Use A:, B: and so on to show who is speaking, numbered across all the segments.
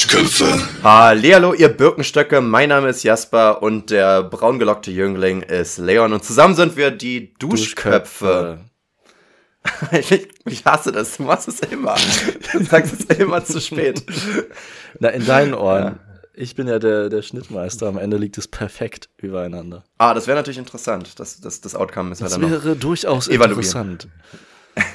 A: Duschköpfe.
B: Hallihallo, ihr Birkenstöcke. Mein Name ist Jasper und der braungelockte Jüngling ist Leon. Und zusammen sind wir die Duschköpfe. ich, ich hasse das. Du machst es immer. Du sagst es immer zu spät.
C: Na, in deinen Ohren. Ich bin ja der, der Schnittmeister. Am Ende liegt es perfekt übereinander.
B: Ah, das wäre natürlich interessant. Das, das, das Outcome ist
C: Das
B: halt dann noch.
C: wäre durchaus
B: evaluieren.
C: interessant.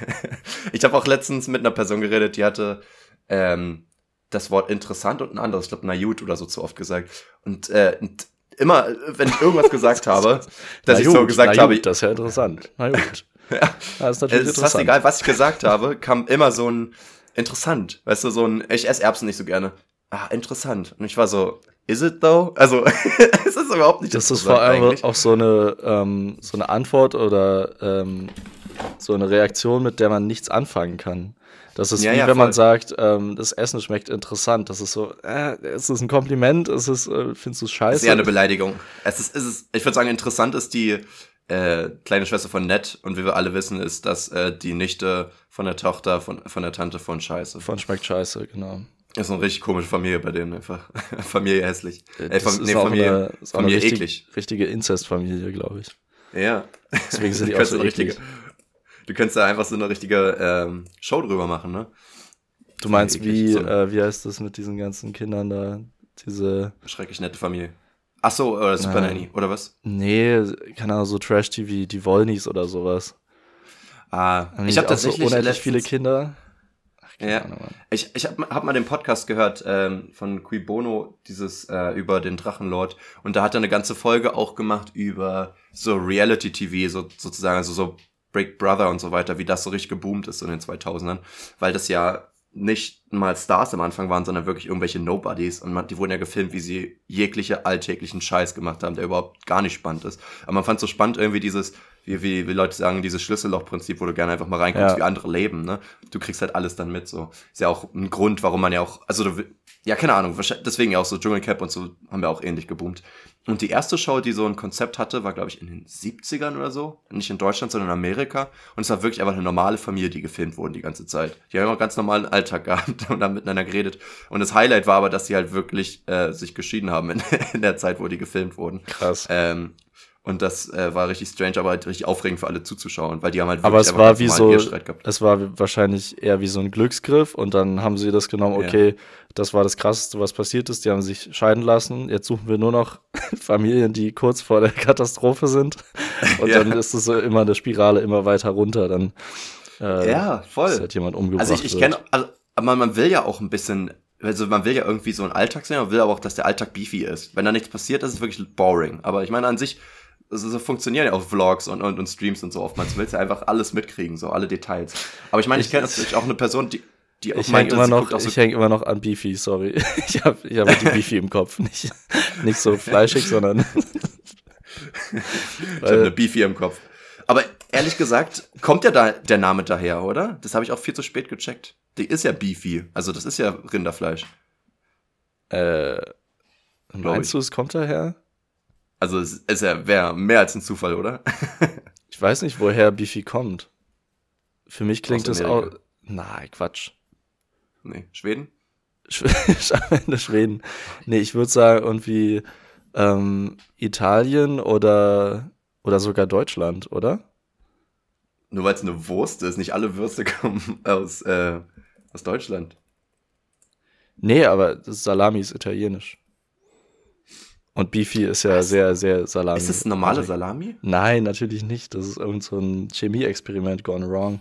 B: Ich habe auch letztens mit einer Person geredet, die hatte ähm, das Wort interessant und ein anderes, ich glaube, Nayut oder so zu oft gesagt. Und, äh, und immer, wenn ich irgendwas gesagt habe, dass
C: Na
B: ich so
C: gut,
B: gesagt
C: na
B: habe,
C: gut, Das ist ja interessant. Na gut.
B: Ja.
C: Das ist
B: es
C: natürlich
B: ist fast
C: interessant.
B: egal, was ich gesagt habe, kam immer so ein interessant. Weißt du, so ein, ich esse Erbsen nicht so gerne. Ah, interessant. Und ich war so, is it though? Also, es ist überhaupt nicht
C: Das ist
B: interessant
C: vor allem
B: eigentlich.
C: auch so eine, ähm, so eine Antwort oder ähm, so eine Reaktion, mit der man nichts anfangen kann. Das ist
B: Ja,
C: wie
B: ja,
C: wenn man
B: voll.
C: sagt, ähm, das Essen schmeckt interessant. Das ist so, äh, ist es ein Kompliment? Ist es, äh, findest du es
B: Das
C: scheiße?
B: ist eher eine Beleidigung. Es ist, es ist, ich würde sagen, interessant ist die äh, kleine Schwester von Ned und wie wir alle wissen, ist das äh, die Nichte von der Tochter von, von der Tante von Scheiße.
C: Von schmeckt scheiße, genau.
B: ist eine richtig komische Familie bei denen einfach. Familie hässlich. Äh,
C: Das
B: Fam
C: ist
B: nee, Familie,
C: eine, ist
B: Familie
C: richtig,
B: eklig.
C: richtige Inzestfamilie, glaube ich.
B: Ja.
C: Deswegen sind die auch so eklig.
B: Du könntest da einfach so eine richtige ähm, Show drüber machen, ne?
C: Du meinst, wie,
B: so.
C: äh, wie heißt das mit diesen ganzen Kindern da? Diese,
B: Schrecklich nette Familie. Ach so, oder Super
C: Nein.
B: Nanny, oder was?
C: nee, keine Ahnung, so Trash-TV, die Wollnies oder sowas.
B: Ah,
C: Haben
B: ich habe
C: auch so
B: tatsächlich
C: unendlich viele Kinder. Ach,
B: Ja.
C: Ahnung.
B: Ich, ich habe hab mal den Podcast gehört ähm, von Qui Bono, dieses äh, über den Drachenlord. Und da hat er eine ganze Folge auch gemacht über so Reality-TV, so, sozusagen, also so Break Brother und so weiter, wie das so richtig geboomt ist in den 2000ern. Weil das ja nicht mal Stars am Anfang waren, sondern wirklich irgendwelche Nobodies. Und man, die wurden ja gefilmt, wie sie jegliche alltäglichen Scheiß gemacht haben, der überhaupt gar nicht spannend ist. Aber man fand so spannend irgendwie dieses, wie, wie, wie Leute sagen, dieses Schlüsselloch-Prinzip, wo du gerne einfach mal reinguckst,
C: Ja.
B: wie andere leben, ne? Du kriegst halt alles dann mit, so. Ist ja auch ein Grund, warum man ja auch, also du, ja, keine Ahnung, deswegen ja auch so Dschungelcamp und so haben wir auch ähnlich geboomt. Und die erste Show, die so ein Konzept hatte, war, glaube ich, in den 70ern oder so. Nicht in Deutschland, sondern in Amerika. Und es war wirklich einfach eine normale Familie, die gefilmt wurden die ganze Zeit. Die haben auch ganz normalen Alltag gehabt und haben miteinander geredet. Und das Highlight war aber, dass sie halt wirklich äh, sich geschieden haben in, in der Zeit, wo die gefilmt wurden.
C: Krass.
B: Ähm, und das äh, war richtig strange, aber halt richtig aufregend für alle zuzuschauen, weil die haben halt
C: Aber es
B: einfach
C: war
B: ganz
C: wie so,
B: Ehestreit gehabt.
C: es war wahrscheinlich eher wie so ein Glücksgriff und dann haben sie das genommen,
B: Ja.
C: okay, das war das Krasseste, was passiert ist, die haben sich scheiden lassen, jetzt suchen wir nur noch Familien, die kurz vor der Katastrophe sind und
B: Ja.
C: dann ist es so immer eine Spirale immer weiter runter, dann äh,
B: Ja, voll.
C: ist halt jemand umgebracht
B: Also ich, ich kenne, also, aber man will ja auch ein bisschen, also man will ja irgendwie so einen Alltag sehen, man will aber auch, dass der Alltag beefy ist. Wenn da nichts passiert, ist es wirklich boring. Aber ich meine an sich, also so funktionieren ja auch Vlogs und, und, und Streams und so oftmals. Du willst ja einfach alles mitkriegen, so alle Details. Aber ich meine, ich kenne natürlich auch eine Person, die, die auch
C: Ich hänge
B: meinte,
C: immer noch,
B: so
C: ich häng immer noch an Beefy, sorry. Ich habe ich hab die Beefy im Kopf, nicht, nicht so fleischig, sondern
B: Ich habe eine Beefy im Kopf. Aber ehrlich gesagt, kommt ja da der Name daher, oder? Das habe ich auch viel zu spät gecheckt. Die ist ja Beefy. Also das ist ja Rinderfleisch.
C: äh, meinst du, es kommt daher?
B: Also es ist ja wäre mehr als ein Zufall, oder?
C: Ich weiß nicht, woher Beefy kommt. Für mich klingt das auch. Nein, Quatsch.
B: nee, Schweden?
C: Sch- am Ende Schweden. Nee, ich würde sagen, irgendwie ähm, Italien oder, oder sogar Deutschland, oder?
B: Nur weil es eine Wurst ist. Nicht alle Würste kommen aus, äh, aus Deutschland.
C: Nee, aber das Salami ist italienisch. Und Beefy ist ja
B: Was?
C: sehr, sehr Salami.
B: Ist das normale Salami?
C: Nein, natürlich nicht. Das ist irgend so ein Chemie-Experiment gone wrong.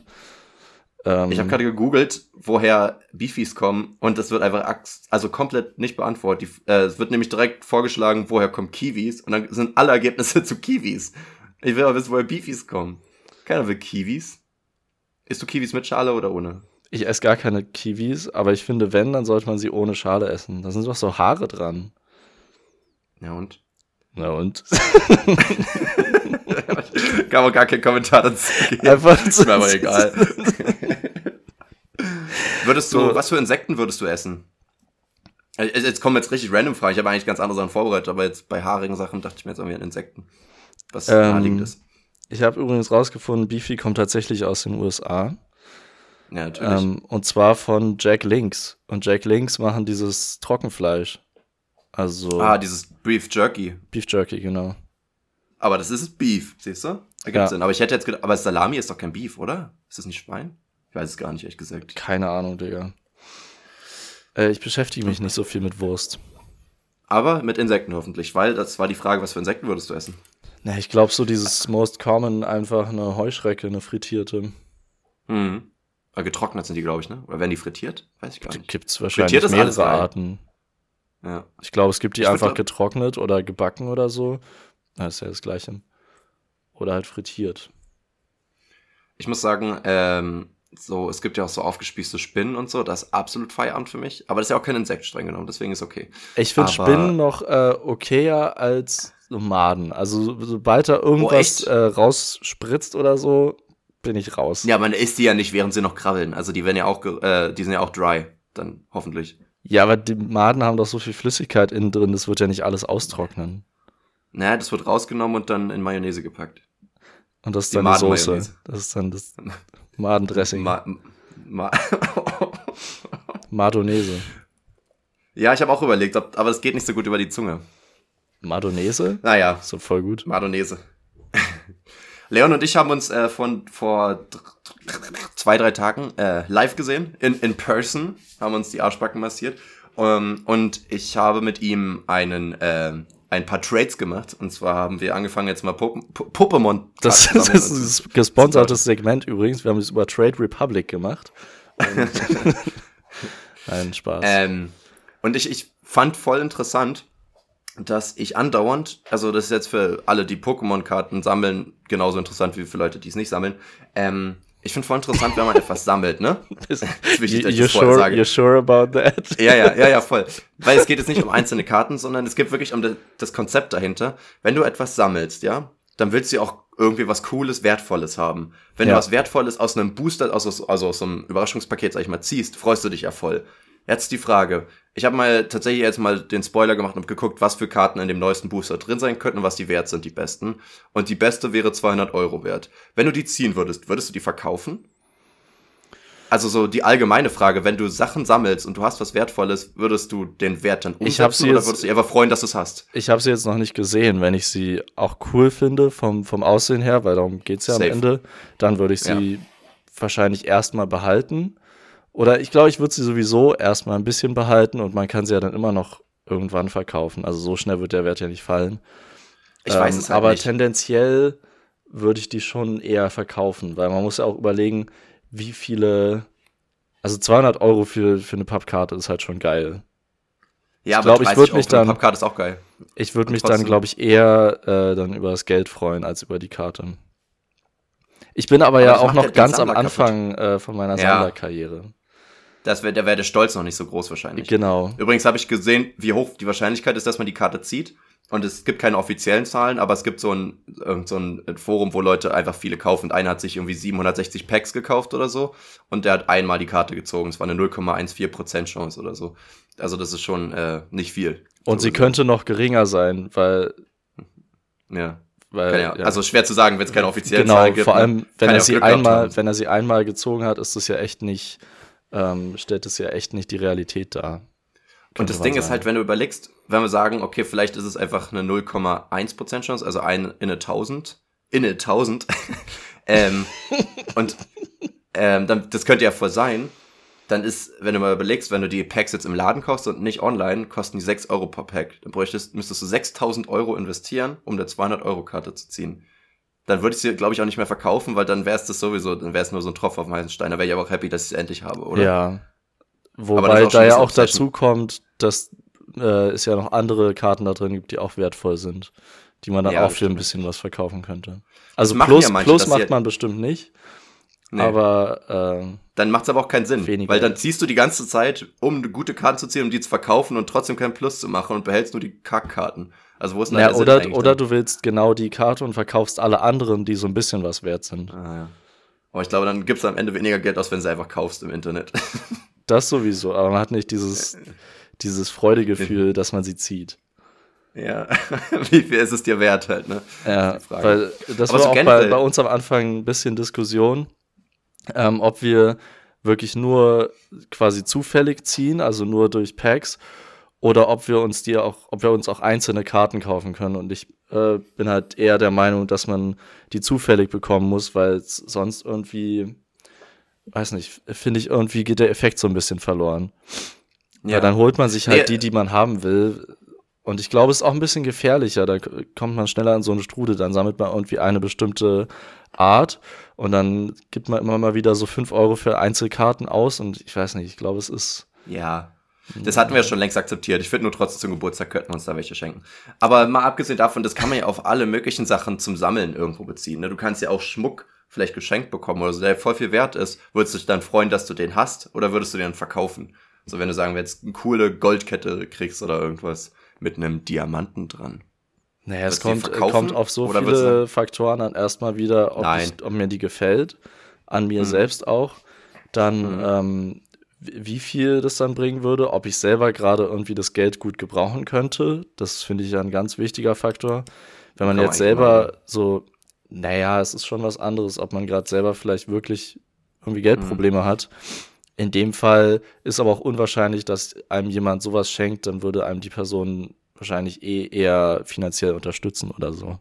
C: Ähm,
B: Ich habe gerade gegoogelt, woher Beefies kommen und das wird einfach also komplett nicht beantwortet. Die, äh, es wird nämlich direkt vorgeschlagen, woher kommen Kiwis und dann sind alle Ergebnisse zu Kiwis. Ich will aber wissen, woher Beefies kommen. Keiner will Kiwis. Isst du Kiwis mit Schale oder ohne?
C: ich esse gar keine Kiwis, aber ich finde, wenn, dann sollte man sie ohne Schale essen. Da sind doch so Haare dran.
B: Ja und?
C: Na und?
B: Kann man gar keinen Kommentar dazu geben.
C: Einfach
B: Ist mir aber egal. würdest du,
C: So.
B: was für Insekten würdest du essen? Äh, Jetzt jetzt kommen jetzt richtig random Fragen. Ich habe eigentlich ganz andere Sachen vorbereitet, aber jetzt bei haarigen Sachen dachte ich mir jetzt irgendwie an Insekten. Was
C: Ähm,
B: naheliegend ist.
C: Ich habe übrigens rausgefunden, Beefy kommt tatsächlich aus den USA.
B: Ja, natürlich.
C: Ähm, und zwar von Jack Links. Und Jack Links machen dieses Trockenfleisch. Also
B: ah, dieses Beef Jerky.
C: Beef Jerky, genau.
B: Aber das ist Beef, siehst du? Ergibt
C: Ja.
B: Sinn. Aber ich hätte jetzt gedacht, aber Salami ist doch kein Beef, oder? Ist das nicht Schwein? Ich weiß es gar nicht, ehrlich gesagt.
C: Keine Ahnung, Digga. Äh, ich beschäftige mich nicht so viel mit Wurst.
B: Aber mit Insekten hoffentlich, weil das war die Frage, was für Insekten würdest du essen?
C: Ne, ich glaube so dieses most common einfach eine Heuschrecke, eine frittierte.
B: Mhm. Weil getrocknet sind die, glaube ich, ne? Oder werden die frittiert? Weiß ich gar nicht.
C: Gibt es wahrscheinlich
B: Frittiert ist alles
C: mehrere. Arten.
B: Ja.
C: Ich glaube, es gibt die
B: Ich
C: einfach
B: glaub-
C: getrocknet oder gebacken oder so. Das ist ja das Gleiche. Oder halt frittiert.
B: Ich muss sagen, ähm, so, es gibt ja auch so aufgespießte Spinnen und so, das ist absolut Feierabend für mich. Aber das ist ja auch kein Insekt streng genommen, deswegen ist okay.
C: Ich finde Spinnen noch äh, okayer als Maden. Also so- sobald da irgendwas
B: echt?
C: äh, rausspritzt oder so, bin ich raus.
B: Ja, man isst die ja nicht, während sie noch krabbeln. Also die werden ja auch, äh, die sind ja auch dry, dann hoffentlich.
C: Ja, aber die Maden haben doch so viel Flüssigkeit innen drin, das wird ja nicht alles austrocknen.
B: Naja, das wird rausgenommen und dann in Mayonnaise gepackt.
C: Und das ist
B: Die
C: dann die Soße. Das ist dann das Madendressing.
B: Ma ma
C: Madonese.
B: ja, ich habe auch überlegt, ob, aber es geht nicht so gut über die Zunge.
C: Madonese?
B: Naja,
C: So voll gut.
B: Madonese. Leon und ich haben uns äh, von vor zwei, drei Tagen äh, live gesehen, in, in person, haben uns die Arschbacken massiert. Ähm, und ich habe mit ihm einen, äh, ein paar Trades gemacht. Und zwar haben wir angefangen jetzt mal Pokémon.
C: Das, das ist ein gesponsertes Segment übrigens. Wir haben es über Trade Republic gemacht. Und Nein, Spaß.
B: Ähm, und ich, ich fand voll interessant, dass ich andauernd, also das ist jetzt für alle, die Pokémon-Karten sammeln, genauso interessant wie für Leute, die es nicht sammeln. Ähm, ich finde voll interessant, wenn man etwas sammelt, ne?
C: Ist-
B: ist wichtig, dass ich das
C: sure,
B: sage.
C: you're sure about that?
B: Ja, ja, ja, ja, voll. Weil es geht jetzt nicht um einzelne Karten, sondern es geht wirklich um das Konzept dahinter. Wenn du etwas sammelst, ja, dann willst du auch irgendwie was Cooles, Wertvolles haben. Wenn
C: Ja.
B: du was Wertvolles aus einem Booster, also, aus- also aus so einem Überraschungspaket, sag ich mal, ziehst, freust du dich ja voll. Jetzt die Frage. Ich habe mal tatsächlich jetzt mal den Spoiler gemacht und geguckt, was für Karten in dem neuesten Booster drin sein könnten und was die wert sind, die besten. Und die beste wäre 200 Euro wert. Wenn du die ziehen würdest, würdest du die verkaufen? Also so die allgemeine Frage, wenn du Sachen sammelst und du hast was Wertvolles, würdest du den Wert dann umsetzen oder würdest du dich einfach freuen, dass du es hast?
C: Ich habe sie jetzt noch nicht gesehen. Wenn ich sie auch cool finde vom, vom Aussehen her, weil darum geht's ja
B: Safe.
C: am Ende, dann würde ich sie wahrscheinlich erstmal behalten. Oder ich glaube, ich würde sie sowieso erstmal ein bisschen behalten und man kann sie ja dann immer noch irgendwann verkaufen. Also so schnell wird der Wert ja nicht fallen.
B: Ich weiß es halt
C: aber
B: nicht.
C: tendenziell würde ich die schon eher verkaufen, weil man muss ja auch überlegen, wie viele. Also 200 Euro für, für eine Pappkarte ist halt schon geil.
B: Ja,
C: ich
B: 30
C: würd
B: Euro
C: mich dann-
B: Pappkarte ist auch geil.
C: Ich würde mich dann, glaube ich, eher äh, dann über das Geld freuen als über die Karte. Ich bin aber,
B: Aber
C: ja auch noch
B: den
C: ganz am Anfang äh, von meiner
B: Ja.
C: Sammlerkarriere.
B: Das wär, da wäre der Stolz noch nicht so groß wahrscheinlich.
C: Genau.
B: Übrigens habe ich gesehen, wie hoch die Wahrscheinlichkeit ist, dass man die Karte zieht. Und es gibt keine offiziellen Zahlen, aber es gibt so ein, so ein Forum, wo Leute einfach viele kaufen. Und einer hat sich irgendwie 760 Packs gekauft oder so. Und der hat einmal die Karte gezogen. Es war eine 0,14% Chance oder so. Also das ist schon äh, nicht viel.
C: Und sie könnte noch geringer sein, weil.
B: Ja.
C: weil
B: ja. Also schwer zu sagen, wenn es keine offiziellen
C: genau,
B: Zahlen gibt.
C: vor
B: ne?
C: allem, wenn er sie einmal,
B: haben.
C: wenn er sie einmal gezogen hat, ist das ja echt nicht, ähm, stellt es ja echt nicht die Realität dar.
B: Und das Ding ist
C: sagen.
B: halt, wenn du überlegst, wenn wir sagen, okay, vielleicht ist es einfach eine 0,1% Chance, also ein in eine 1000, in eine 1000, ähm, und ähm, dann, das könnte ja voll sein, dann ist, wenn du mal überlegst, wenn du die Packs jetzt im Laden kaufst und nicht online, kosten die 6 Euro pro Pack. Dann bräuchtest, müsstest du 6000 Euro investieren, um eine 200-Euro-Karte zu ziehen. Dann würde ich sie, glaube ich, auch nicht mehr verkaufen, weil dann wäre es das sowieso, dann wäre es nur so ein Tropfen auf dem heißen Stein. Da wäre ich aber auch happy, dass ich es endlich habe, oder?
C: Ja. Wobei da ja auch dazu kommt, dass äh, es ja noch andere Karten da drin gibt, die auch wertvoll sind, die man dann
B: Ja,
C: auch für ein bisschen was verkaufen könnte. Also Plus,
B: ja manche,
C: Plus macht man bestimmt nicht,
B: Nee.
C: aber äh,
B: Dann macht es aber auch keinen Sinn.
C: Weniger.
B: Weil dann ziehst du die ganze Zeit, um eine gute Karte zu ziehen, um die zu verkaufen und trotzdem keinen Plus zu machen und behältst nur die Kackkarten. Also wo ist denn
C: ja, oder, oder du willst genau die Karte und verkaufst alle anderen, die so ein bisschen was wert sind.
B: Ah, ja. Aber ich glaube, dann gibst du am Ende weniger Geld aus, wenn du sie einfach kaufst im Internet.
C: Das sowieso, aber man hat nicht dieses, dieses Freudegefühl, dass man sie zieht.
B: ja. Wie viel ist es dir wert halt, ne?
C: Ja,
B: Frage.
C: weil das
B: Aber
C: war
B: so
C: auch bei, bei uns am Anfang ein bisschen Diskussion, ähm, ob wir wirklich nur quasi zufällig ziehen, also nur durch Packs, oder ob wir uns die auch, ob wir uns auch einzelne Karten kaufen können. Und ich äh, bin halt eher der Meinung, dass man die zufällig bekommen muss, weil sonst irgendwie, weiß nicht, finde ich, irgendwie geht der Effekt so ein bisschen verloren. Ja, dann holt man sich halt nee, die, die man haben will. Und ich glaube, es ist auch ein bisschen gefährlicher. Da kommt man schneller in so eine Strude. Dann sammelt man irgendwie eine bestimmte Art und dann gibt man immer mal wieder so fünf Euro für Einzelkarten aus. Und ich weiß nicht, ich glaube, es ist.
B: Ja, das hatten wir ja schon längst akzeptiert. Ich finde nur trotzdem zum Geburtstag könnten wir uns da welche schenken. Aber mal abgesehen davon, das kann man ja auf alle möglichen Sachen zum Sammeln irgendwo beziehen. Ne? Du kannst ja auch Schmuck vielleicht geschenkt bekommen oder so, der voll viel wert ist. Würdest du dich dann freuen, dass du den hast oder würdest du den verkaufen? So, wenn du sagen wir jetzt eine coole Goldkette kriegst oder irgendwas mit einem Diamanten dran.
C: Naja, es kommt, kommt auf so viele Faktoren dann erstmal wieder, ob, ich, ob, mir die gefällt, an mir hm. selbst auch. Dann, hm. ähm, wie viel das dann bringen würde, ob ich selber gerade irgendwie das Geld gut gebrauchen könnte. Das finde ich ja ein ganz wichtiger Faktor. Wenn man Kann jetzt selber machen. so, naja, es ist schon was anderes, ob man gerade selber vielleicht wirklich irgendwie Geldprobleme mhm. hat. In dem Fall ist aber auch unwahrscheinlich, dass einem jemand sowas schenkt, dann würde einem die Person wahrscheinlich eh eher finanziell unterstützen oder so.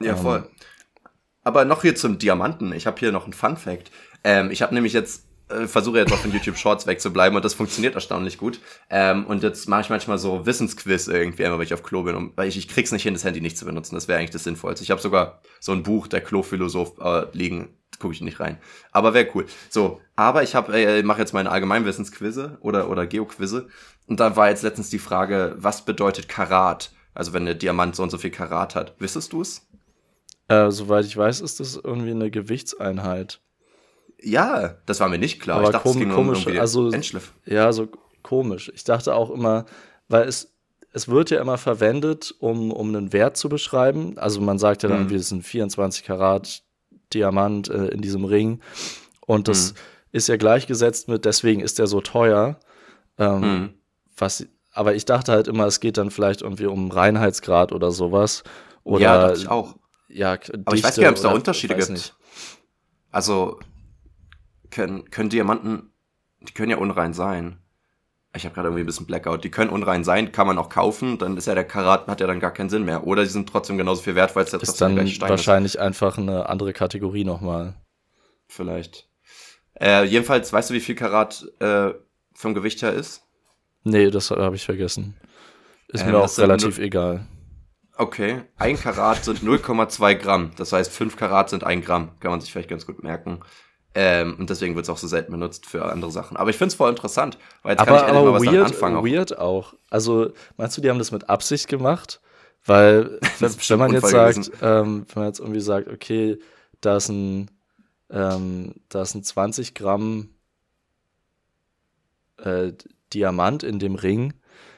B: Ja, ähm, voll. Aber noch hier zum Diamanten. Ich habe hier noch einen Fun Fact. Ähm, ich habe nämlich jetzt äh, versuche jetzt auch von YouTube Shorts wegzubleiben und das funktioniert erstaunlich gut. Ähm, und jetzt mache ich manchmal so Wissensquiz irgendwie, immer wenn ich auf Klo bin, um, weil ich, ich krieg's nicht hin, das Handy nicht zu benutzen. Das wäre eigentlich das Sinnvollste. Ich habe sogar so ein Buch, der Klophilosoph, äh, liegen, gucke ich nicht rein. Aber wäre cool. So, aber ich habe, äh, mache jetzt meine Allgemeinwissensquizze oder oder Geoquizze und da war jetzt letztens die Frage, was bedeutet Karat? Also wenn der Diamant so und so viel Karat hat, wissest du es?
C: Äh, soweit ich weiß, ist das irgendwie eine Gewichtseinheit.
B: Ja, das war mir nicht klar. Aber
C: ich dachte, es ging komisch, um also, Endschliff. Ja, so komisch. Ich dachte auch immer, weil es, es wird ja immer verwendet, um, um einen Wert zu beschreiben. Also man sagt ja dann, mhm. wir sind 24 Karat Diamant äh, in diesem Ring. Und das mhm. ist ja gleichgesetzt mit, deswegen ist der so teuer. Ähm, mhm. was, aber ich dachte halt immer, es geht dann vielleicht irgendwie um Reinheitsgrad oder sowas. Oder,
B: ja, dachte ich auch.
C: Ja,
B: aber ich weiß gar nicht, ob es da Unterschiede gibt. Nicht. Also können, können Diamanten, die können ja unrein sein. Ich habe gerade irgendwie ein bisschen Blackout. Die können unrein sein, kann man auch kaufen, dann ist ja der Karat, hat ja dann gar keinen Sinn mehr. Oder die sind trotzdem genauso viel wert, weil es ja
C: ist trotzdem dann Stein wahrscheinlich ist. einfach eine andere Kategorie nochmal.
B: Vielleicht. Äh, jedenfalls, weißt du, wie viel Karat äh, vom Gewicht her ist?
C: Nee, das habe ich vergessen. Ist ähm, mir auch relativ egal.
B: Okay, ein Karat sind 0,2 Gramm. Das heißt, 5 Karat sind 1 Gramm. Kann man sich vielleicht ganz gut merken. Ähm, und deswegen wird es auch so selten benutzt für andere Sachen. Aber ich finde es voll interessant, weil jetzt
C: aber,
B: kann ich endlich
C: mal was weird, anfangen. Auch. Weird auch. Also, meinst du, die haben das mit Absicht gemacht? Weil, wenn, man jetzt sagt, ähm, wenn man jetzt irgendwie sagt, okay, da ist ein, ähm, da ist ein 20 Gramm äh, Diamant in dem Ring,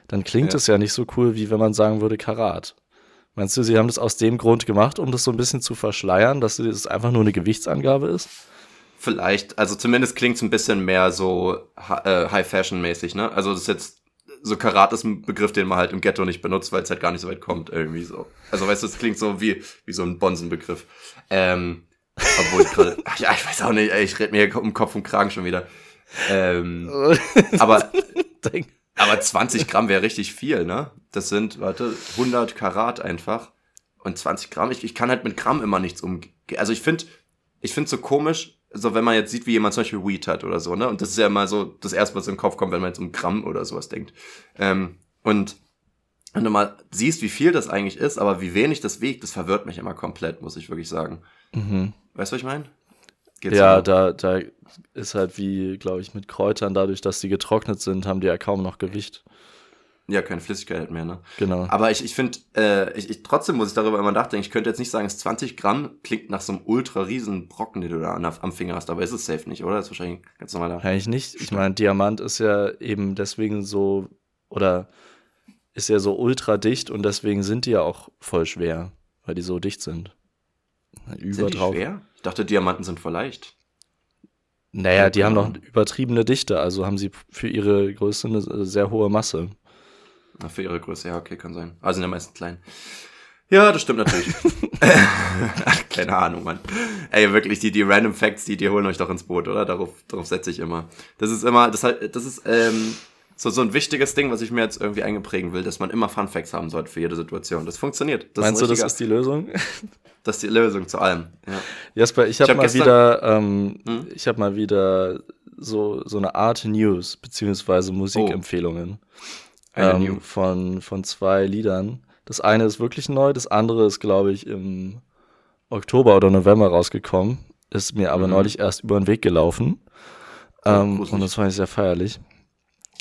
C: dann klingt es ja. ja nicht so cool, wie wenn man sagen würde Karat. Meinst du, sie haben das aus dem Grund gemacht, um das so ein bisschen zu verschleiern, dass es einfach nur eine Gewichtsangabe ist?
B: Vielleicht, also zumindest klingt es ein bisschen mehr so äh, High-Fashion-mäßig, ne? Also das ist jetzt, so Karat ist ein Begriff, den man halt im Ghetto nicht benutzt, weil es halt gar nicht so weit kommt, irgendwie so. Also weißt du, es klingt so wie, wie so ein Bonsenbegriff. Ähm, obwohl ich gerade, ja, ich weiß auch nicht, ey, ich rede mir um Kopf und Kragen schon wieder. Ähm, aber, aber 20 Gramm wäre richtig viel, ne? Das sind, warte, 100 Karat einfach. Und 20 Gramm, ich, ich kann halt mit Gramm immer nichts umgehen. Also ich finde, ich finde so komisch, so wenn man jetzt sieht, wie jemand zum Beispiel Weed hat oder so, ne? Und das ist ja immer so das erste, was im Kopf kommt, wenn man jetzt um Gramm oder sowas denkt. Ähm, und wenn du mal siehst, wie viel das eigentlich ist, aber wie wenig das wiegt, das verwirrt mich immer komplett, muss ich wirklich sagen. Mhm. Weißt du, was ich meine?
C: Ja, da, da ist halt wie, glaube ich, mit Kräutern, dadurch, dass die getrocknet sind, haben die ja kaum noch Gewicht.
B: Ja, keine Flüssigkeit mehr, ne?
C: Genau.
B: Aber ich, ich finde, äh, ich, ich, trotzdem muss ich darüber immer nachdenken, ich könnte jetzt nicht sagen, es 20 Gramm klingt nach so einem ultra riesen Brocken, den du da am Finger hast, aber ist es safe nicht, oder? Das ist wahrscheinlich ganz normal da.
C: Eigentlich nicht. Ich meine, Diamant ist ja eben deswegen so, oder ist ja so ultra dicht und deswegen sind die ja auch voll schwer, weil die so dicht sind.
B: Über sind die drauf. schwer? Ich dachte, Diamanten sind voll leicht.
C: Naja, die haben noch übertriebene Dichte, also haben sie für ihre Größe eine sehr hohe Masse.
B: Für ihre Größe, ja, okay, kann sein. Also sind ja meistens klein. Ja, das stimmt natürlich. Ach, keine Ahnung, Mann. Ey, wirklich, die, die Random Facts, die, die holen euch doch ins Boot, oder? Darauf, darauf setze ich immer. Das ist immer, das, das ist ähm, so, so ein wichtiges Ding, was ich mir jetzt irgendwie eingeprägen will, dass man immer Fun Facts haben sollte für jede Situation. Das funktioniert. Das
C: Meinst du, das ist die Lösung?
B: Das ist die Lösung zu allem, ja.
C: Jasper, ich habe hab mal wieder, ähm, hm? ich habe mal wieder so, so eine Art News, beziehungsweise Musikempfehlungen oh. Ähm, von, von zwei Liedern das eine ist wirklich neu, das andere ist, glaube ich, im Oktober oder November rausgekommen. Ist mir aber mhm. neulich erst über den Weg gelaufen. Ähm, und das fand ich sehr feierlich.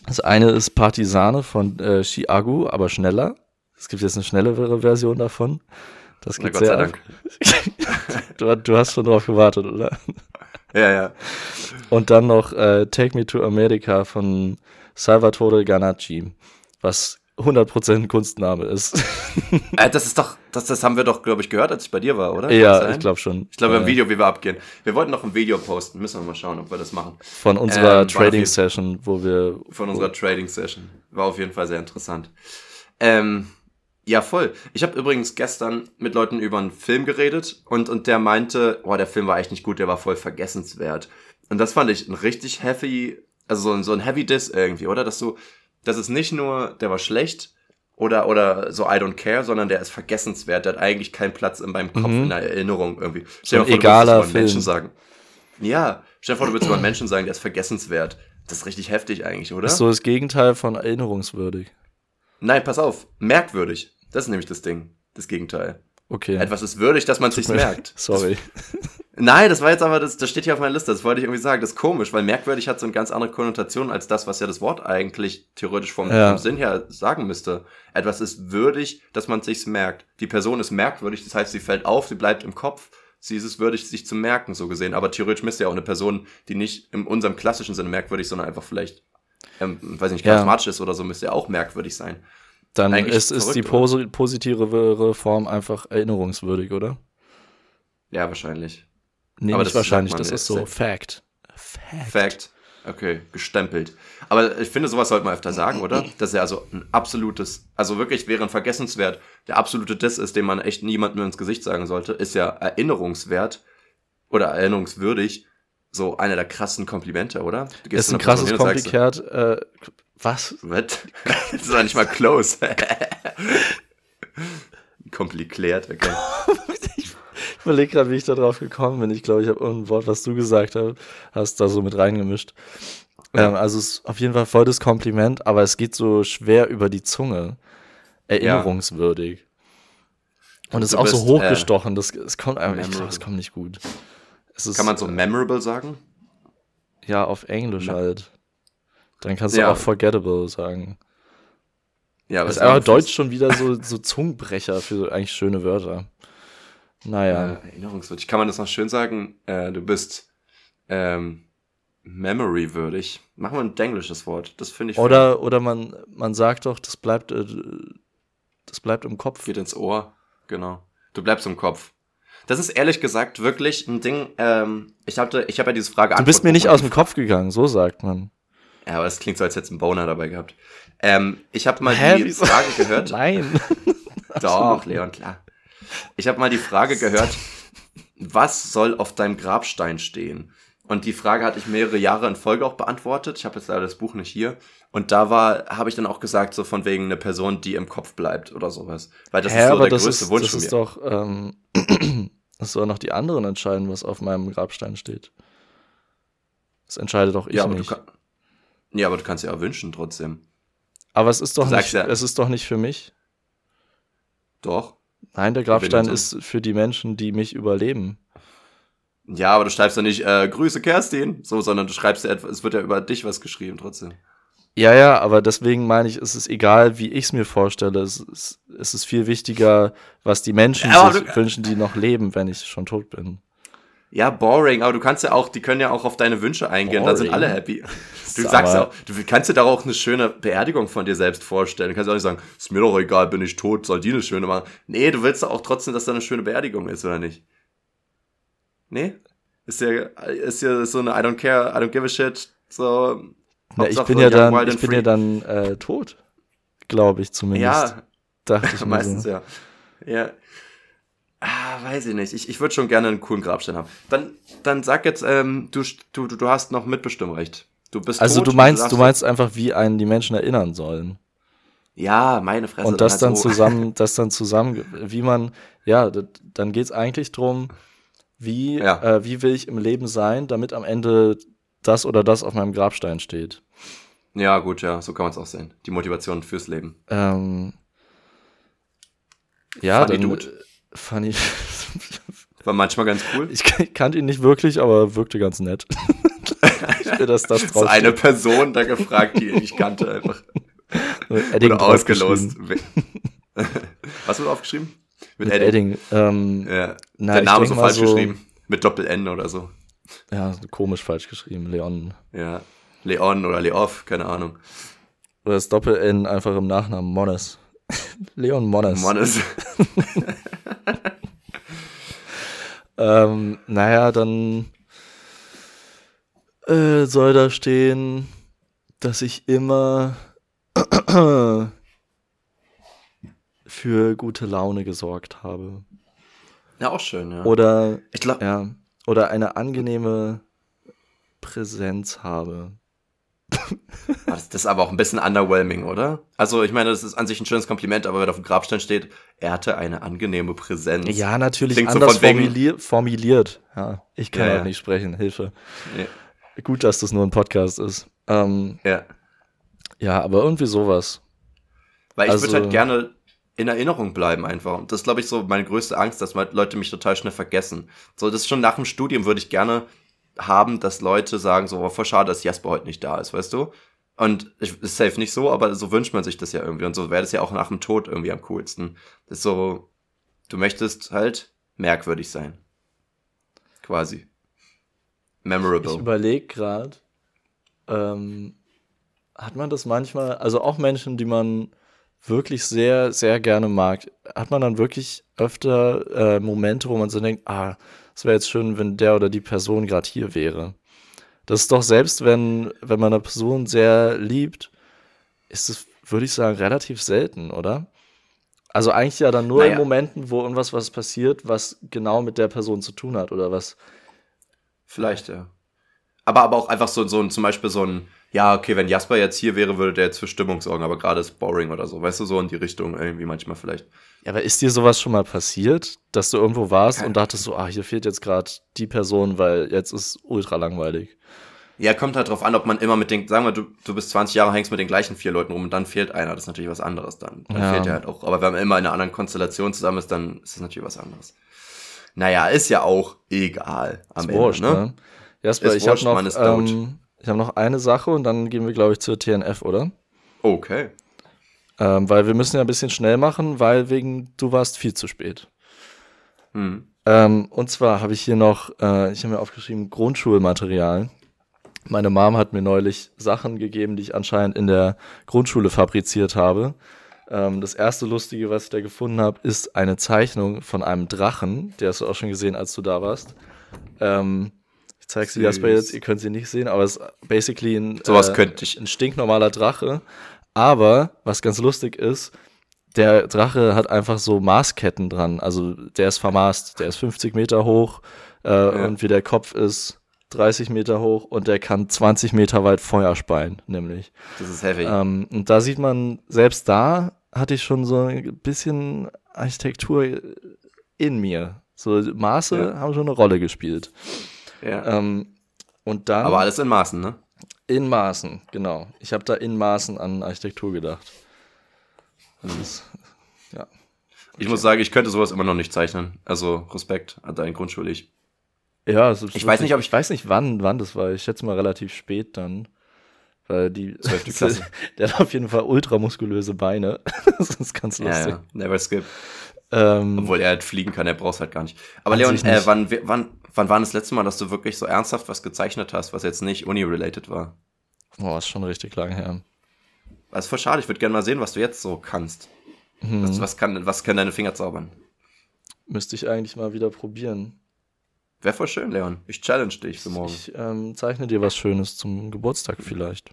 C: Das eine ist Partisane von äh, Chiagu, aber schneller. Es gibt jetzt eine schnellere Version davon. Das geht Na, sehr Gott sei Dank. du, du, hast schon drauf gewartet, oder?
B: Ja, ja.
C: Und dann noch äh, Take Me to America von Salvatore Ganacci, was 100% Kunstname ist.
B: äh, das ist doch, das, das haben wir doch, glaube ich, gehört, als ich bei dir war, oder?
C: Ja, ich glaube schon.
B: Ich glaube, im Video, wie wir abgehen. Wir wollten noch ein Video posten, müssen wir mal schauen, ob wir das machen.
C: Von unserer ähm, Trading Session, wo wir.
B: Von unserer Trading Session. War auf jeden Fall sehr interessant. Ähm, ja, voll. Ich habe übrigens gestern mit Leuten über einen Film geredet und, und der meinte, oh, der Film war echt nicht gut, der war voll vergessenswert. Und das fand ich ein richtig heavy, also so ein, so ein Heavy Diss irgendwie, oder? Dass du das ist nicht nur, der war schlecht oder, oder so I don't care, sondern der ist vergessenswert. Der hat eigentlich keinen Platz in meinem Kopf, mhm. in der Erinnerung irgendwie.
C: Stell dir vor, egaler du
B: würdest Menschen sagen. Ja, stell dir vor, du würdest über einen Menschen sagen, der ist vergessenswert. Das ist richtig heftig eigentlich, oder?
C: ist so das Gegenteil von erinnerungswürdig.
B: Nein, pass auf. Merkwürdig. Das ist nämlich das Ding. Das Gegenteil.
C: Okay.
B: Etwas ist würdig, dass man es sich merkt.
C: Sorry.
B: Nein, das war jetzt aber, das, das steht hier auf meiner Liste, das wollte ich irgendwie sagen, das ist komisch, weil merkwürdig hat so eine ganz andere Konnotation als das, was ja das Wort eigentlich theoretisch vom, ja. vom Sinn her sagen müsste. Etwas ist würdig, dass man es sich merkt. Die Person ist merkwürdig, das heißt, sie fällt auf, sie bleibt im Kopf, sie ist es würdig, sich zu merken, so gesehen. Aber theoretisch müsste ja auch eine Person, die nicht in unserem klassischen Sinne merkwürdig, sondern einfach vielleicht, ähm, weiß nicht, charismatisch ja. ist oder so, müsste ja auch merkwürdig sein.
C: Dann ist, ist die pos positivere Form einfach erinnerungswürdig, oder?
B: Ja, wahrscheinlich.
C: Nee, aber das wahrscheinlich, das ist so Fact.
B: Fact. Fact. Okay, gestempelt. Aber ich finde, sowas sollte man öfter sagen, oder? Dass er also ein absolutes, also wirklich wäre ein vergessenswert, der absolute Diss ist, den man echt niemandem ins Gesicht sagen sollte, ist ja erinnerungswert oder erinnerungswürdig. So einer der krassen Komplimente, oder?
C: Ist ein krasses Komplikat. Äh, was?
B: Was? das ist doch nicht mal close. Kompliklärt, okay.
C: Ich überlege gerade, wie ich da drauf gekommen bin. Ich glaube, ich habe ein Wort, was du gesagt hast, hast da so mit reingemischt. Ähm, also es ist auf jeden Fall voll das Kompliment, aber es geht so schwer über die Zunge. Erinnerungswürdig. Ja. Und es ist auch bist, so hochgestochen. Äh, das, es kommt einfach, ich glaube, es kommt nicht gut.
B: Ist, Kann man so memorable sagen?
C: Ja, auf Englisch ja. halt. Dann kannst du auch forgettable sagen. Ja, aber ist aber Deutsch schon wieder so, so Zungenbrecher für so eigentlich schöne Wörter. Naja.
B: Äh, erinnerungswürdig. Kann man das noch schön sagen? Äh, du bist ähm, memory-würdig. Machen wir ein englisches Wort. Das finde ich.
C: Oder, oder man, man sagt doch, das bleibt, äh, das bleibt im Kopf.
B: Geht ins Ohr. Genau. Du bleibst im Kopf. Das ist ehrlich gesagt wirklich ein Ding. Ähm, ich hatte, ich habe ja diese Frage.
C: Du bist mir nicht aus dem Kopf gegangen, so sagt man.
B: Ja, aber das klingt so, als hättest du einen Boner dabei gehabt. Ähm, ich habe mal Hä, die wieso? Frage gehört.
C: Nein.
B: Doch, Leon, klar. Ich habe mal die Frage gehört, was soll auf deinem Grabstein stehen? Und die Frage hatte ich mehrere Jahre in Folge auch beantwortet. Ich habe jetzt leider das Buch nicht hier. Und da war, habe ich dann auch gesagt, so von wegen eine Person, die im Kopf bleibt oder sowas. Weil das Hä, ist so der größte ist, Wunsch
C: das
B: von
C: mir. Ist doch, ähm, das soll noch die anderen entscheiden, was auf meinem Grabstein steht. Das entscheidet doch ich
B: ja,
C: nicht.
B: Kann, ja, aber du kannst ja auch wünschen trotzdem.
C: Aber es ist doch, nicht, ja, es ist doch nicht für mich.
B: Doch.
C: Nein, der Grabstein ist für die Menschen, die mich überleben.
B: Ja, aber du schreibst ja nicht äh, Grüße Kerstin, so, sondern du schreibst ja etwas, es wird ja über dich was geschrieben trotzdem.
C: Ja, ja, aber deswegen meine ich, es ist egal, wie ich es mir vorstelle. Es ist, es ist viel wichtiger, was die Menschen ja, sich wünschen, die noch leben, wenn ich schon tot bin.
B: Ja, boring, aber du kannst ja auch, die können ja auch auf deine Wünsche eingehen, boring. dann sind alle happy. Du sagst ja auch, du kannst dir da auch eine schöne Beerdigung von dir selbst vorstellen. Du kannst ja auch nicht sagen, ist mir doch egal, bin ich tot, soll die eine schöne machen. Nee, du willst doch auch trotzdem, dass da eine schöne Beerdigung ist, oder nicht? Nee? Ist ja, ist ja so eine I don't care, I don't give a shit, so.
C: Ja, ich bin ja dann, ich bin ja dann äh, tot, glaube ich zumindest.
B: Ja, dachte ich meistens so. ja. Ja. Ah, weiß ich nicht. Ich, ich würde schon gerne einen coolen Grabstein haben. Dann, dann sag jetzt, ähm, du, du, du hast noch Mitbestimmrecht. Du bist
C: Also
B: tot,
C: du meinst,
B: darfst-
C: du meinst einfach, wie einen die Menschen erinnern sollen.
B: Ja, meine Fresse.
C: Und das dann
B: so-
C: zusammen, das dann zusammen, wie man, ja, d- dann geht's eigentlich drum, wie,
B: Ja.
C: äh, wie will ich im Leben sein, damit am Ende das oder das auf meinem Grabstein steht.
B: Ja, gut, ja, so kann man es auch sehen. Die Motivation fürs Leben.
C: Ähm, ja,
B: Funny
C: dann,
B: Dude.
C: Äh, Funny.
B: War manchmal ganz cool.
C: Ich kan- kannte ihn nicht wirklich, aber wirkte ganz nett. ich will, dass das
B: So eine Person da gefragt, die ich kannte, einfach.
C: Edding
B: Oder ausgelost. Was wird aufgeschrieben?
C: Mit Edding. Ähm,
B: Ja.
C: Na,
B: Der
C: ich
B: Name
C: denk
B: so falsch
C: so-
B: geschrieben. Mit Doppel-N oder so.
C: ja, komisch falsch geschrieben, Leon.
B: Ja. Leon oder Leof, keine Ahnung.
C: Oder das Doppel-N einfach im Nachnamen Monnes. Leon Monnes.
B: Monnes.
C: Ähm, naja, dann äh, soll da stehen, dass ich immer für gute Laune gesorgt habe.
B: Ja, auch schön, ja.
C: Oder,
B: ich glaube,
C: ja, oder eine angenehme Präsenz habe.
B: das ist aber auch ein bisschen underwhelming, oder? Also, ich meine, das ist an sich ein schönes Kompliment, aber wenn auf dem Grabstein steht, er hatte eine angenehme Präsenz.
C: Ja, natürlich
B: Klingt so
C: anders
B: wegen-
C: formulier formuliert. Ja, ich kann
B: Ja,
C: auch
B: ja.
C: nicht sprechen, Hilfe.
B: Ja.
C: Gut, dass das nur ein Podcast ist. Ähm,
B: ja.
C: ja, aber irgendwie sowas.
B: Weil ich
C: Also-
B: würde halt gerne in Erinnerung bleiben einfach. Und das ist, glaube ich, so meine größte Angst, dass Leute mich total schnell vergessen. So, das ist schon nach dem Studium würde ich gerne haben, dass Leute sagen, so, oh, voll schade, dass Jasper heute nicht da ist, weißt du? Und ich, ist safe nicht so, aber so wünscht man sich das ja irgendwie. Und so wäre das ja auch nach dem Tod irgendwie am coolsten. Das ist so, du möchtest halt merkwürdig sein. Quasi.
C: Ich
B: Memorable.
C: überlege gerade, ähm, hat man das manchmal, also auch Menschen, die man wirklich sehr, sehr gerne mag, hat man dann wirklich öfter äh, Momente, wo man so denkt, ah, es wäre jetzt schön, wenn der oder die Person gerade hier wäre. Das ist doch selbst, wenn, wenn man eine Person sehr liebt, ist es, würde ich sagen, relativ selten, oder? Also eigentlich ja dann nur in
B: Naja.
C: Momenten, wo irgendwas was passiert, was genau mit der Person zu tun hat oder was
B: Vielleicht, ja. Aber, aber auch einfach so, so ein, zum Beispiel so ein, ja, okay, wenn Jasper jetzt hier wäre, würde der jetzt für Stimmung sorgen, aber gerade ist boring oder so. Weißt du, so in die Richtung irgendwie manchmal vielleicht.
C: Ja, aber ist dir sowas schon mal passiert, dass du irgendwo warst und dachtest so, ah, hier fehlt jetzt gerade die Person, weil jetzt ist ultra langweilig.
B: Ja, kommt halt drauf an, ob man immer mit den, sagen wir, du, du bist 20 Jahre, hängst mit den gleichen vier Leuten rum und dann fehlt einer. Das ist natürlich was anderes dann. Dann
C: Ja.
B: fehlt er halt auch. Aber wenn man immer in einer anderen Konstellation zusammen ist, dann ist das natürlich was anderes. Naja, ist ja auch egal am
C: Ist
B: Ende,
C: wurscht,
B: ne?
C: ne? Jasper,
B: Ist
C: ich habe noch,
B: man ist
C: ähm, ich hab noch eine Sache und dann gehen wir, glaube ich, zur TNF, oder?
B: Okay.
C: Ähm, weil wir müssen ja ein bisschen schnell machen, weil wegen du warst viel zu spät.
B: Hm.
C: Ähm, und zwar habe ich hier noch, äh, ich habe mir aufgeschrieben, Grundschulmaterial. Meine Mom hat mir neulich Sachen gegeben, die ich anscheinend in der Grundschule fabriziert habe. Ähm, das erste Lustige, was ich da gefunden habe, ist eine Zeichnung von einem Drachen. Die hast du auch schon gesehen, als du da warst. Ähm, ich zeige sie
B: Süß.
C: Jasper jetzt, ihr könnt sie nicht sehen, aber es ist basically ein,
B: Sowas
C: äh,
B: könnte ich.
C: ein stinknormaler Drache. Aber, was ganz lustig ist, der Drache hat einfach so Maßketten dran. Also der ist vermaßt, der ist 50 Meter hoch äh, und wie der Kopf ist 30 Meter hoch und der kann 20 Meter weit Feuer speien, nämlich.
B: Das ist heavy.
C: Ähm, und da sieht man, selbst da hatte ich schon so ein bisschen Architektur in mir. So Maße
B: Ja.
C: haben schon eine Rolle gespielt.
B: Ja.
C: Ähm, und dann
B: aber alles in Maßen, ne?
C: in Maßen, genau. Ich habe da in Maßen an Architektur gedacht. Ist, ja.
B: Ich muss sagen, ich könnte sowas immer noch nicht zeichnen. Also Respekt an deinen Grundschule. Ich.
C: Ja, es ist
B: Ich weiß nicht, ob ich-
C: ich weiß nicht, wann, wann das war. Ich schätze mal relativ spät dann. Weil die, der hat auf jeden Fall ultramuskulöse Beine. das ist ganz
B: Ja,
C: lustig.
B: ja. Never skip.
C: Ähm,
B: Obwohl er halt fliegen kann, er braucht halt gar nicht. Aber Leon,
C: sich
B: äh,
C: nicht.
B: wann, wann, wann war das letzte Mal, dass du wirklich so ernsthaft was gezeichnet hast, was jetzt nicht uni-related war?
C: boah, ist schon richtig lang her.
B: Das ist voll schade, ich würde gerne mal sehen, was du jetzt so kannst.
C: Hm,
B: Was, was, kann, was können deine Finger zaubern?
C: müsste ich eigentlich mal wieder probieren.
B: Wäre voll schön, Leon. Ich challenge dich für morgen.
C: Ich ähm, zeichne dir was Schönes zum Geburtstag vielleicht.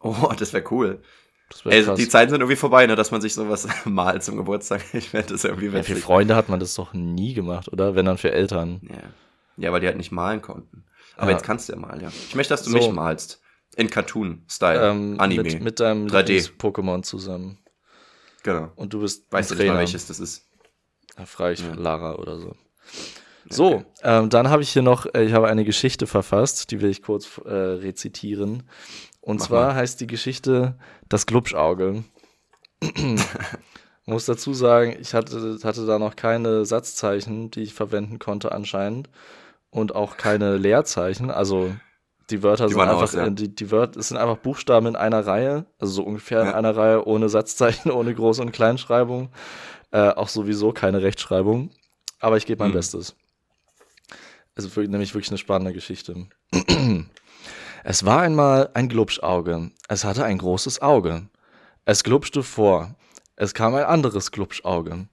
B: Oh, das wäre cool.
C: Krass.
B: die Zeiten sind irgendwie vorbei, ne, dass man sich sowas malt zum Geburtstag. Ich fände das irgendwie
C: ja, für. Freunde hat man das doch nie gemacht, oder? Wenn dann für Eltern.
B: Ja. ja, weil die halt nicht malen konnten. Aber
C: Ja.
B: jetzt kannst du ja mal, ja. Ich möchte, dass du
C: So.
B: mich malst. In Cartoon-Style.
C: Ähm,
B: Anime.
C: Mit, mit deinem
B: 3D.
C: Pokémon zusammen.
B: genau.
C: Und du bist
B: Weißt du nicht mal, welches das ist?
C: Da frage ich
B: Ja.
C: Lara oder so. So, ähm, dann habe ich hier noch, äh, ich habe eine Geschichte verfasst, die will ich kurz äh, rezitieren. Und
B: Mach
C: zwar
B: mal.
C: heißt die Geschichte Das Glubschauge. Muss dazu sagen, ich hatte, hatte da noch keine Satzzeichen, die ich verwenden konnte anscheinend. Und auch keine Leerzeichen. Also die Wörter
B: Die
C: sind einfach,
B: aus, ja.
C: äh, die, die Wörter, es sind einfach Buchstaben in einer Reihe, also so ungefähr in
B: Ja.
C: einer Reihe, ohne Satzzeichen, ohne Groß- und Kleinschreibung. Äh, auch sowieso keine Rechtschreibung. Aber ich gebe mein
B: Hm.
C: Bestes. Es ist wirklich- nämlich wirklich eine spannende Geschichte. Es war einmal ein Glubschauge. Es hatte ein großes Auge. Es glubschte vor. Es kam ein anderes Glubschauge.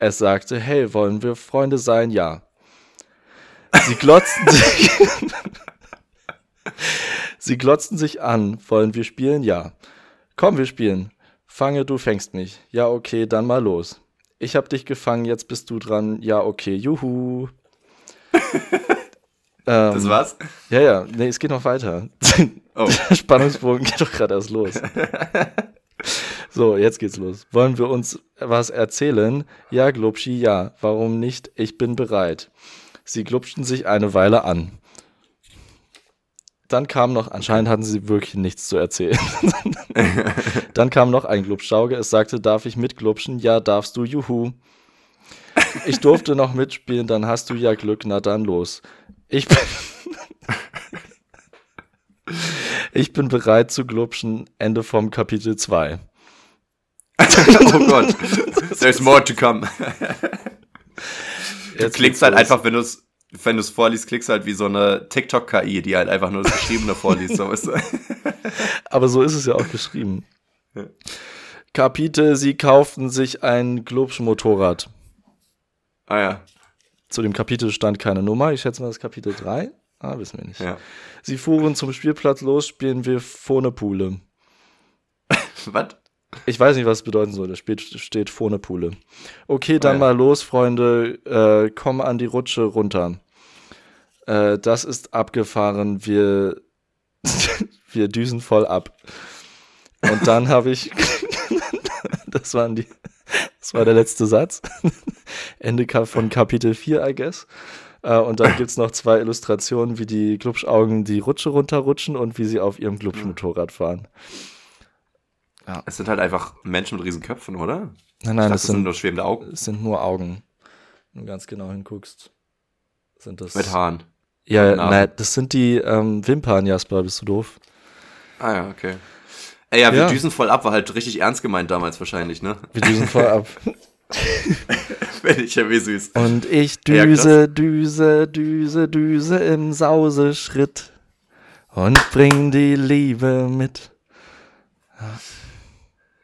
C: Es sagte, hey, wollen wir Freunde sein? Ja. Sie glotzten sich. Sie glotzten sich an. Wollen wir spielen? Ja. Komm, wir spielen. Fange, du fängst mich. Ja, okay, dann mal los. Ich hab dich gefangen, jetzt bist du dran. Ja, okay, juhu. ähm,
B: Das war's?
C: Ja, ja, nee, es geht noch weiter.
B: Oh.
C: Der Spannungsbogen geht doch gerade erst los. so, jetzt geht's los. Wollen wir uns was erzählen? Ja, Glubschi, ja. Warum nicht? Ich bin bereit. Sie glubschten sich eine Weile an. Dann kam noch, anscheinend hatten sie wirklich nichts zu erzählen. Dann kam noch ein Glubschauge. Es sagte, darf ich mitglubschen? Ja, darfst du, juhu. Ich durfte noch mitspielen, dann hast du ja Glück, na dann los. Ich bin, ich bin bereit zu glubschen. Ende vom Kapitel 2.
B: oh Gott. There's more to come. Du
C: Jetzt
B: klingst halt
C: los.
B: einfach, wenn du es wenn du es vorliest, klingst halt wie so eine TikTok-KI, die halt einfach nur das Geschriebene vorliest. So, weißt du?
C: Aber so ist es ja auch geschrieben.
B: Ja.
C: Kapitel, sie kauften sich ein Glubsch-Motorrad.
B: Ah ja.
C: Zu dem Kapitel stand keine Nummer. Ich schätze mal, das ist Kapitel 3. Ah, wissen wir nicht.
B: ja.
C: Sie fuhren zum Spielplatz los, spielen wir Pfonepule.
B: Was?
C: Ich weiß nicht, was es bedeuten soll. Da steht, steht Pfonepule. Okay, dann
B: Ah, ja.
C: mal los, Freunde. Äh, komm an die Rutsche runter. Äh, das ist abgefahren. Wir, wir düsen voll ab. Und dann habe ich. das waren die. Das war der letzte Satz. Ende von Kapitel 4, I guess. Äh, und dann gibt es noch zwei Illustrationen, wie die Glubschaugen die Rutsche runterrutschen und wie sie auf ihrem Glubschmotorrad fahren.
B: Es sind halt einfach Menschen mit riesen Köpfen, oder?
C: Nein, nein,
B: dachte,
C: das
B: sind
C: sind,
B: nur schwebende Augen
C: es sind nur Augen. Wenn du ganz genau hinguckst, sind das.
B: mit Haaren.
C: Ja, nein, das sind die ähm, Wimpern, Jasper, bist du doof?
B: Ah ja, okay. Ey, ja, wir
C: Ja.
B: düsen voll ab, war halt richtig ernst gemeint damals wahrscheinlich, ne?
C: Wir düsen voll ab.
B: Wenn ich ja wie süß.
C: Und ich
B: Ja,
C: düse, düse, düse, düse im Sauseschritt und bring die Liebe mit.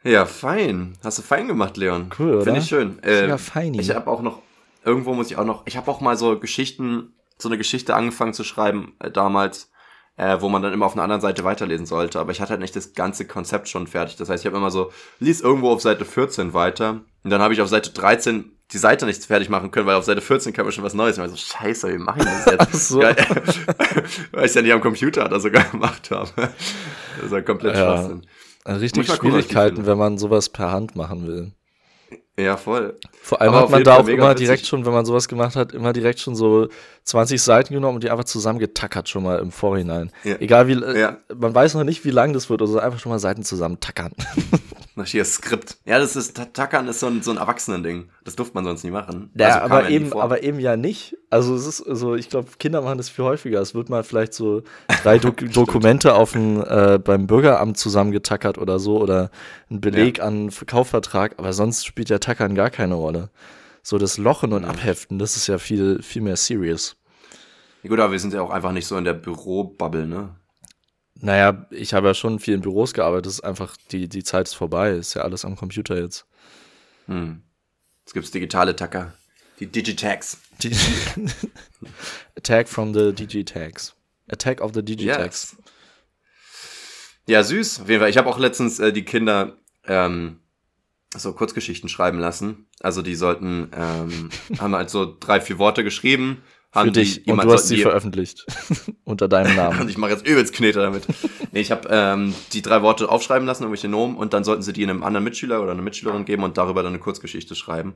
B: Ja, fein. Hast du fein gemacht, Leon.
C: Cool, oder?
B: Finde ich schön. Äh,
C: Ja, feini.
B: Ich habe auch noch, irgendwo muss ich auch noch, ich habe auch mal so Geschichten, so eine Geschichte angefangen zu schreiben äh, damals, äh, wo man dann immer auf einer anderen Seite weiterlesen sollte. Aber ich hatte halt nicht das ganze Konzept schon fertig. Das heißt, ich habe immer so, lies irgendwo auf Seite 14 weiter. Und dann habe ich auf Seite 13 die Seite nicht fertig machen können, weil auf Seite 14 kam mir schon was Neues. Und ich war so, scheiße, wie mache ich das jetzt?
C: Ach so.
B: Ja, weil ich ja nicht am Computer oder sogar gemacht habe. Das ist ja komplett
C: Ja.
B: Schwachsinn.
C: Also richtig Schwierigkeiten, wenn man sowas per Hand machen will.
B: Ja, voll.
C: Vor allem
B: Aber
C: hat man da auch immer
B: witzig.
C: direkt schon, wenn man sowas gemacht hat, immer direkt schon so 20 Seiten genommen und die einfach zusammengetackert schon mal im Vorhinein.
B: Ja.
C: Egal wie, äh,
B: Ja.
C: man weiß noch nicht, wie lang das wird, also einfach schon mal Seiten zusammentackern.
B: Nach hier Skript. Ja, das ist, Tackern ist so ein, so ein Erwachsenending. Das durfte man sonst nie machen.
C: Ja,
B: Also
C: aber
B: ja
C: eben, aber eben ja nicht. Also es ist, also ich glaube, Kinder machen das viel häufiger. Es wird mal vielleicht so drei Dok Dokumente auf dem, äh, beim Bürgeramt zusammengetackert oder so oder ein Beleg an Kaufvertrag, aber sonst spielt ja Tackern gar keine Rolle. So das Lochen und Abheften, das ist ja viel, viel mehr serious.
B: Ja, gut, aber wir sind ja auch einfach nicht so in der Bürobubble, ne?
C: Naja, ich habe ja schon viel in Büros gearbeitet, es ist einfach, die, die Zeit ist vorbei, ist ja alles am Computer jetzt.
B: Hm. Jetzt gibt's digitale Tacker. Die Digitags.
C: Die Attack from the Digitags. Attack of the Digitags.
B: Yes. Ja, süß. Auf jeden Fall. Ich habe auch letztens äh, die Kinder ähm, so Kurzgeschichten schreiben lassen. Also die sollten, ähm, haben halt so drei, vier Worte geschrieben.
C: Für dich.
B: Die,
C: und du hast sie veröffentlicht. Unter deinem Namen.
B: Und ich mache jetzt übelst Knete damit. nee, ich habe ähm, die drei Worte aufschreiben lassen, irgendwelche Nomen, und dann sollten sie die einem anderen Mitschüler oder einer Mitschülerin geben und darüber dann eine Kurzgeschichte schreiben.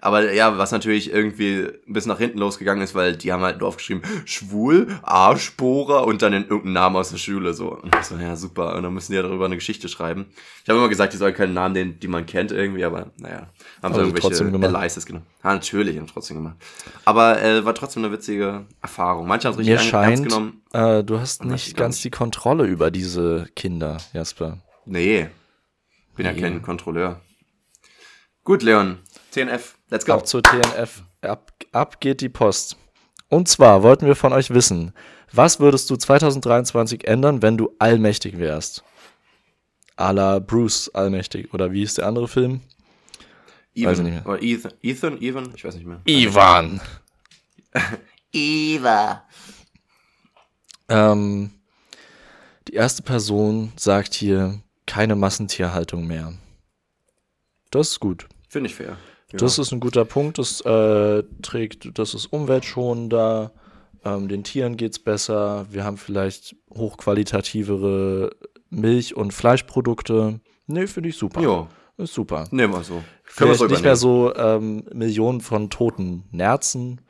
B: Aber ja, was natürlich irgendwie bisschen nach hinten losgegangen ist, weil die haben halt nur aufgeschrieben, schwul, Arschbohrer und dann in irgendeinen Namen aus der Schule so. Und so, ja, super. Und dann müssen die ja darüber eine Geschichte schreiben. Ich habe immer gesagt, die sollen keinen Namen, den, die man kennt irgendwie, aber naja, haben sie
C: Also trotzdem
B: irgendwelche
C: gemacht.
B: Elises genommen. Ja, natürlich, haben trotzdem gemacht. Aber äh, war trotzdem eine witzige Erfahrung. Manche haben es richtig
C: Mir scheint,
B: genommen.
C: äh, du hast nicht ganz
B: nicht.
C: die Kontrolle über diese Kinder, Jasper.
B: Nee. Bin ja
C: Nee.
B: kein Kontrolleur. Gut, Leon. TNF. Let's go.
C: Ab zur TNF. Ab, ab geht die Post. Und zwar wollten wir von euch wissen, was würdest du 2023 ändern, wenn du allmächtig wärst? A la Bruce allmächtig. Oder wie ist der andere Film?
B: Even.
C: weiß ich nicht mehr.
B: Oder Ethan. Ethan? Even? Ich weiß nicht mehr.
C: Ivan.
B: Eva.
C: Ähm, die erste Person sagt hier keine Massentierhaltung mehr. Das ist gut.
B: Finde ich fair. Ja.
C: Das ist ein guter Punkt. Das äh, trägt, das ist umweltschonender. Ähm, den Tieren geht's besser. Wir haben vielleicht hochqualitativere Milch- und Fleischprodukte. Nee, finde ich super.
B: Jo,
C: Ist super.
B: nehmen wir so. Können wir so
C: nicht mehr so ähm, Millionen von toten Nerzen.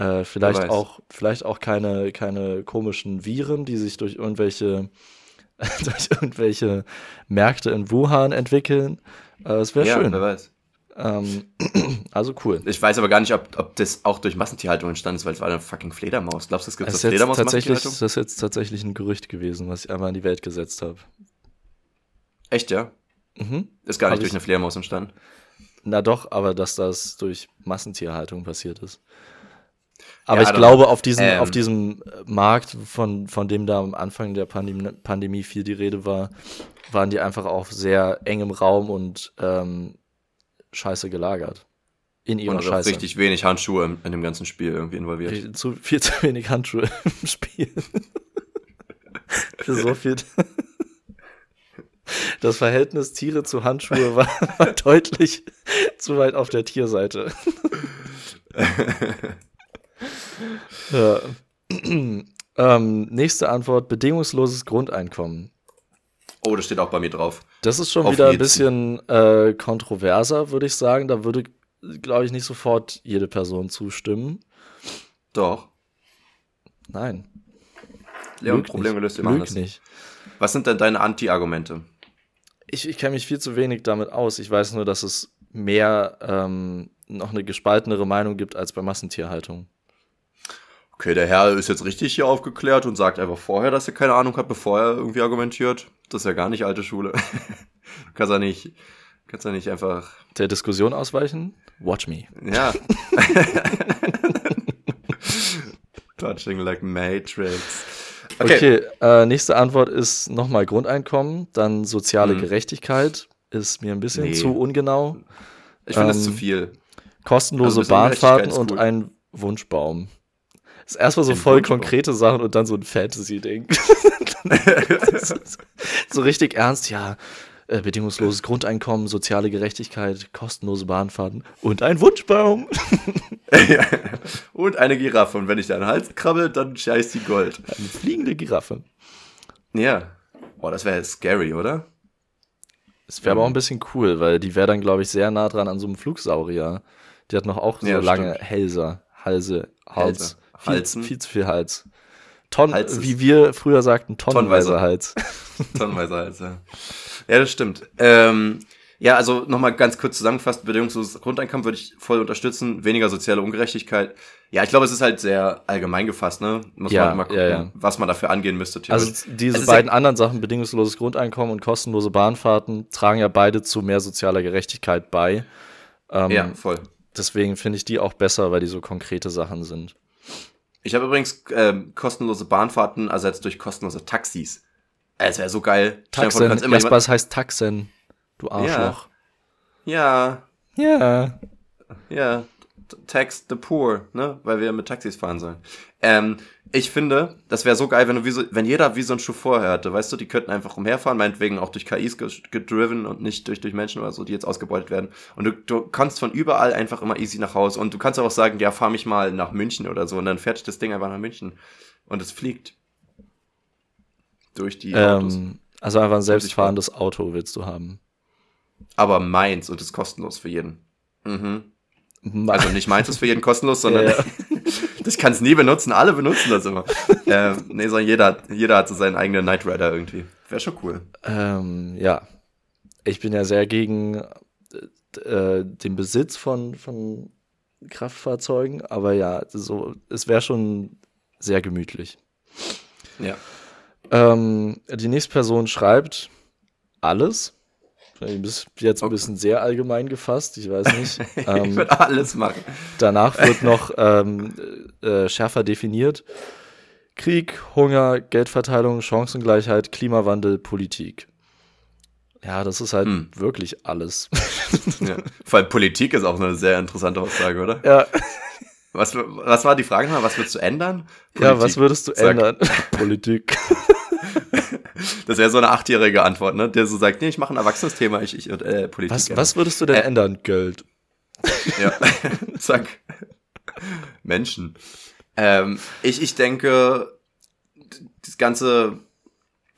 C: Äh, vielleicht auch, vielleicht auch keine, keine komischen Viren, die sich durch irgendwelche, durch irgendwelche Märkte in Wuhan entwickeln. Äh, das wäre
B: ja,
C: schön.
B: wer weiß.
C: Ähm, also cool.
B: Ich weiß aber gar nicht, ob, ob das auch durch Massentierhaltung entstanden ist, weil es war eine fucking Fledermaus. Glaubst du, es gibt
C: Das jetzt tatsächlich, das ist jetzt tatsächlich ein Gerücht gewesen, was ich einmal in die Welt gesetzt habe.
B: Echt, ja?
C: Mhm.
B: Ist gar
C: Hab
B: nicht durch eine Fledermaus entstanden.
C: Na doch, aber dass das durch Massentierhaltung passiert ist. Aber
B: Ja,
C: ich glaube, auf diesem,
B: ähm,
C: auf diesem Markt, von, von dem da am Anfang der Pandemie, Pandemie viel die Rede war, waren die einfach auf sehr engem Raum und ähm, scheiße gelagert. In ihrer
B: Und
C: Scheiße.
B: richtig wenig Handschuhe in, in dem ganzen Spiel irgendwie involviert.
C: Viel zu, viel zu wenig Handschuhe im Spiel. Für so viel. Das Verhältnis Tiere zu Handschuhe war, war deutlich zu weit auf der Tierseite. ja. ähm, nächste Antwort: bedingungsloses Grundeinkommen.
B: Oh, das steht auch bei mir drauf.
C: Das ist schon
B: Auf
C: wieder ein bisschen äh, kontroverser, würde ich sagen. Da würde, glaube ich, nicht sofort jede Person zustimmen.
B: Doch.
C: Nein.
B: Leon,
C: Lüg
B: Problem
C: nicht.
B: gelöst, wir machen
C: Lüg
B: das.
C: nicht.
B: Was sind denn deine Anti-Argumente?
C: Ich, ich kenne mich viel zu wenig damit aus. Ich weiß nur, dass es mehr ähm, noch eine gespaltenere Meinung gibt als bei Massentierhaltung.
B: Okay, der Herr ist jetzt richtig hier aufgeklärt und sagt einfach vorher, dass er keine Ahnung hat, bevor er irgendwie argumentiert. Das ist ja gar nicht alte Schule. du kannst ja nicht, kannst ja nicht einfach,
C: Der Diskussion ausweichen? Watch me.
B: ja. Touching like Matrix.
C: Okay, äh, nächste Antwort ist nochmal Grundeinkommen, dann soziale
B: Mhm.
C: Gerechtigkeit. Ist mir ein bisschen
B: Nee.
C: zu ungenau.
B: Ich finde es
C: Ähm,
B: zu viel.
C: Kostenlose
B: Also
C: Bahnfahrten und
B: gut.
C: ein Wunschbaum. Das ist erstmal so voll konkrete Sachen und dann so ein Fantasy-Ding. so richtig ernst, ja. Äh, bedingungsloses Grundeinkommen, soziale Gerechtigkeit, kostenlose Bahnfahrten und ein Wunschbaum.
B: Ja. und eine Giraffe. Und wenn ich da an den Hals krabbel, dann scheißt die Gold.
C: Eine fliegende Giraffe.
B: Ja. Boah, das wäre scary, oder?
C: Das wäre aber auch ein bisschen cool, weil die wäre dann, glaube ich, sehr nah dran an so einem Flugsaurier. Die hat noch auch so
B: Ja,
C: lange
B: stimmt.
C: Hälse, Halse, Hals.
B: Hälse.
C: Viel,
B: Halsen.
C: viel zu viel Hals. Ton,
B: Hals
C: wie wir früher sagten, tonnenweise. Hals.
B: Tonnenweise Hals, ja. Ja, das stimmt. Ähm, ja, also nochmal ganz kurz zusammengefasst, bedingungsloses Grundeinkommen würde ich voll unterstützen, weniger soziale Ungerechtigkeit. Ja, ich glaube, es ist halt sehr allgemein gefasst, ne? Muss
C: Ja,
B: man immer gucken,
C: ja, ja.
B: was man dafür angehen müsste.
C: Also diese beiden anderen Sachen, bedingungsloses Grundeinkommen und kostenlose Bahnfahrten, tragen ja beide zu mehr sozialer Gerechtigkeit bei. Ähm,
B: ja, voll.
C: Deswegen finde ich die auch besser, weil die so konkrete Sachen sind.
B: Ich habe übrigens ähm, kostenlose Bahnfahrten ersetzt durch kostenlose Taxis. Es wäre so geil.
C: Taxen, Jasper, es heißt Taxen. Du Arschloch.
B: Ja,
C: Ja.
B: ja. tax the poor, ne? Weil wir mit Taxis fahren sollen. Ähm, ich finde, das wäre so geil, wenn du wie so, wenn jeder wie so ein Chauffeur hörte, weißt du, die könnten einfach umherfahren, meinetwegen auch durch KIs gedriven und nicht durch, durch Menschen oder so, die jetzt ausgebeutet werden. Und du, du kannst von überall einfach immer easy nach Hause. Und du kannst auch sagen, ja, fahr mich mal nach München oder so. Und dann fährt das Ding einfach nach München. Und es fliegt. Durch die
C: Autos. Ähm, also einfach ein selbstfahrendes Auto willst du haben.
B: Aber meins und ist kostenlos für jeden. Mhm. Also nicht meins ist für jeden kostenlos, sondern ja, ja. ich kann es nie benutzen, alle benutzen das immer. ähm, nee, sondern jeder, jeder hat so seinen eigenen Knight Rider irgendwie. Wäre schon cool.
C: Ähm, ja. Ich bin ja sehr gegen äh, den Besitz von, von Kraftfahrzeugen, aber ja, so, es wäre schon sehr gemütlich.
B: Ja.
C: Ähm, die nächste Person schreibt alles. Bis jetzt ein bisschen sehr allgemein gefasst, ich weiß nicht.
B: Ähm, ich würde alles machen.
C: Danach wird noch ähm, äh, schärfer definiert. Krieg, Hunger, Geldverteilung, Chancengleichheit, Klimawandel, Politik. Ja, das ist halt hm. wirklich alles.
B: Ja. Vor allem Politik ist auch eine sehr interessante Aussage, oder?
C: Ja.
B: Was, was war die Frage mal? Was würdest du ändern?
C: Politik. Ja, was würdest du Sag. ändern? Politik.
B: Das wäre so eine achtjährige Antwort, ne? Der so sagt, nee, ich mache ein erwachsenes Thema, ich, ich äh, Politik.
C: Was, was würdest du denn äh, ändern? Geld.
B: Ja, zack. Menschen. Ähm, ich, ich denke, das Ganze,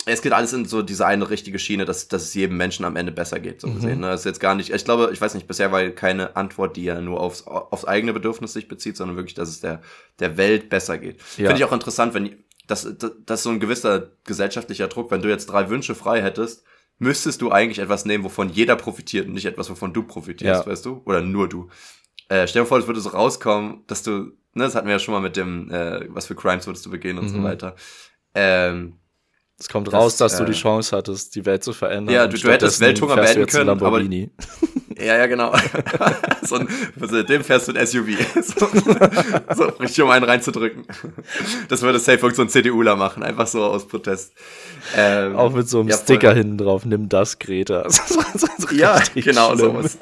B: es geht alles in so diese eine richtige Schiene, dass, dass es jedem Menschen am Ende besser geht, so mhm. gesehen. Ne? Das ist jetzt gar nicht, ich glaube, ich weiß nicht, bisher war keine Antwort, die ja nur aufs, aufs eigene Bedürfnis sich bezieht, sondern wirklich, dass es der, der Welt besser geht. Ja. Finde ich auch interessant, wenn, das, das, das ist so ein gewisser gesellschaftlicher Druck. Wenn du jetzt drei Wünsche frei hättest, müsstest du eigentlich etwas nehmen, wovon jeder profitiert und nicht etwas, wovon du profitierst, ja. weißt du? Oder nur du. Äh, stell dir vor, es würde so rauskommen, dass du, ne, das hatten wir ja schon mal mit dem, äh, was für Crimes würdest du begehen und mhm. so weiter. Ähm,
C: es kommt das, raus, dass äh, du die Chance hattest, die Welt zu verändern.
B: Ja, du, du hättest Welthunger beenden können, aber ja, ja, genau. so ein, also dem fährst du ein SUV. so, so richtig um einen reinzudrücken. Das würde safe so ein CDUler machen, einfach so aus Protest.
C: Ähm, Auch mit so einem ja, Sticker hinten drauf, nimm das, Greta.
B: ja, genau sowas.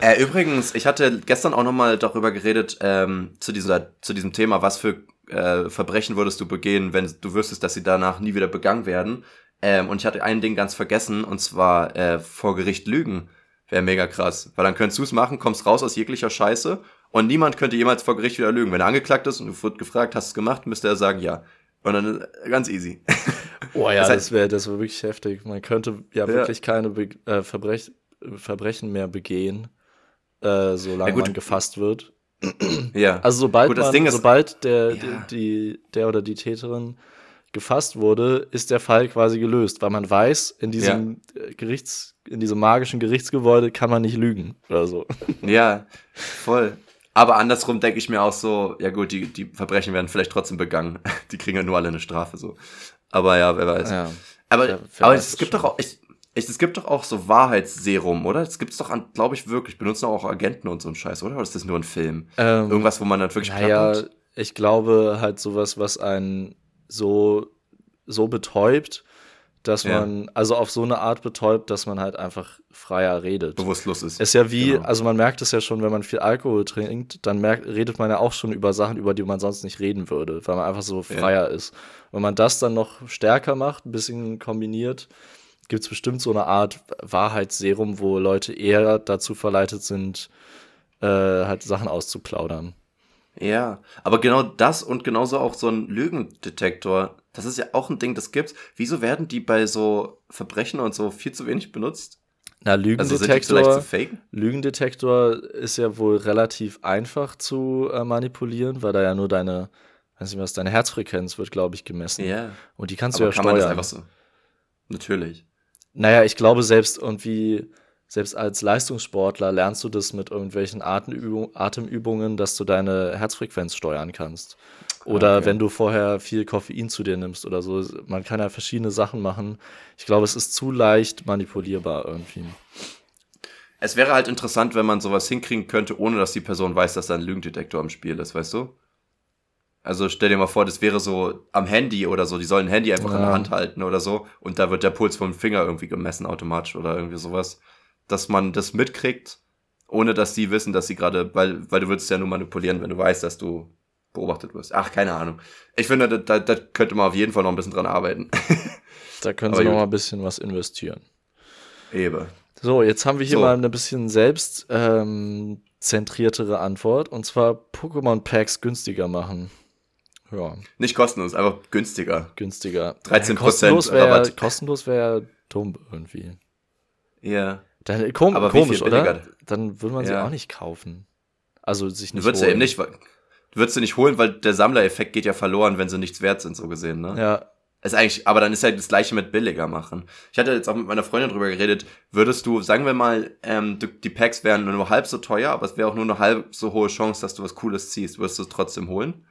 B: Äh, übrigens, ich hatte gestern auch nochmal darüber geredet, ähm, zu, dieser, zu diesem Thema, was für äh, Verbrechen würdest du begehen, wenn du wüsstest, dass sie danach nie wieder begangen werden. Ähm, und ich hatte ein Ding ganz vergessen, und zwar äh, vor Gericht lügen. Wäre mega krass. Weil dann könntest du es machen, kommst raus aus jeglicher Scheiße und niemand könnte jemals vor Gericht wieder lügen. Wenn er angeklagt ist und du wird gefragt, hast du es gemacht, müsste er sagen, ja. Und dann äh, ganz easy.
C: Oh ja, das, heißt, das wäre das wär wirklich heftig. Man könnte ja, ja. wirklich keine Be äh, Verbrech Verbrechen mehr begehen, äh, solange ja, man gefasst wird.
B: ja.
C: Also sobald gut, man, sobald der, ja. die, der oder die Täterin gefasst wurde, ist der Fall quasi gelöst, weil man weiß, in diesem ja. Äh, Gerichts, in diesem magischen Gerichtsgebäude kann man nicht lügen oder so.
B: Ja, voll. Aber andersrum denke ich mir auch so, ja gut, die, die Verbrechen werden vielleicht trotzdem begangen. Die kriegen ja nur alle eine Strafe so. Aber ja, wer weiß. Ja, aber wer, wer aber weiß es gibt doch auch, ich, ich, es gibt doch auch so Wahrheitsserum, oder? Es gibt es doch, glaube ich, wirklich. Benutzen auch Agenten und so ein Scheiß, oder? Oder ist das nur ein Film? Ähm, Irgendwas, wo man dann wirklich
C: naja, ich glaube halt sowas, was einen so, so betäubt, dass ja. man, also auf so eine Art betäubt, dass man halt einfach freier redet.
B: Bewusstlos ist.
C: Ist ja wie, genau. also man merkt es ja schon, wenn man viel Alkohol trinkt, dann merkt, redet man ja auch schon über Sachen, über die man sonst nicht reden würde, weil man einfach so freier ja. ist. Wenn man das dann noch stärker macht, ein bisschen kombiniert, gibt es bestimmt so eine Art Wahrheitsserum, wo Leute eher dazu verleitet sind, äh, halt Sachen auszuplaudern.
B: Ja, aber genau das und genauso auch so ein Lügendetektor, das ist ja auch ein Ding, das gibt's. Wieso werden die bei so Verbrechen und so viel zu wenig benutzt?
C: Na, Lügendetektor, also Lügendetektor ist ja wohl relativ einfach zu äh, manipulieren, weil da ja nur deine, weiß nicht was, deine Herzfrequenz wird, glaube ich, gemessen.
B: Ja.
C: Und die kannst aber du ja kann steuern. Man das einfach so?
B: Natürlich.
C: Naja, ich glaube selbst irgendwie selbst als Leistungssportler lernst du das mit irgendwelchen Atemübung, Atemübungen, dass du deine Herzfrequenz steuern kannst. Oder okay. wenn du vorher viel Koffein zu dir nimmst oder so. Man kann ja verschiedene Sachen machen. Ich glaube, es ist zu leicht manipulierbar irgendwie.
B: Es wäre halt interessant, wenn man sowas hinkriegen könnte, ohne dass die Person weiß, dass da ein Lügendetektor im Spiel ist, weißt du? Also stell dir mal vor, das wäre so am Handy oder so, die sollen ein Handy einfach ja. in der Hand halten oder so und da wird der Puls vom Finger irgendwie gemessen automatisch oder irgendwie sowas dass man das mitkriegt, ohne dass sie wissen, dass sie gerade, weil, weil du würdest ja nur manipulieren, wenn du weißt, dass du beobachtet wirst. Ach, keine Ahnung. Ich finde, da, da, da könnte man auf jeden Fall noch ein bisschen dran arbeiten.
C: da können sie noch mal ein bisschen was investieren.
B: Eben.
C: So, jetzt haben wir hier so. mal eine bisschen selbst ähm, zentriertere Antwort und zwar Pokémon Packs günstiger machen. Ja.
B: Nicht kostenlos, einfach günstiger.
C: Günstiger.
B: 13%
C: kostenlos wär, Rabatt. Kostenlos wäre dumm irgendwie.
B: Ja.
C: Dann, kom Aber komisch, oder? Dann würde man sie ja. auch nicht kaufen. Also sich nicht
B: du würdest holen. Ja eben nicht, du würdest sie nicht holen, weil der Sammlereffekt geht ja verloren, wenn sie nichts wert sind, so gesehen, ne?
C: Ja.
B: Ist eigentlich, aber dann ist halt das gleiche mit billiger machen. Ich hatte jetzt auch mit meiner Freundin drüber geredet, würdest du, sagen wir mal, ähm, die Packs wären nur halb so teuer, aber es wäre auch nur eine halb so hohe Chance, dass du was Cooles ziehst. Würdest du es trotzdem holen?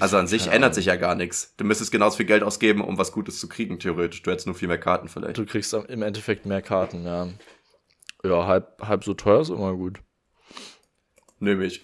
B: Also an sich ändert sich ja gar nichts. Du müsstest genauso viel Geld ausgeben, um was Gutes zu kriegen, theoretisch. Du hättest nur viel mehr Karten vielleicht.
C: Du kriegst im Endeffekt mehr Karten, ja. Ja, halb, halb so teuer ist immer gut.
B: Nehme ich.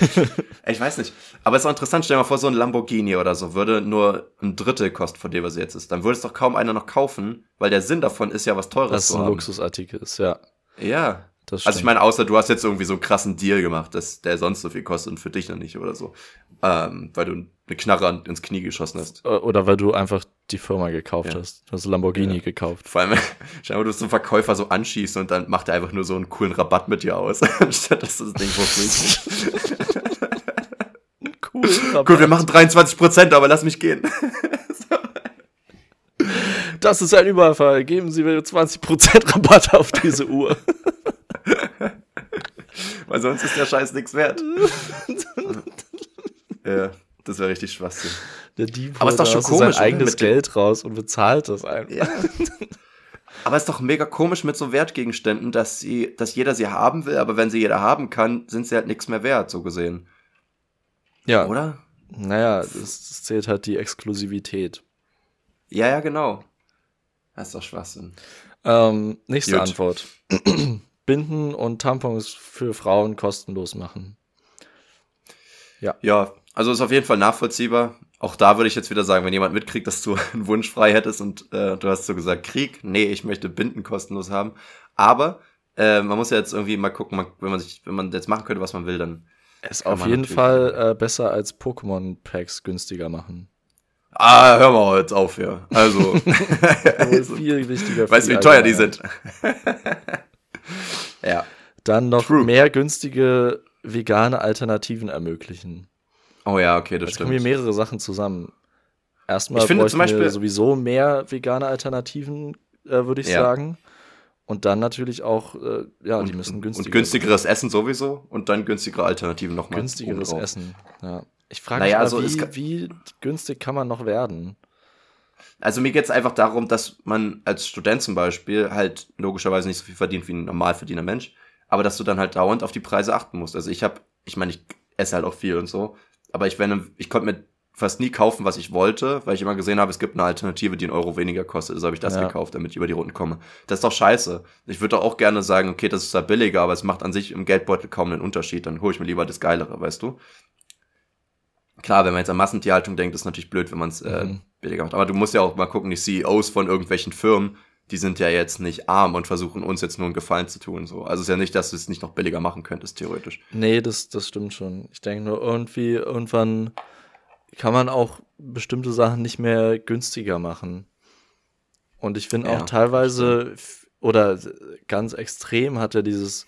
B: ich weiß nicht. Aber es ist auch interessant, stell dir mal vor, so ein Lamborghini oder so würde nur ein Drittel kosten von dem, was jetzt ist. Dann würde es doch kaum einer noch kaufen, weil der Sinn davon ist ja was Teures
C: das zu haben. Das ist ein Luxusartikel ist, ja.
B: Ja also ich meine, außer du hast jetzt irgendwie so einen krassen Deal gemacht, dass der sonst so viel kostet und für dich noch nicht oder so. Ähm, weil du eine Knarre ins Knie geschossen hast.
C: Oder weil du einfach die Firma gekauft ja. hast. Du hast Lamborghini ja. gekauft.
B: Vor allem, schau mal, du so einen Verkäufer so anschießt und dann macht er einfach nur so einen coolen Rabatt mit dir aus, anstatt dass das Ding wofür cool, Gut, wir machen 23 Prozent, aber lass mich gehen.
C: Das ist ein Überfall. Geben Sie mir 20% Rabatt auf diese Uhr.
B: Weil sonst ist der Scheiß nichts wert. ja, das wäre richtig Schwachsinn.
C: Der Dieb Aber ist doch schon komisch, sein eigenes Geld raus und bezahlt das einfach. Ja.
B: Aber es ist doch mega komisch mit so Wertgegenständen, dass sie, dass jeder sie haben will, aber wenn sie jeder haben kann, sind sie halt nichts mehr wert, so gesehen.
C: Ja.
B: Oder?
C: Naja, das, das zählt halt die Exklusivität.
B: Ja, ja, genau. Das ist doch Schwachsinn.
C: Ähm, nächste Gut. Antwort. Binden und Tampons für Frauen kostenlos machen.
B: Ja. Ja, also ist auf jeden Fall nachvollziehbar. Auch da würde ich jetzt wieder sagen, wenn jemand mitkriegt, dass du einen Wunsch frei hättest und äh, du hast so gesagt, Krieg, nee, ich möchte Binden kostenlos haben. Aber äh, man muss ja jetzt irgendwie mal gucken, man, wenn man sich, wenn man jetzt machen könnte, was man will, dann.
C: Es auf jeden Fall äh, besser als Pokémon-Packs günstiger machen.
B: Ah, hör mal jetzt auf, ja. Also.
C: viel wichtiger.
B: Weißt du, wie teuer die sind?
C: ja. Dann noch True. mehr günstige vegane Alternativen ermöglichen.
B: Oh ja, okay, das
C: also
B: stimmt.
C: kommen hier mehrere Sachen zusammen. Erstmal ich finde zum Beispiel sowieso mehr vegane Alternativen, äh, würde ich ja. sagen. Und dann natürlich auch, äh, ja, und, die müssen günstiger
B: Und günstigeres sein. Essen sowieso und dann günstigere Alternativen nochmal.
C: Günstigeres Essen, ja. Ich frage naja, mich mal, also wie, wie günstig kann man noch werden?
B: Also mir geht es einfach darum, dass man als Student zum Beispiel halt logischerweise nicht so viel verdient wie ein normal verdiener Mensch, aber dass du dann halt dauernd auf die Preise achten musst. Also ich habe, ich meine, ich esse halt auch viel und so, aber ich, wenn, ich konnte mir fast nie kaufen, was ich wollte, weil ich immer gesehen habe, es gibt eine Alternative, die einen Euro weniger kostet. Also habe ich das ja. gekauft, damit ich über die Runden komme. Das ist doch scheiße. Ich würde auch gerne sagen, okay, das ist da billiger, aber es macht an sich im Geldbeutel kaum einen Unterschied. Dann hole ich mir lieber das Geilere, weißt du? Klar, wenn man jetzt an Massentierhaltung denkt, ist natürlich blöd, wenn man es äh, mhm. Billiger macht. Aber du musst ja auch mal gucken, die CEOs von irgendwelchen Firmen, die sind ja jetzt nicht arm und versuchen uns jetzt nur einen Gefallen zu tun. So. Also es ist ja nicht, dass du es nicht noch billiger machen könntest, theoretisch.
C: Nee, das, das stimmt schon. Ich denke nur irgendwie, irgendwann kann man auch bestimmte Sachen nicht mehr günstiger machen. Und ich finde auch ja, teilweise oder ganz extrem hat er dieses,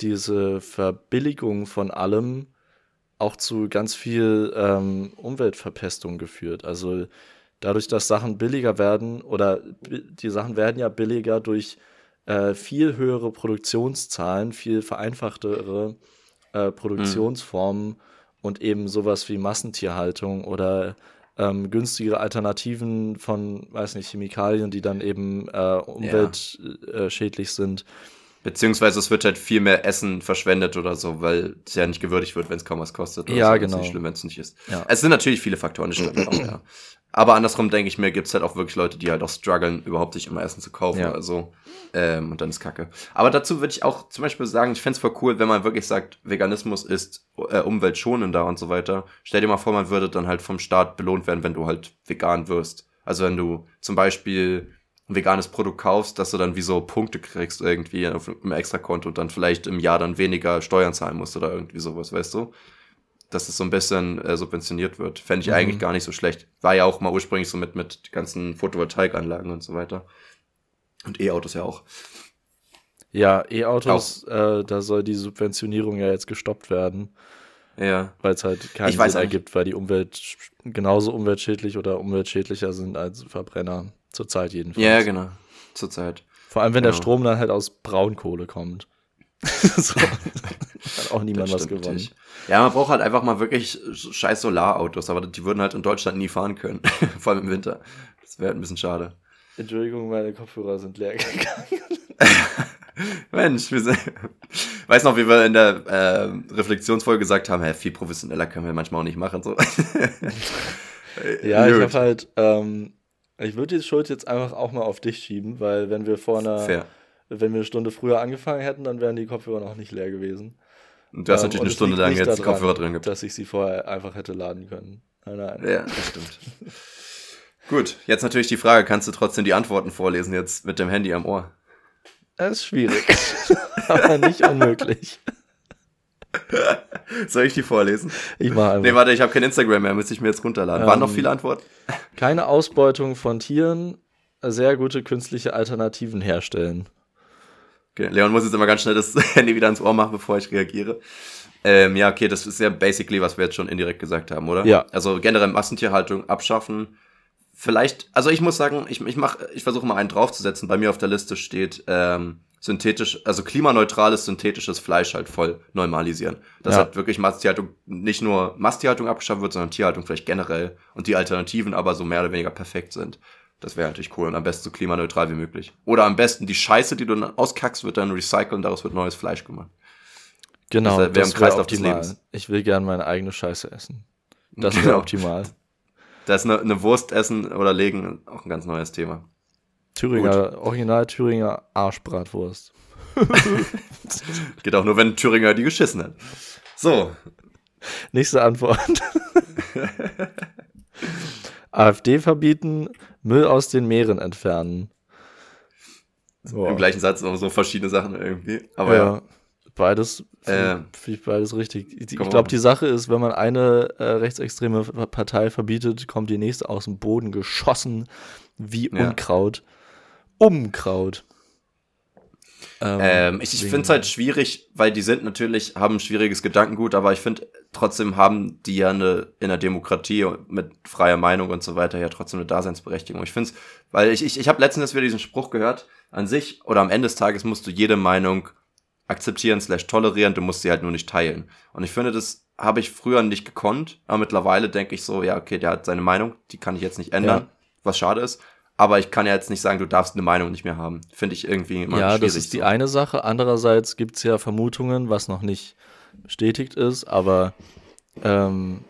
C: diese Verbilligung von allem auch zu ganz viel ähm, Umweltverpestung geführt. Also dadurch, dass Sachen billiger werden oder die Sachen werden ja billiger durch äh, viel höhere Produktionszahlen, viel vereinfachtere äh, Produktionsformen mhm. und eben sowas wie Massentierhaltung oder ähm, günstigere Alternativen von, weiß nicht, Chemikalien, die dann eben äh, umweltschädlich ja. sind.
B: Beziehungsweise es wird halt viel mehr Essen verschwendet oder so, weil es ja nicht gewürdigt wird, wenn es kaum was kostet.
C: ja,
B: so.
C: genau.
B: Es ist nicht schlimm, wenn es nicht ist. Ja. Es sind natürlich viele Faktoren, die stimmen auch, ja. Aber andersrum denke ich mir, gibt es halt auch wirklich Leute, die halt auch strugglen, überhaupt sich immer Essen zu kaufen ja. oder so. Ähm, und dann ist Kacke. Aber dazu würde ich auch zum Beispiel sagen, ich fände es voll cool, wenn man wirklich sagt, Veganismus ist äh, umweltschonender und so weiter. Stell dir mal vor, man würde dann halt vom Staat belohnt werden, wenn du halt vegan wirst. Also wenn du zum Beispiel ein veganes Produkt kaufst, dass du dann wie so Punkte kriegst irgendwie auf einem Extrakonto und dann vielleicht im Jahr dann weniger Steuern zahlen musst oder irgendwie sowas, weißt du? Dass es so ein bisschen äh, subventioniert wird. Fände ich mhm. eigentlich gar nicht so schlecht. War ja auch mal ursprünglich so mit, mit ganzen Photovoltaikanlagen und so weiter. Und E-Autos ja auch.
C: Ja, E-Autos, äh, da soll die Subventionierung ja jetzt gestoppt werden.
B: Ja.
C: Weil es halt keinen Sinn ergibt, weil die Umwelt genauso umweltschädlich oder umweltschädlicher sind als Verbrenner. Zurzeit jedenfalls.
B: Ja, genau. Zurzeit.
C: Vor allem, wenn genau. der Strom dann halt aus Braunkohle kommt. so. Hat auch niemand was gewonnen. Nicht.
B: Ja, man braucht halt einfach mal wirklich scheiß Solarautos, aber die würden halt in Deutschland nie fahren können. Vor allem im Winter. Das wäre halt ein bisschen schade.
C: Entschuldigung, meine Kopfhörer sind leer gegangen.
B: Mensch, wir sind, weiß noch, wie wir in der äh, Reflexionsfolge gesagt haben, hey, viel professioneller können wir manchmal auch nicht machen. So.
C: ja, ich habe halt, ähm, ich würde die Schuld jetzt einfach auch mal auf dich schieben, weil wenn wir vor einer, Fair. wenn wir eine Stunde früher angefangen hätten, dann wären die Kopfhörer noch nicht leer gewesen.
B: Und du hast ähm, natürlich eine Stunde lang jetzt daran, Kopfhörer drin
C: gehabt. Dass ich sie vorher einfach hätte laden können.
B: Nein, nein. Ja, das stimmt. Gut, jetzt natürlich die Frage, kannst du trotzdem die Antworten vorlesen jetzt mit dem Handy am Ohr?
C: Das ist schwierig, aber nicht unmöglich.
B: Soll ich die vorlesen?
C: Ich mache einfach.
B: Nee, warte, ich habe kein Instagram mehr, müsste ich mir jetzt runterladen. Ähm, Waren noch ähm, viele Antworten?
C: Keine Ausbeutung von Tieren, sehr gute künstliche Alternativen herstellen.
B: Okay, Leon muss jetzt immer ganz schnell das Handy wieder ans Ohr machen, bevor ich reagiere. Ähm, ja, okay, das ist ja basically, was wir jetzt schon indirekt gesagt haben, oder?
C: Ja.
B: Also generell Massentierhaltung abschaffen, vielleicht, also ich muss sagen, ich, ich mach, ich versuche mal einen draufzusetzen. Bei mir auf der Liste steht ähm, synthetisch, also klimaneutrales synthetisches Fleisch halt voll normalisieren. Dass ja. halt wirklich Masttierhaltung nicht nur Masttierhaltung abgeschafft wird, sondern Tierhaltung vielleicht generell und die Alternativen aber so mehr oder weniger perfekt sind. Das wäre natürlich cool und am besten so klimaneutral wie möglich. Oder am besten die Scheiße, die du dann auskackst, wird dann recycelt und daraus wird neues Fleisch gemacht.
C: Genau, das, das wäre optimal. Ich will gern meine eigene Scheiße essen. Das wäre genau. optimal.
B: Da ist eine, eine Wurst essen oder legen auch ein ganz neues Thema.
C: Thüringer, Gut. original Thüringer Arschbratwurst.
B: Geht auch nur, wenn Thüringer die geschissen hat. So.
C: Nächste Antwort. AfD verbieten, Müll aus den Meeren entfernen.
B: So. Im gleichen Satz auch so verschiedene Sachen irgendwie. Aber ja. ja.
C: Beides, äh, finde ich beides richtig. Ich, ich glaube, die Sache ist, wenn man eine äh, rechtsextreme Partei verbietet, kommt die nächste aus dem Boden geschossen wie ja. Unkraut. Umkraut.
B: Ähm, ähm, ich ich finde es halt schwierig, weil die sind natürlich, haben ein schwieriges Gedankengut, aber ich finde, trotzdem haben die ja eine, in der Demokratie mit freier Meinung und so weiter ja trotzdem eine Daseinsberechtigung. Ich finde es, weil ich, ich, ich habe letztens wieder diesen Spruch gehört, an sich oder am Ende des Tages musst du jede Meinung akzeptieren slash tolerieren, du musst sie halt nur nicht teilen. Und ich finde, das habe ich früher nicht gekonnt, aber mittlerweile denke ich so, ja, okay, der hat seine Meinung, die kann ich jetzt nicht ändern, ja. was schade ist. Aber ich kann ja jetzt nicht sagen, du darfst eine Meinung nicht mehr haben. Finde ich irgendwie immer
C: ja, schwierig. Ja, das ist die so. eine Sache. Andererseits gibt es ja Vermutungen, was noch nicht bestätigt ist, aber ähm,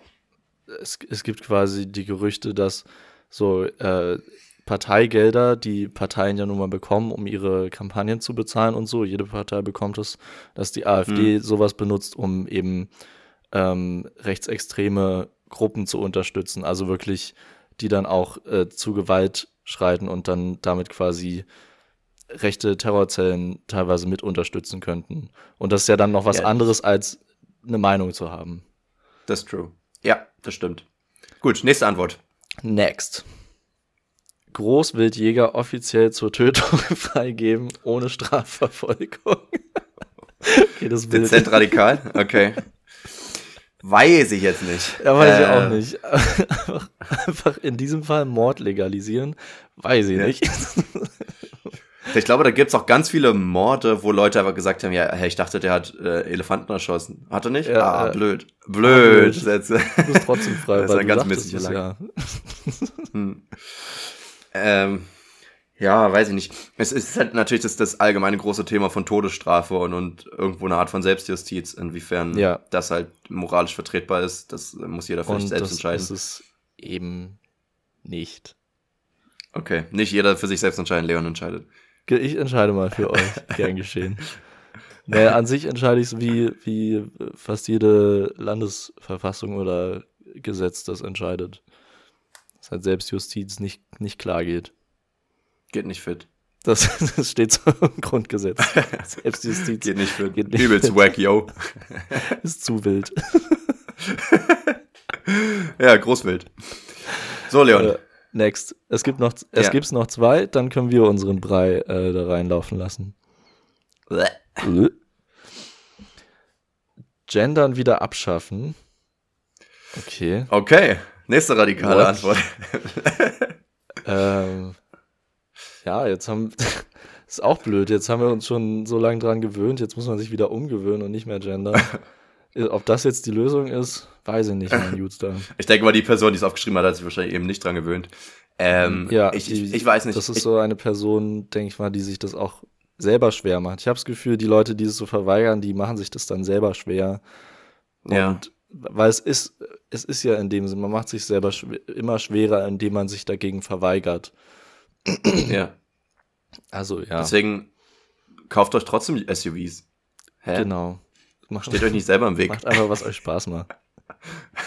C: es, es gibt quasi die Gerüchte, dass so äh, Parteigelder, die Parteien ja nun mal bekommen, um ihre Kampagnen zu bezahlen und so. Jede Partei bekommt es, dass die AfD mhm. sowas benutzt, um eben ähm, rechtsextreme Gruppen zu unterstützen. Also wirklich, die dann auch äh, zu Gewalt schreiten und dann damit quasi rechte Terrorzellen teilweise mit unterstützen könnten. Und das ist ja dann noch was ja, anderes, als eine Meinung zu haben.
B: Das ist true. Ja, das stimmt. Gut, nächste Antwort.
C: Next. Großwildjäger offiziell zur Tötung freigeben, ohne Strafverfolgung.
B: okay, das Bild. Dezent radikal? Okay. Weiß ich jetzt nicht.
C: Ja, weiß äh, ich auch nicht. Einfach, einfach, in diesem Fall Mord legalisieren, weiß ich ja. nicht.
B: Ich glaube, da gibt's auch ganz viele Morde, wo Leute einfach gesagt haben, ja, hey, ich dachte, der hat äh, Elefanten erschossen. Hat er nicht? Ja, ah, äh, blöd. Blöd. blöd.
C: Du bist trotzdem frei.
B: das ist ein ganz misslicher ja. hm. ähm, ja, weiß ich nicht. Es ist halt natürlich das, das allgemeine große Thema von Todesstrafe und, und irgendwo eine Art von Selbstjustiz, inwiefern
C: ja.
B: das halt moralisch vertretbar ist. Das muss jeder für sich selbst das entscheiden. Das
C: ist eben nicht.
B: Okay, nicht jeder für sich selbst entscheiden, Leon entscheidet.
C: Ich entscheide mal für euch, gern geschehen. Naja, an sich entscheide ich es, wie, wie fast jede Landesverfassung oder Gesetz das entscheidet. Dass halt Selbstjustiz nicht, nicht klar geht.
B: Geht nicht fit.
C: Das, das steht so im Grundgesetz. Selbstjustiz.
B: Geht nicht fit.
C: Geht nicht
B: Übelst
C: fit.
B: wack, yo.
C: Ist zu wild.
B: Ja, großwild. So, Leon.
C: Äh, next. Es gibt noch, es
B: Ja.
C: gibt's noch zwei, dann können wir unseren Brei äh, da reinlaufen lassen. Gendern wieder abschaffen. Okay.
B: Okay, nächste radikale
C: What?
B: Antwort.
C: Ähm, ja, jetzt haben. ist auch blöd. Jetzt haben wir uns schon so lange dran gewöhnt. Jetzt muss man sich wieder umgewöhnen und nicht mehr gendern. Ob das jetzt die Lösung ist, weiß ich nicht, mein Jutster.
B: Ich denke mal, die Person, die es aufgeschrieben hat, hat sich wahrscheinlich eben nicht dran gewöhnt. Ähm,
C: Ja,
B: ich, ich, ich weiß nicht.
C: Das ist
B: ich,
C: so eine Person, denke ich mal, die sich das auch selber schwer macht. Ich habe das Gefühl, die Leute, die es so verweigern, die machen sich das dann selber schwer. Und
B: Ja.
C: weil es ist, es ist ja in dem Sinne, man macht sich selber schw immer schwerer, indem man sich dagegen verweigert.
B: Ja.
C: Also ja,
B: Deswegen kauft euch trotzdem SUVs. Hä?
C: genau. Macht,
B: Steht euch nicht selber im Weg.
C: macht einfach, was euch Spaß macht.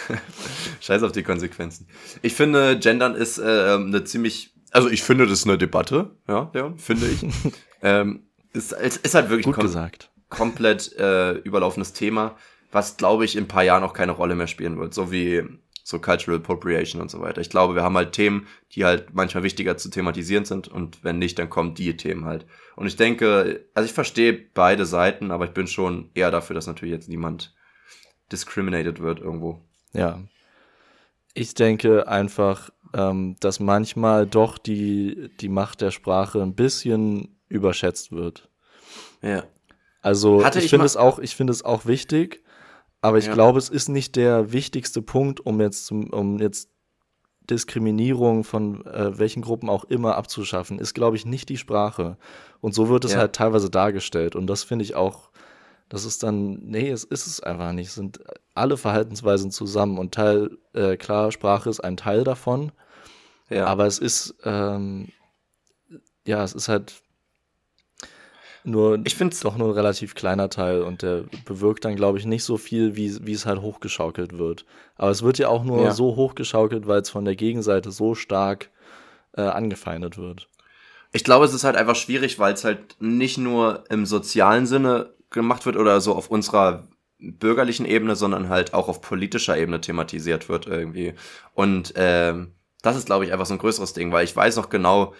B: Scheiß auf die Konsequenzen. Ich finde, Gendern ist äh, eine ziemlich, also ich finde, das ist eine Debatte, ja, Leon, finde ich. ähm, ist, es ist halt wirklich
C: Gut
B: kom
C: gesagt.
B: komplett äh, überlaufenes Thema, was, glaube ich, in ein paar Jahren auch keine Rolle mehr spielen wird, so wie so Cultural Appropriation und so weiter. Ich glaube, wir haben halt Themen, die halt manchmal wichtiger zu thematisieren sind und wenn nicht, dann kommen die Themen halt. Und ich denke, also ich verstehe beide Seiten, aber ich bin schon eher dafür, dass natürlich jetzt niemand discriminated wird irgendwo.
C: Ja. Ich denke einfach, ähm, dass manchmal doch die, die Macht der Sprache ein bisschen überschätzt wird.
B: Ja.
C: Also
B: Hatte
C: ich
B: ich
C: finde es auch, ich finde es auch wichtig, aber ich
B: Ja.
C: glaube, es ist nicht der wichtigste Punkt, um jetzt zum, um jetzt Diskriminierung von äh, welchen Gruppen auch immer abzuschaffen, ist, glaube ich, nicht die Sprache. Und so wird es
B: Ja.
C: halt teilweise dargestellt. Und das finde ich auch, das ist dann, nee, es ist es einfach nicht. Es sind alle Verhaltensweisen zusammen. Und Teil, äh, klar, Sprache ist ein Teil davon,
B: Ja.
C: aber es ist, ähm, ja, es ist halt nur
B: Ich find's-
C: doch nur ein relativ kleiner Teil und der bewirkt dann, glaube ich, nicht so viel, wie, wie es halt hochgeschaukelt wird. Aber es wird ja auch nur
B: Ja.
C: so hochgeschaukelt, weil es von der Gegenseite so stark äh, angefeindet wird.
B: Ich glaube, es ist halt einfach schwierig, weil es halt nicht nur im sozialen Sinne gemacht wird oder so auf unserer bürgerlichen Ebene, sondern halt auch auf politischer Ebene thematisiert wird irgendwie. Und ähm, das ist, glaube ich, einfach so ein größeres Ding, weil ich weiß noch genau,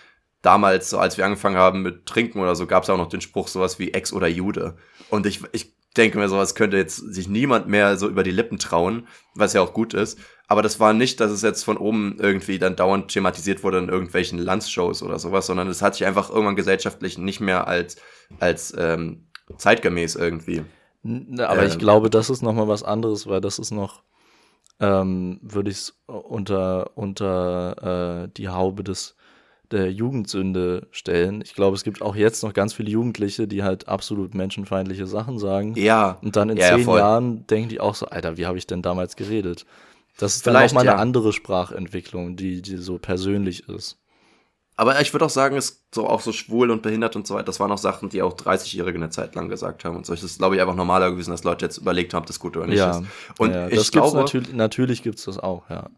B: damals, so als wir angefangen haben mit Trinken oder so, gab es auch noch den Spruch sowas wie Ex oder Jude. Und ich, ich denke mir, sowas könnte jetzt sich niemand mehr so über die Lippen trauen, was ja auch gut ist. Aber das war nicht, dass es jetzt von oben irgendwie dann dauernd thematisiert wurde in irgendwelchen Landshows oder sowas, sondern es hat sich einfach irgendwann gesellschaftlich nicht mehr als, als ähm, zeitgemäß irgendwie.
C: N- Aber ich
B: Ähm.
C: glaube, das ist nochmal was anderes, weil das ist noch, ähm, würde ich es unter, unter äh, die Haube des, der Jugendsünde stellen. Ich glaube, es gibt auch jetzt noch ganz viele Jugendliche, die halt absolut menschenfeindliche Sachen sagen.
B: Ja,
C: Und dann in
B: Ja, ja,
C: zehn
B: voll.
C: Jahren denken die auch so, Alter, wie habe ich denn damals geredet? Das ist dann
B: Vielleicht,
C: auch mal eine
B: ja.
C: andere Sprachentwicklung, die, die so persönlich ist.
B: Aber ich würde auch sagen, es so auch so schwul und behindert und so weiter, das waren auch Sachen, die auch 30-Jährige eine Zeit lang gesagt haben und so. Es ist, glaube ich, einfach normaler gewesen, dass Leute jetzt überlegt haben, ob das gut oder nicht
C: ja,
B: ist. Und
C: ja,
B: ich
C: das gibt's
B: glaube,
C: natürlich, natürlich gibt's das auch, ja.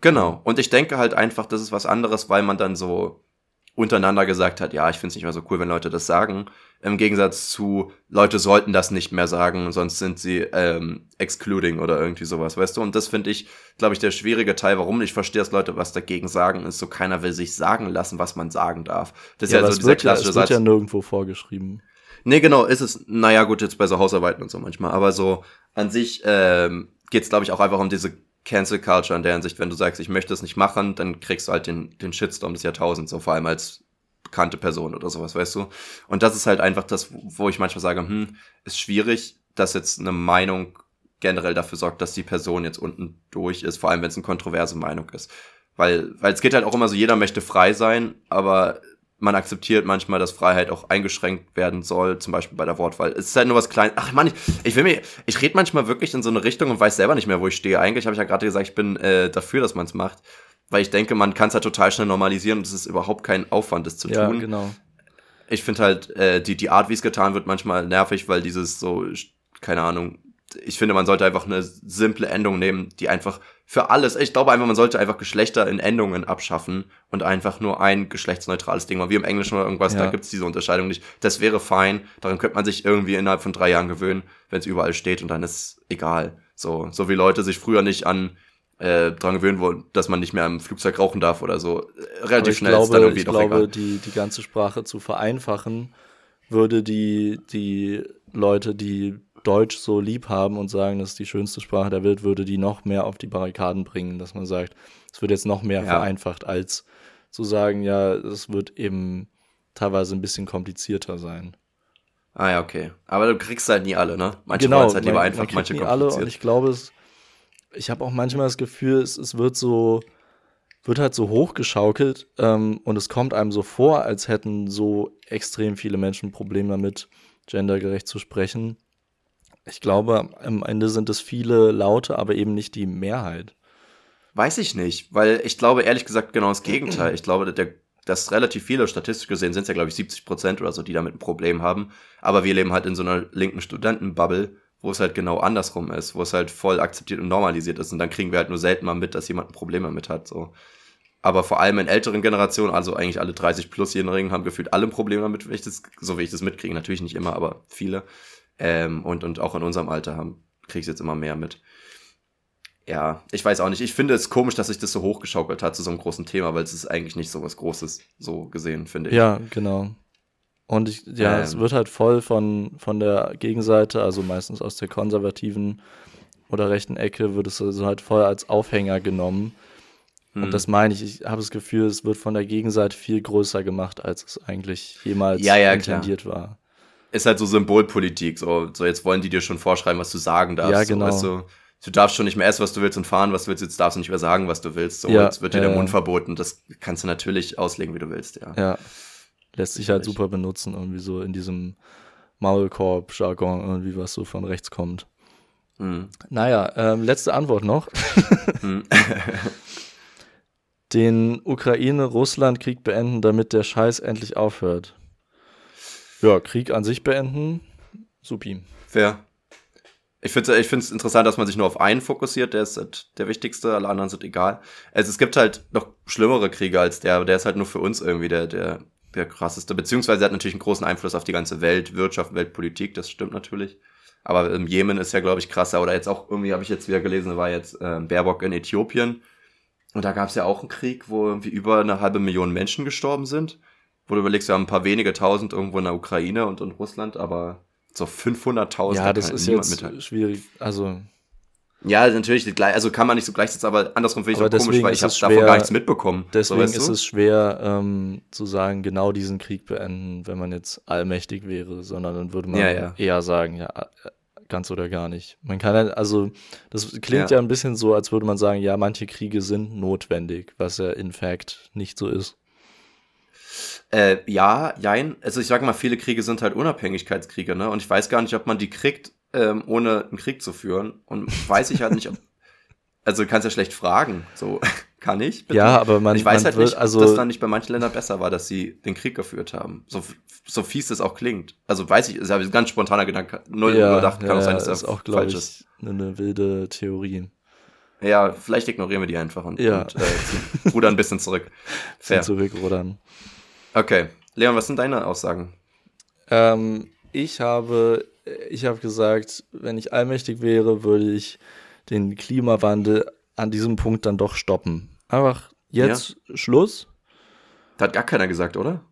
B: Genau. Und ich denke halt einfach, das ist was anderes, weil man dann so untereinander gesagt hat, ja, ich finde es nicht mehr so cool, wenn Leute das sagen. Im Gegensatz zu, Leute sollten das nicht mehr sagen, sonst sind sie ähm, excluding oder irgendwie sowas, weißt du? Und das finde ich, glaube ich, der schwierige Teil, warum ich verstehe, dass Leute was dagegen sagen, ist so, keiner will sich sagen lassen, was man sagen darf. Das ist ja, so
C: es
B: dieser
C: wird, ja,
B: klassische
C: es wird
B: Satz.
C: ja nirgendwo vorgeschrieben.
B: Nee, genau, ist es, naja, gut, jetzt bei so Hausarbeiten und so manchmal, aber so an sich ähm, geht es, glaube ich, auch einfach um diese Cancel Culture in der Hinsicht, wenn du sagst, ich möchte es nicht machen, dann kriegst du halt den, den Shitstorm des Jahrtausends, so vor allem als bekannte Person oder sowas, weißt du? Und das ist halt einfach das, wo ich manchmal sage, hm, ist schwierig, dass jetzt eine Meinung generell dafür sorgt, dass die Person jetzt unten durch ist, vor allem wenn es eine kontroverse Meinung ist. Weil, weil es geht halt auch immer so, jeder möchte frei sein, aber man akzeptiert manchmal, dass Freiheit auch eingeschränkt werden soll, zum Beispiel bei der Wortwahl. Es ist halt nur was Kleines. Ach Mann, ich, ich will mir, ich rede manchmal wirklich in so eine Richtung und weiß selber nicht mehr, wo ich stehe. Eigentlich habe ich ja gerade gesagt, ich bin äh, dafür, dass man es macht. Weil ich denke, man kann es halt total schnell normalisieren und es ist überhaupt kein Aufwand, das zu
C: Ja,
B: tun.
C: genau.
B: Ich finde halt, äh, die, die Art, wie es getan wird, manchmal nervig, weil dieses so, keine Ahnung, ich finde, man sollte einfach eine simple Endung nehmen, die einfach für alles, ich glaube einfach, man sollte einfach Geschlechter in Endungen abschaffen und einfach nur ein geschlechtsneutrales Ding machen, wie im Englischen oder irgendwas, ja. da gibt's diese Unterscheidung nicht. Das wäre fein, daran könnte man sich irgendwie innerhalb von drei Jahren gewöhnen, wenn es überall steht und dann ist egal. So, so wie Leute sich früher nicht an äh, dran gewöhnen wurden, dass man nicht mehr im Flugzeug rauchen darf oder so. Relativ schnell
C: glaube, ist dann irgendwie ich doch glaube, egal. Die, die ganze Sprache zu vereinfachen, würde die, die Leute, die Deutsch so lieb haben und sagen, das ist die schönste Sprache der Welt, würde die noch mehr auf die Barrikaden bringen, dass man sagt, es wird jetzt noch mehr ja. vereinfacht, als zu sagen, ja, es wird eben teilweise ein bisschen komplizierter sein.
B: Ah ja, okay. Aber du kriegst halt nie alle, ne? Manche genau, wollen halt lieber man, einfach, man manche
C: nie alle und ich glaube, es, ich habe auch manchmal das Gefühl, es, es wird so, wird halt so hochgeschaukelt ähm, und es kommt einem so vor, als hätten so extrem viele Menschen Probleme damit, gendergerecht zu sprechen. Ich glaube, am Ende sind es viele Laute, aber eben nicht die Mehrheit.
B: Weiß ich nicht, weil ich glaube ehrlich gesagt genau das Gegenteil. Ich glaube, der, dass relativ viele, statistisch gesehen sind es ja glaube ich 70 Prozent oder so, die damit ein Problem haben. Aber wir leben halt in so einer linken Studentenbubble, wo es halt genau andersrum ist, wo es halt voll akzeptiert und normalisiert ist. Und dann kriegen wir halt nur selten mal mit, dass jemand ein Problem damit hat. So. Aber vor allem in älteren Generationen, also eigentlich alle 30 plusjährigen, haben gefühlt alle ein Problem damit, wenn ich das, so wie ich das mitkriege. Natürlich nicht immer, aber viele. Ähm, und, und auch in unserem Alter haben, kriege ich jetzt immer mehr mit. Ja, ich weiß auch nicht. Ich finde es komisch, dass sich das so hochgeschaukelt hat zu so einem großen Thema, weil es ist eigentlich nicht so was Großes, so gesehen, finde ich.
C: Ja, genau. Und ich, ja, ähm, es wird halt voll von, von der Gegenseite, also meistens aus der konservativen oder rechten Ecke, wird es also halt voll als Aufhänger genommen. Hm. Und das meine ich, ich habe das Gefühl, es wird von der Gegenseite viel größer gemacht, als es eigentlich jemals
B: ja, ja,
C: intendiert klar. war.
B: Ist halt so Symbolpolitik, so, so jetzt wollen die dir schon vorschreiben, was du sagen darfst. Ja, genau. So, weißt du, du darfst schon nicht mehr essen, was du willst und fahren, was du willst, jetzt darfst du nicht mehr sagen, was du willst. So, ja, jetzt wird dir der Mund verboten. Das kannst du natürlich auslegen, wie du willst, ja.
C: Ja lässt sich halt super benutzen, irgendwie so in diesem Maulkorb-Jargon, irgendwie was so von rechts kommt. Mhm. Naja, ähm, letzte Antwort noch. Mhm. Den Ukraine-Russland-Krieg beenden, damit der Scheiß endlich aufhört. Ja, Krieg an sich beenden, supi.
B: Fair. Ich finde es interessant, dass man sich nur auf einen fokussiert, der ist halt der wichtigste, alle anderen sind egal. Also es gibt halt noch schlimmere Kriege als der, aber der ist halt nur für uns irgendwie der, der der krasseste, beziehungsweise hat natürlich einen großen Einfluss auf die ganze Welt, Wirtschaft, Weltpolitik, das stimmt natürlich. Aber im Jemen ist ja, glaube ich, krasser. Oder jetzt auch, irgendwie habe ich jetzt wieder gelesen, war jetzt äh, Baerbock in Äthiopien. Und da gab es ja auch einen Krieg, wo irgendwie über eine halbe Million Menschen gestorben sind. Wo du überlegst, wir haben ein paar wenige tausend irgendwo in der Ukraine und in Russland, aber so 500.000.
C: Ja, das ist jetzt mithalten. schwierig. Also
B: ja, natürlich, also kann man nicht so gleichsetzen, aber andersrum finde ich es komisch, weil ich habe davon gar nichts mitbekommen.
C: Deswegen so, ist du? es schwer ähm, zu sagen, genau diesen Krieg beenden, wenn man jetzt allmächtig wäre, sondern dann würde man ja, ja. eher sagen, ja, ganz oder gar nicht. Man kann ja, also, das klingt ja. ja ein bisschen so, als würde man sagen, ja, manche Kriege sind notwendig, was ja in fact nicht so ist.
B: Äh, ja, jein. Also ich sag mal, viele Kriege sind halt Unabhängigkeitskriege, ne? Und ich weiß gar nicht, ob man die kriegt, ähm, ohne einen Krieg zu führen. Und weiß ich halt nicht, ob. Also du kannst ja schlecht fragen. So, kann ich?
C: Bitte? Ja, aber man.
B: Ich weiß
C: man
B: halt nicht, also, ob das dann nicht bei manchen Ländern besser war, dass sie den Krieg geführt haben. So, so fies das auch klingt. Also weiß ich, ist ja ein ganz spontaner Gedanke. Null ja, überdacht, kann
C: ja,
B: auch sein,
C: dass das ist auch, falsch ist. Eine wilde Theorie.
B: Ja, vielleicht ignorieren wir die einfach und, ja. und äh, rudern ein bisschen zurück.
C: Fair. zurückrudern.
B: Okay. Leon, was sind deine Aussagen?
C: Ähm, ich habe ich habe gesagt, wenn ich allmächtig wäre, würde ich den Klimawandel an diesem Punkt dann doch stoppen. Einfach jetzt ja. Schluss.
B: Das hat gar keiner gesagt, oder?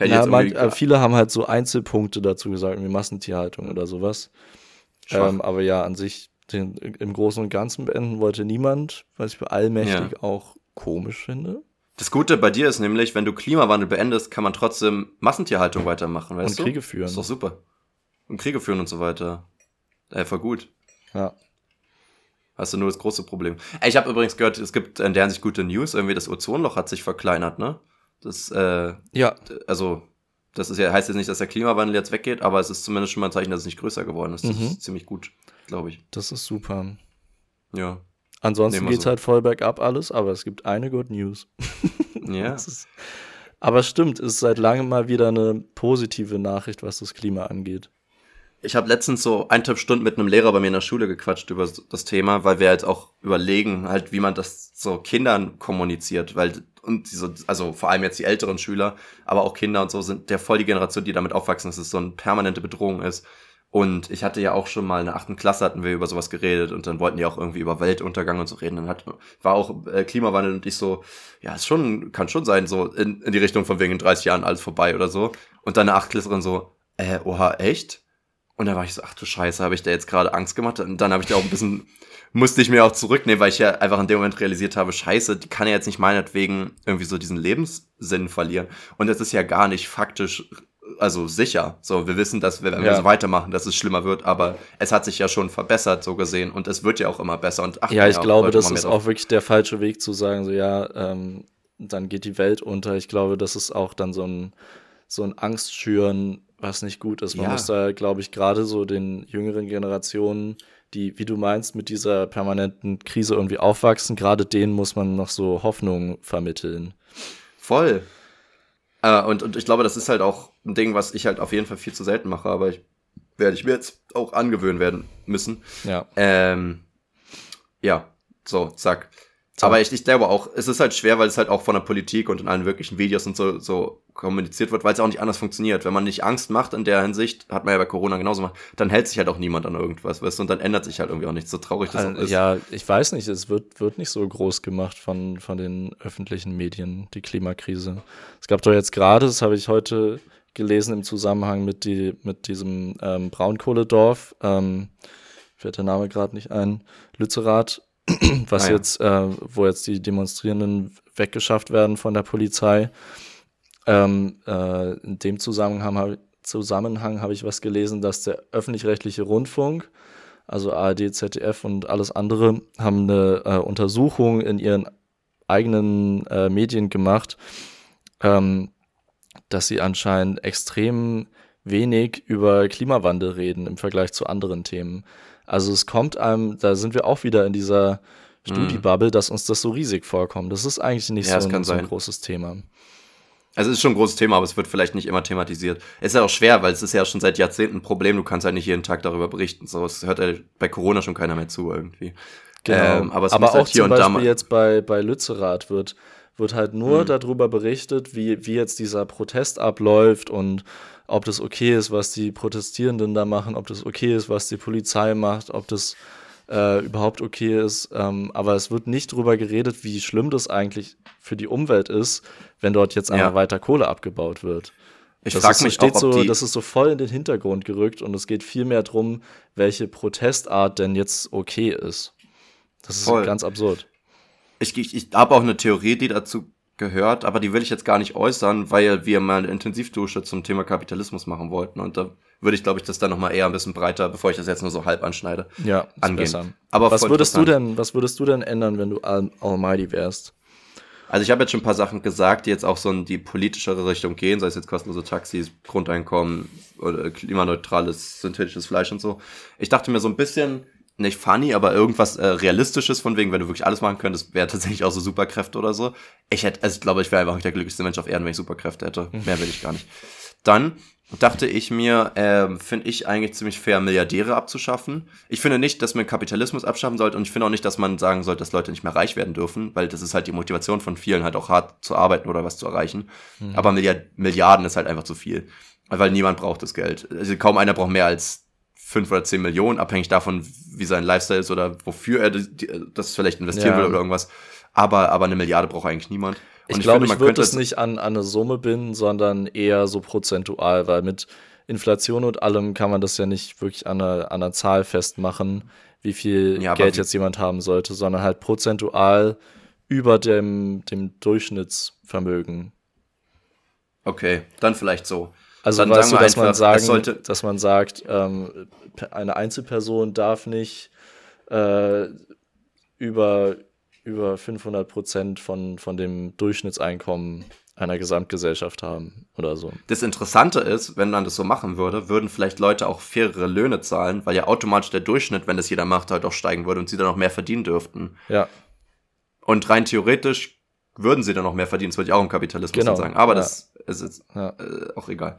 C: Ja, man, äh, viele haben halt so Einzelpunkte dazu gesagt, wie Massentierhaltung oder sowas. Ähm, aber ja, an sich den, im Großen und Ganzen beenden wollte niemand, was ich für allmächtig ja. auch komisch finde.
B: Das Gute bei dir ist nämlich, wenn du Klimawandel beendest, kann man trotzdem Massentierhaltung weitermachen, weißt und
C: du? Und Kriege führen. Das
B: ist doch super und Kriege führen und so weiter. Einfach gut.
C: Ja.
B: Hast du nur das große Problem. Ey, ich habe übrigens gehört, es gibt in der Hinsicht gute News. Irgendwie das Ozonloch hat sich verkleinert, ne? Das, äh,
C: ja.
B: Also, das ist ja, heißt jetzt nicht, dass der Klimawandel jetzt weggeht, aber es ist zumindest schon mal ein Zeichen, dass es nicht größer geworden ist. Das mhm. ist ziemlich gut, glaube ich.
C: Das ist super.
B: Ja.
C: Ansonsten geht's so. halt voll bergab alles, aber es gibt eine Good News.
B: ja.
C: Ist, aber stimmt, es ist seit langem mal wieder eine positive Nachricht, was das Klima angeht.
B: ich habe letztens so eineinhalb Stunden mit einem Lehrer bei mir in der Schule gequatscht über das Thema, weil wir jetzt auch überlegen, halt, wie man das so Kindern kommuniziert, weil und diese, also vor allem jetzt die älteren Schüler, aber auch Kinder und so sind der voll die Generation, die damit aufwachsen, dass es so eine permanente Bedrohung ist. Und ich hatte ja auch schon mal in der achten Klasse hatten wir über sowas geredet und dann wollten die auch irgendwie über Weltuntergang und so reden. Dann hat, war auch äh, Klimawandel und ich so, ja, ist schon, kann schon sein, so in, in die Richtung von wegen in 30 Jahren alles vorbei oder so. Und dann eine Achtklässlerin so, äh, oha, echt? Und dann war ich so, ach du Scheiße, habe ich da jetzt gerade Angst gemacht? Und dann habe ich da auch ein bisschen, musste ich mir auch zurücknehmen, weil ich ja einfach in dem Moment realisiert habe, Scheiße, die kann ja jetzt nicht meinetwegen irgendwie so diesen Lebenssinn verlieren. Und das ist ja gar nicht faktisch also sicher. So, wir wissen, dass wir, wenn ja. wir so weitermachen, dass es schlimmer wird, aber es hat sich ja schon verbessert, so gesehen, und es wird ja auch immer besser. Und
C: ja, ich glaube, das ist auch wirklich der falsche Weg zu sagen, so ja, ähm, dann geht die Welt unter. Ich glaube, das ist auch dann so ein, so ein Angstschüren, was nicht gut ist. Man ja. muss da, glaube ich, gerade so den jüngeren Generationen, die, wie du meinst, mit dieser permanenten Krise irgendwie aufwachsen, gerade denen muss man noch so Hoffnung vermitteln.
B: Voll. Äh, und, und ich glaube, das ist halt auch ein Ding, was ich halt auf jeden Fall viel zu selten mache, aber ich werde ich mir jetzt auch angewöhnen werden müssen.
C: Ja.
B: Ähm, ja, so, zack. So. Aber ich, ich glaube auch, es ist halt schwer, weil es halt auch von der Politik und in allen wirklichen Videos und so, so kommuniziert wird, weil es auch nicht anders funktioniert. Wenn man nicht Angst macht in der Hinsicht, hat man ja bei Corona genauso gemacht, dann hält sich halt auch niemand an irgendwas, weißt du, und dann ändert sich halt irgendwie auch nichts, so traurig das
C: also,
B: ist.
C: Ja, ich weiß nicht, es wird, wird nicht so groß gemacht von, von den öffentlichen Medien, die Klimakrise. Es gab doch jetzt gerade, das habe ich heute gelesen im Zusammenhang mit, die, mit diesem ähm, Braunkohledorf, ähm, fällt der Name gerade nicht ein, Lützerath, was ah, ja. jetzt, äh, wo jetzt die Demonstrierenden weggeschafft werden von der Polizei. Ähm, äh, in dem Zusammenhang habe Zusammenhang hab ich was gelesen, dass der öffentlich-rechtliche Rundfunk, also ARD, ZDF und alles andere, haben eine äh, Untersuchung in ihren eigenen äh, Medien gemacht, ähm, dass sie anscheinend extrem wenig über Klimawandel reden im Vergleich zu anderen Themen. Also es kommt einem, da sind wir auch wieder in dieser Studiebubble, dass uns das so riesig vorkommt. Das ist eigentlich nicht ja, so, ein, so ein großes Thema.
B: Also es ist schon ein großes Thema, aber es wird vielleicht nicht immer thematisiert. Es ist ja auch schwer, weil es ist ja schon seit Jahrzehnten ein Problem. Du kannst halt nicht jeden Tag darüber berichten. So, es hört ja bei Corona schon keiner mehr zu irgendwie.
C: Genau. Ähm, aber, aber halt auch hier zum Beispiel jetzt bei, bei Lützerath wird, wird halt nur mhm. darüber berichtet, wie, wie jetzt dieser Protest abläuft und ob das okay ist, was die Protestierenden da machen, ob das okay ist, was die Polizei macht, ob das äh, überhaupt okay ist. Ähm, aber es wird nicht darüber geredet, wie schlimm das eigentlich für die Umwelt ist, wenn dort jetzt einmal ja. weiter Kohle abgebaut wird. Ich frage mich auch, ob so, das ist so voll in den Hintergrund gerückt und es geht viel mehr darum, welche Protestart denn jetzt okay ist. Das ist voll. ganz absurd.
B: Ich, ich, ich habe auch eine Theorie, die dazu gehört, aber die will ich jetzt gar nicht äußern, weil wir mal eine Intensivdusche zum Thema Kapitalismus machen wollten. Und da würde ich, glaube ich, das dann nochmal eher ein bisschen breiter, bevor ich das jetzt nur so halb anschneide,
C: ja, angehen. Besser. Aber was würdest du denn, was würdest du denn ändern, wenn du Al Almighty wärst?
B: Also ich habe jetzt schon ein paar Sachen gesagt, die jetzt auch so in die politischere Richtung gehen, sei es jetzt kostenlose Taxis, Grundeinkommen oder klimaneutrales synthetisches Fleisch und so. Ich dachte mir so ein bisschen, nicht funny, aber irgendwas äh, Realistisches, von wegen, wenn du wirklich alles machen könntest, wäre tatsächlich auch so Superkräfte oder so. Ich hätte, also ich glaube, ich wäre einfach der glücklichste Mensch auf Erden, wenn ich Superkräfte hätte. Mhm. Mehr will ich gar nicht. Dann dachte ich mir, äh, finde ich eigentlich ziemlich fair, Milliardäre abzuschaffen. Ich finde nicht, dass man Kapitalismus abschaffen sollte und ich finde auch nicht, dass man sagen sollte, dass Leute nicht mehr reich werden dürfen, weil das ist halt die Motivation von vielen, halt auch hart zu arbeiten oder was zu erreichen. Mhm. Aber Milliard Milliarden ist halt einfach zu viel. Weil niemand braucht das Geld. Also kaum einer braucht mehr als fünf oder zehn Millionen, abhängig davon, wie sein Lifestyle ist oder wofür er das vielleicht investieren ja. will oder irgendwas. Aber, aber eine Milliarde braucht eigentlich niemand.
C: Und ich glaube, ich würde es nicht an, an eine Summe binden, sondern eher so prozentual, weil mit Inflation und allem kann man das ja nicht wirklich an einer, an einer Zahl festmachen, wie viel ja, Geld jetzt jemand haben sollte, sondern halt prozentual über dem, dem Durchschnittsvermögen.
B: Okay, dann vielleicht so.
C: Also dann weißt du, dass einfach, man sagen, dass man sagt, ähm, eine Einzelperson darf nicht äh, über, über 500 Prozent von, von dem Durchschnittseinkommen einer Gesamtgesellschaft haben oder so.
B: Das Interessante ist, wenn man das so machen würde, würden vielleicht Leute auch fairere Löhne zahlen, weil ja automatisch der Durchschnitt, wenn das jeder macht, halt auch steigen würde und sie dann auch mehr verdienen dürften.
C: Ja.
B: Und rein theoretisch würden sie dann noch mehr verdienen. Das würde ich auch im Kapitalismus genau. sagen. Aber ja. das ist jetzt ja. äh, auch egal.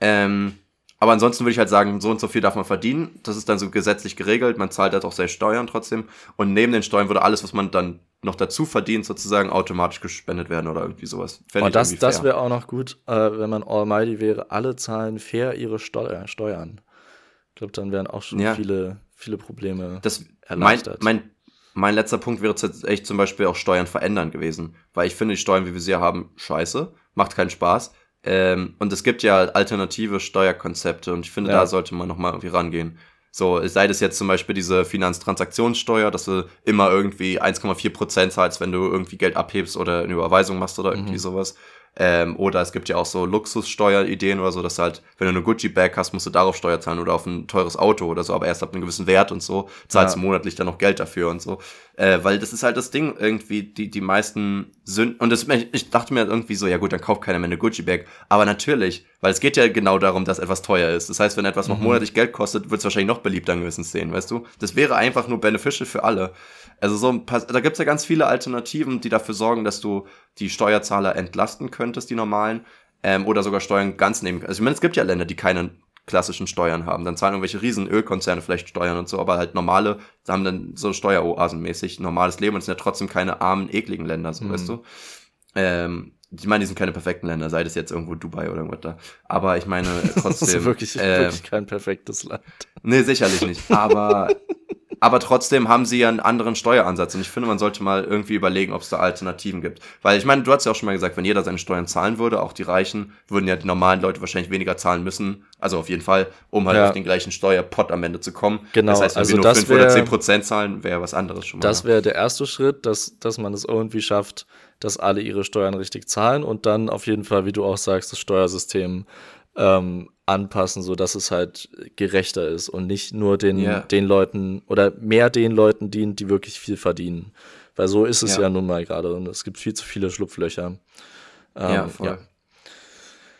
B: Ähm, aber ansonsten würde ich halt sagen, so und so viel darf man verdienen. Das ist dann so gesetzlich geregelt. Man zahlt halt auch sehr Steuern trotzdem. Und neben den Steuern würde alles, was man dann noch dazu verdient, sozusagen automatisch gespendet werden oder irgendwie sowas.
C: Fänd oh, das das wäre auch noch gut, äh, wenn man Almighty wäre. Alle zahlen fair ihre Steuer, Steuern. Ich glaube, dann wären auch schon ja. viele, viele Probleme
B: das, erleichtert. Mein, mein, mein letzter Punkt wäre jetzt echt zum Beispiel auch Steuern verändern gewesen. Weil ich finde, die Steuern, wie wir sie haben, scheiße. Macht keinen Spaß ähm, und es gibt ja alternative Steuerkonzepte und ich finde, ja. da sollte man nochmal irgendwie rangehen. So, sei das jetzt zum Beispiel diese Finanztransaktionssteuer, dass du immer irgendwie 1,4 Prozent zahlst, wenn du irgendwie Geld abhebst oder eine Überweisung machst oder irgendwie mhm. sowas. Ähm, oder es gibt ja auch so Luxussteuerideen oder so, dass halt, wenn du eine Gucci-Bag hast, musst du darauf Steuer zahlen oder auf ein teures Auto oder so, aber erst ab einem gewissen Wert und so, zahlst ja. du monatlich dann noch Geld dafür und so. Äh, weil das ist halt das Ding, irgendwie, die, die meisten Sünden, und das, ich dachte mir irgendwie so, ja gut, dann kauft keiner mehr eine Gucci-Bag. Aber natürlich, weil es geht ja genau darum, dass etwas teuer ist. Das heißt, wenn etwas noch mhm. monatlich Geld kostet, wird es wahrscheinlich noch beliebter in gewissen Szenen, weißt du? Das wäre einfach nur beneficial für alle. Also so ein paar, da gibt's ja ganz viele Alternativen, die dafür sorgen, dass du die Steuerzahler entlasten könntest, die normalen, ähm, oder sogar Steuern ganz nehmen. Also ich meine, es gibt ja Länder, die keine klassischen Steuern haben. Dann zahlen irgendwelche riesen Ölkonzerne vielleicht Steuern und so, aber halt normale, haben dann so Steueroasenmäßig normales Leben und sind ja trotzdem keine armen, ekligen Länder, so mhm. weißt du. Ähm, ich meine, die sind keine perfekten Länder, sei das jetzt irgendwo Dubai oder irgendwas da. Aber ich meine trotzdem. das ist
C: wirklich, äh, wirklich kein perfektes Land.
B: Nee, sicherlich nicht. Aber aber trotzdem haben sie ja einen anderen Steueransatz. Und ich finde, man sollte mal irgendwie überlegen, ob es da Alternativen gibt. Weil ich meine, du hast ja auch schon mal gesagt, wenn jeder seine Steuern zahlen würde, auch die Reichen, würden ja die normalen Leute wahrscheinlich weniger zahlen müssen. Also auf jeden Fall, um halt ja. auf den gleichen Steuerpot am Ende zu kommen.
C: Genau.
B: Das heißt, wenn
C: also
B: wir nur 5 oder 10 Prozent zahlen, wäre was anderes schon
C: mal. Das wäre der erste Schritt, dass, dass man es irgendwie schafft, dass alle ihre Steuern richtig zahlen und dann auf jeden Fall, wie du auch sagst, das Steuersystem ähm, anpassen, so dass es halt gerechter ist und nicht nur den, yeah. den Leuten oder mehr den Leuten dient, die wirklich viel verdienen. Weil so ist es ja, ja nun mal gerade und es gibt viel zu viele Schlupflöcher.
B: Ähm, ja, voll. Ja.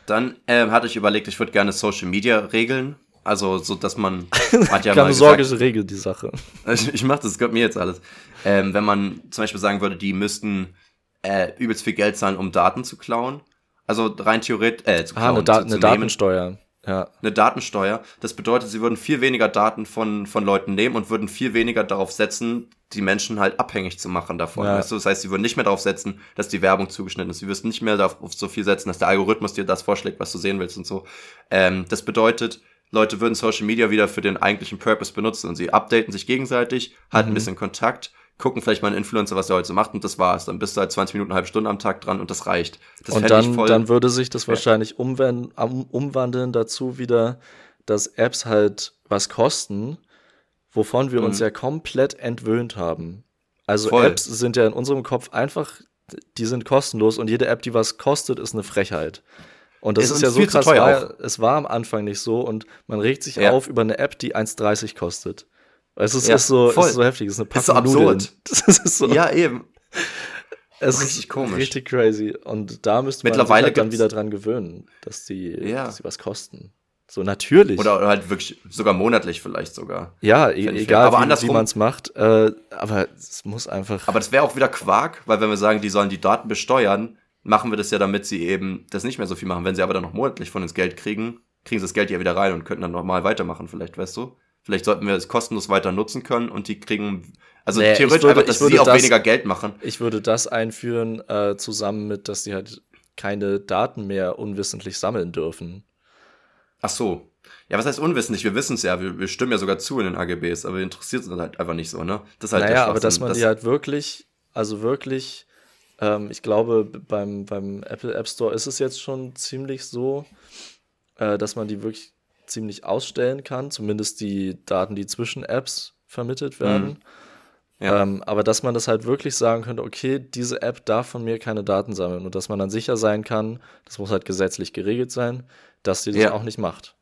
B: Dann äh, hatte ich überlegt, ich würde gerne Social Media regeln. Also, so dass man.
C: Hat ja Keine Sorge, ich regel die Sache.
B: Ich, ich mach das, es gehört mir jetzt alles. Ähm, wenn man zum Beispiel sagen würde, die müssten äh, übelst viel Geld zahlen, um Daten zu klauen. Also rein theoretisch, äh, zu
C: klauen, ah, eine, da zu, eine Datensteuer.
B: Ja. Eine Datensteuer. Das bedeutet, sie würden viel weniger Daten von, von Leuten nehmen und würden viel weniger darauf setzen, die Menschen halt abhängig zu machen davon. Ja. Weißt du? Das heißt, sie würden nicht mehr darauf setzen, dass die Werbung zugeschnitten ist. Sie würden nicht mehr darauf so viel setzen, dass der Algorithmus dir das vorschlägt, was du sehen willst und so. Ähm, das bedeutet, Leute würden Social Media wieder für den eigentlichen Purpose benutzen und sie updaten sich gegenseitig, halten mhm. ein bisschen Kontakt gucken vielleicht mal einen Influencer, was er heute so macht und das war's. Dann bist du halt 20 Minuten, eine halbe Stunde am Tag dran und das reicht. Das
C: und dann, voll, dann würde sich das wahrscheinlich umwandeln, umwandeln dazu wieder, dass Apps halt was kosten, wovon wir mhm. uns ja komplett entwöhnt haben. Also voll. Apps sind ja in unserem Kopf einfach, die sind kostenlos und jede App, die was kostet, ist eine Frechheit. Und das ist, ist ja so krass, war, es war am Anfang nicht so und man regt sich ja. auf über eine App, die 1,30 kostet. Es ist, ja, ist, so, ist so heftig, es ist eine
B: Packung ist so absurd.
C: Das ist so,
B: ja, eben.
C: Es richtig ist komisch. Richtig crazy. Und da müsste man
B: Mittlerweile sich
C: halt dann wieder dran gewöhnen, dass die, ja. dass die was kosten. So natürlich.
B: Oder, oder, halt wirklich sogar monatlich vielleicht sogar.
C: Ja, e egal aber wie, wie man es macht. Äh, aber es muss einfach.
B: Aber das wäre auch wieder Quark, weil wenn wir sagen, die sollen die Daten besteuern, machen wir das ja, damit sie eben das nicht mehr so viel machen. Wenn sie aber dann noch monatlich von uns Geld kriegen, kriegen sie das Geld ja wieder rein und könnten dann nochmal weitermachen, vielleicht, weißt du? Vielleicht sollten wir es kostenlos weiter nutzen können und die kriegen, also nee, theoretisch würde, einfach, dass sie auch das, weniger Geld machen.
C: Ich würde das einführen, äh, zusammen mit, dass sie halt keine Daten mehr unwissentlich sammeln dürfen.
B: Ach so. Ja, was heißt unwissentlich? Wir wissen es ja, wir, wir, stimmen ja sogar zu in den AGBs, aber interessiert uns halt einfach nicht so, ne?
C: Das ist halt naja, aber dass man das die halt wirklich, also wirklich, ähm, ich glaube, beim, beim Apple App Store ist es jetzt schon ziemlich so, äh, dass man die wirklich ziemlich ausstellen kann, zumindest die Daten, die zwischen Apps vermittelt werden. Mhm. Ja. Ähm, aber dass man das halt wirklich sagen könnte, okay, diese App darf von mir keine Daten sammeln und dass man dann sicher sein kann, das muss halt gesetzlich geregelt sein, dass sie das ja. auch nicht macht.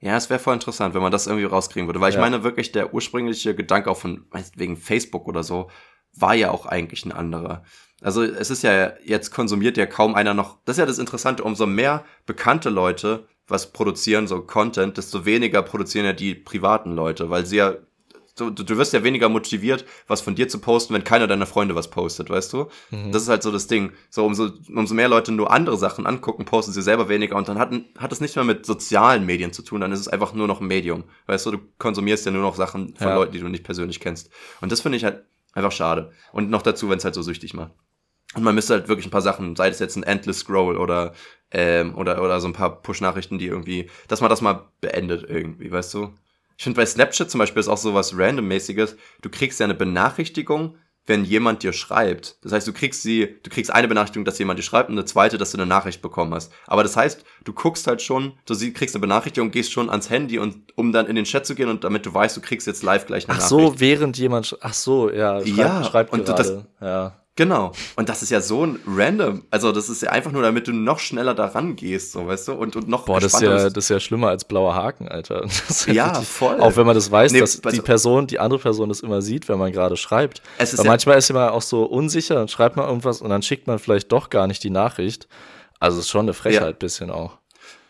B: Ja, es wäre voll interessant, wenn man das irgendwie rauskriegen würde, weil ich meine wirklich, der ursprüngliche Gedanke auch von, wegen Facebook oder so, war ja auch eigentlich ein anderer. Also es ist ja, jetzt konsumiert ja kaum einer noch, das ist ja das Interessante, umso mehr bekannte Leute was produzieren, so Content, desto weniger produzieren ja die privaten Leute, weil sie ja du, du wirst ja weniger motiviert, was von dir zu posten, wenn keiner deiner Freunde was postet, weißt du? Mhm. Das ist halt so das Ding. So, umso, umso mehr Leute nur andere Sachen angucken, posten sie selber weniger und dann hat, hat es nicht mehr mit sozialen Medien zu tun, dann ist es einfach nur noch ein Medium. Weißt du, du konsumierst ja nur noch Sachen von ja. Leuten, die du nicht persönlich kennst. Und das finde ich halt einfach schade. Und noch dazu, wenn es halt so süchtig macht. Und man müsste halt wirklich ein paar Sachen, sei es jetzt ein Endless Scroll oder, ähm, oder, oder so ein paar Push-Nachrichten, die irgendwie, dass man das mal beendet irgendwie, weißt du? Ich finde bei Snapchat zum Beispiel ist auch so was Randommäßiges. Du kriegst ja eine Benachrichtigung, wenn jemand dir schreibt. Das heißt, du kriegst sie, du kriegst eine Benachrichtigung, dass jemand dir schreibt und eine zweite, dass du eine Nachricht bekommen hast. Aber das heißt, du guckst halt schon, du kriegst eine Benachrichtigung, gehst schon ans Handy und um dann in den Chat zu gehen und damit du weißt, du kriegst jetzt live gleich
C: eine ach Nachricht. Ach so, während jemand, ach so, ja,
B: schreib, ja, schreibt und gerade. Das, ja. Genau. Und das ist ja so ein random. Also, das ist ja einfach nur, damit du noch schneller daran gehst, so, weißt du, und, und noch
C: Boah, das ist ja, das ist ja schlimmer als blauer Haken, Alter. ja, richtig, voll. Auch wenn man das weiß, nee, dass die Person, die andere Person das immer sieht, wenn man gerade schreibt. Es ist Weil ja manchmal ist man auch so unsicher, dann schreibt man irgendwas und dann schickt man vielleicht doch gar nicht die Nachricht. Also, es ist schon eine Frechheit, ja. bisschen auch.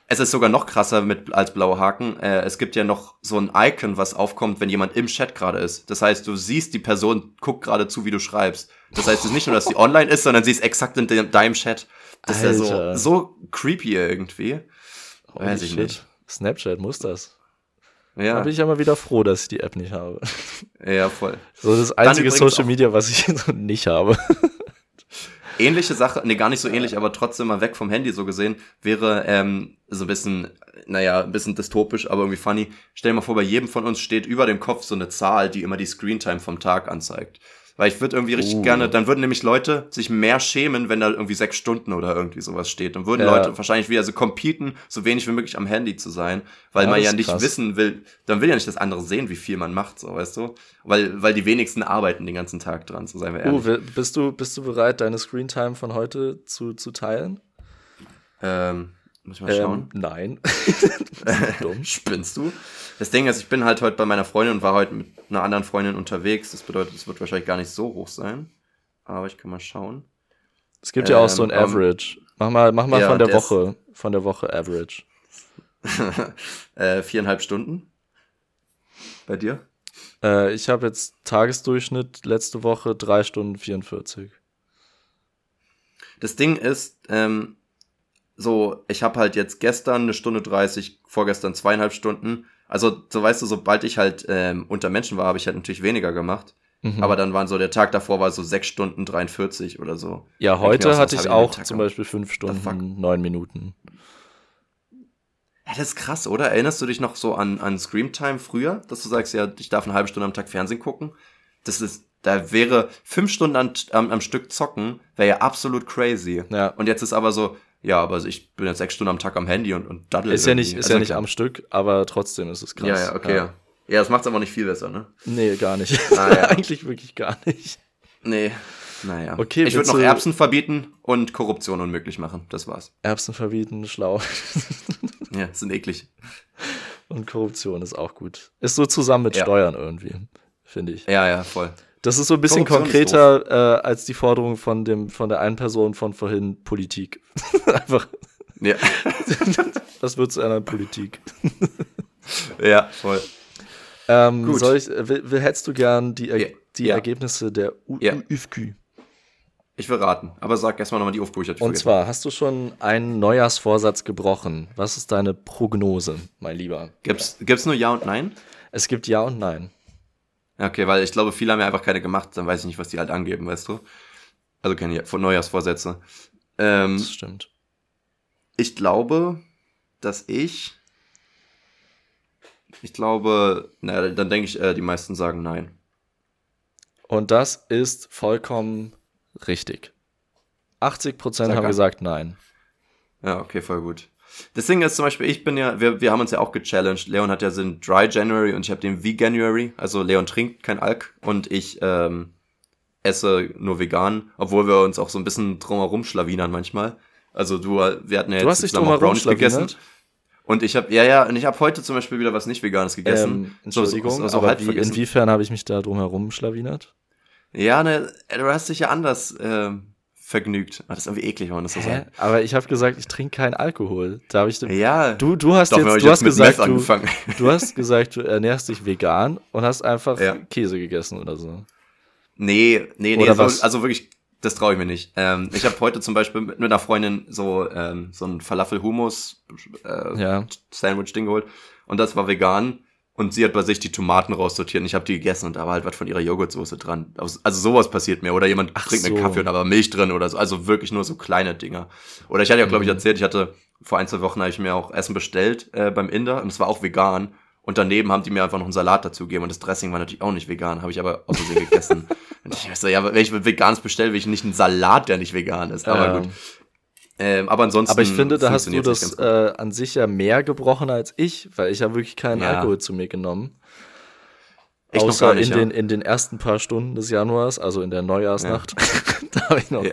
B: Es ist sogar noch krasser mit, als blaue Haken. Äh, es gibt ja noch so ein Icon, was aufkommt, wenn jemand im Chat gerade ist. Das heißt, du siehst, die Person guckt gerade zu, wie du schreibst. Das heißt, es ist nicht nur, dass sie online ist, sondern sie ist exakt in de deinem Chat. Das Alter. ist ja so, so creepy irgendwie.
C: Holy Weiß ich shit. nicht. Snapchat muss das. Ja. Da bin ich ja mal wieder froh, dass ich die App nicht habe.
B: Ja, voll.
C: So das einzige Social Media, was ich nicht habe.
B: ähnliche Sache, nee, gar nicht so ähnlich, aber trotzdem mal weg vom Handy so gesehen, wäre ähm, so ein bisschen, naja, ein bisschen dystopisch, aber irgendwie funny. Stell dir mal vor, bei jedem von uns steht über dem Kopf so eine Zahl, die immer die Screentime vom Tag anzeigt. Weil ich würde irgendwie richtig uh. gerne, dann würden nämlich Leute sich mehr schämen, wenn da irgendwie sechs Stunden oder irgendwie sowas steht. Dann würden ja. Leute wahrscheinlich wieder so competen, so wenig wie möglich am Handy zu sein, weil ja, man ja nicht krass. wissen will, dann will ja nicht das andere sehen, wie viel man macht, so weißt du? Weil, weil die wenigsten arbeiten den ganzen Tag dran, so seien wir
C: ehrlich. Uh, bist du, bist du bereit, deine Screentime von heute zu, zu teilen?
B: Ähm, muss ich mal schauen?
C: Ähm, nein.
B: dumm. Spinnst du? Das Ding ist, ich bin halt heute bei meiner Freundin und war heute mit einer anderen Freundin unterwegs. Das bedeutet, es wird wahrscheinlich gar nicht so hoch sein. Aber ich kann mal schauen.
C: Es gibt ähm, ja auch so ein ähm, Average. Mach mal, mach mal ja, von der Woche, von der Woche Average.
B: äh, viereinhalb Stunden. Bei dir?
C: Äh, ich habe jetzt Tagesdurchschnitt letzte Woche drei Stunden 44.
B: Das Ding ist, ähm, so, ich habe halt jetzt gestern eine Stunde 30, vorgestern zweieinhalb Stunden. Also, so weißt du, sobald ich halt ähm, unter Menschen war, habe ich halt natürlich weniger gemacht. Mhm. Aber dann waren so, der Tag davor war so sechs Stunden 43 oder so.
C: Ja, heute aus, hatte ich auch zum Beispiel fünf Stunden, neun Minuten.
B: Ja, das ist krass, oder? Erinnerst du dich noch so an, an Screamtime früher, dass du sagst, ja, ich darf eine halbe Stunde am Tag Fernsehen gucken? Das ist, da wäre fünf Stunden am, am, am Stück zocken, wäre ja absolut crazy. Ja. Und jetzt ist aber so, ja, aber ich bin jetzt sechs Stunden am Tag am Handy und, und daddel.
C: Ist ja nicht, ist also ja nicht am Stück, aber trotzdem ist es krass.
B: Ja, ja, okay. Ja, ja das macht's aber nicht viel besser, ne?
C: Nee, gar nicht. Ah, ja. Eigentlich wirklich gar nicht.
B: Nee. Naja. Okay, ich würde noch Erbsen verbieten und Korruption unmöglich machen. Das war's.
C: Erbsen verbieten, schlau.
B: ja, sind eklig.
C: Und Korruption ist auch gut. Ist so zusammen mit ja. Steuern irgendwie, finde ich.
B: Ja, ja, voll.
C: Das ist so ein bisschen konkreter äh, als die Forderung von dem von der einen Person von vorhin Politik. Einfach. Ja. das wird zu einer Politik.
B: ja, voll.
C: Ähm, Gut. Soll ich, will, will, hättest du gern die, er, die ja. Ergebnisse der U ja. UFQ?
B: Ich will raten, aber sag erstmal nochmal die UFQ.
C: Und vergessen. zwar, hast du schon einen Neujahrsvorsatz gebrochen? Was ist deine Prognose, mein Lieber?
B: Gibt's, gibt's nur Ja und Nein?
C: Es gibt Ja und Nein.
B: Okay, weil ich glaube, viele haben ja einfach keine gemacht, dann weiß ich nicht, was die halt angeben, weißt du? Also keine Neujahrsvorsätze.
C: Ähm, das stimmt.
B: Ich glaube, dass ich. Ich glaube, na, dann denke ich, äh, die meisten sagen nein.
C: Und das ist vollkommen richtig. 80% haben gesagt nein.
B: Ja, okay, voll gut. Das Ding ist zum Beispiel, ich bin ja, wir, wir haben uns ja auch gechallenged. Leon hat ja den Dry January und ich habe den Veganuary. Also Leon trinkt kein Alk und ich ähm, esse nur vegan, obwohl wir uns auch so ein bisschen drumherum schlawinern manchmal. Also du, wir hatten ja
C: du jetzt hast zusammen Brownies gegessen.
B: Und ich habe, ja, ja, und ich habe heute zum Beispiel wieder was nicht Veganes gegessen. Ähm,
C: Entschuldigung, so, so, so aber wie, inwiefern habe ich mich da drumherum schlawinert?
B: Ja, ne, du hast dich ja anders äh, vergnügt. Ah, das ist irgendwie eklig, wenn man das so sagt.
C: Aber ich habe gesagt, ich trinke keinen Alkohol. Da habe ich
B: Ja.
C: du du hast
B: Doch,
C: jetzt du
B: jetzt
C: hast
B: mit
C: gesagt, du,
B: angefangen.
C: du hast gesagt, du ernährst dich vegan und hast einfach
B: Ja.
C: Käse gegessen oder so.
B: Nee, nee, nee,
C: Oder
B: so,
C: was?
B: also wirklich, das traue ich mir nicht. Ähm, ich habe heute zum Beispiel mit, mit einer Freundin so, ähm, so ein Falafel-Hummus-Sandwich-Ding
C: Ja.
B: geholt und das war vegan und sie hat bei sich die Tomaten raussortiert und ich habe die gegessen und da war halt was von ihrer Joghurtsoße dran. Also sowas passiert mir. Oder jemand
C: Ach
B: trinkt einen
C: so.
B: Kaffee und da war Milch drin oder so. Also wirklich nur so kleine Dinger. Oder ich hatte ja, glaube ich,
C: Mhm.
B: erzählt, ich hatte vor ein, zwei Wochen habe ich mir auch Essen bestellt äh, beim Inder und es war auch vegan. Und daneben haben die mir einfach noch einen Salat dazu gegeben und das Dressing war natürlich auch nicht vegan, habe ich aber aus Versehen gegessen. und ich so, ja, wenn ich veganes bestelle, will ich nicht einen Salat, der nicht vegan ist. Aber
C: Ähm,
B: gut. Ähm, aber ansonsten.
C: Aber ich finde, da hast du das äh, an sich ja mehr gebrochen als ich, weil ich ja wirklich keinen
B: Ja.
C: Alkohol zu mir genommen.
B: Ich
C: Außer
B: nicht,
C: in, den,
B: ja.
C: in den ersten paar Stunden des Januars, also in der Neujahrsnacht. da habe ich noch
B: Ja.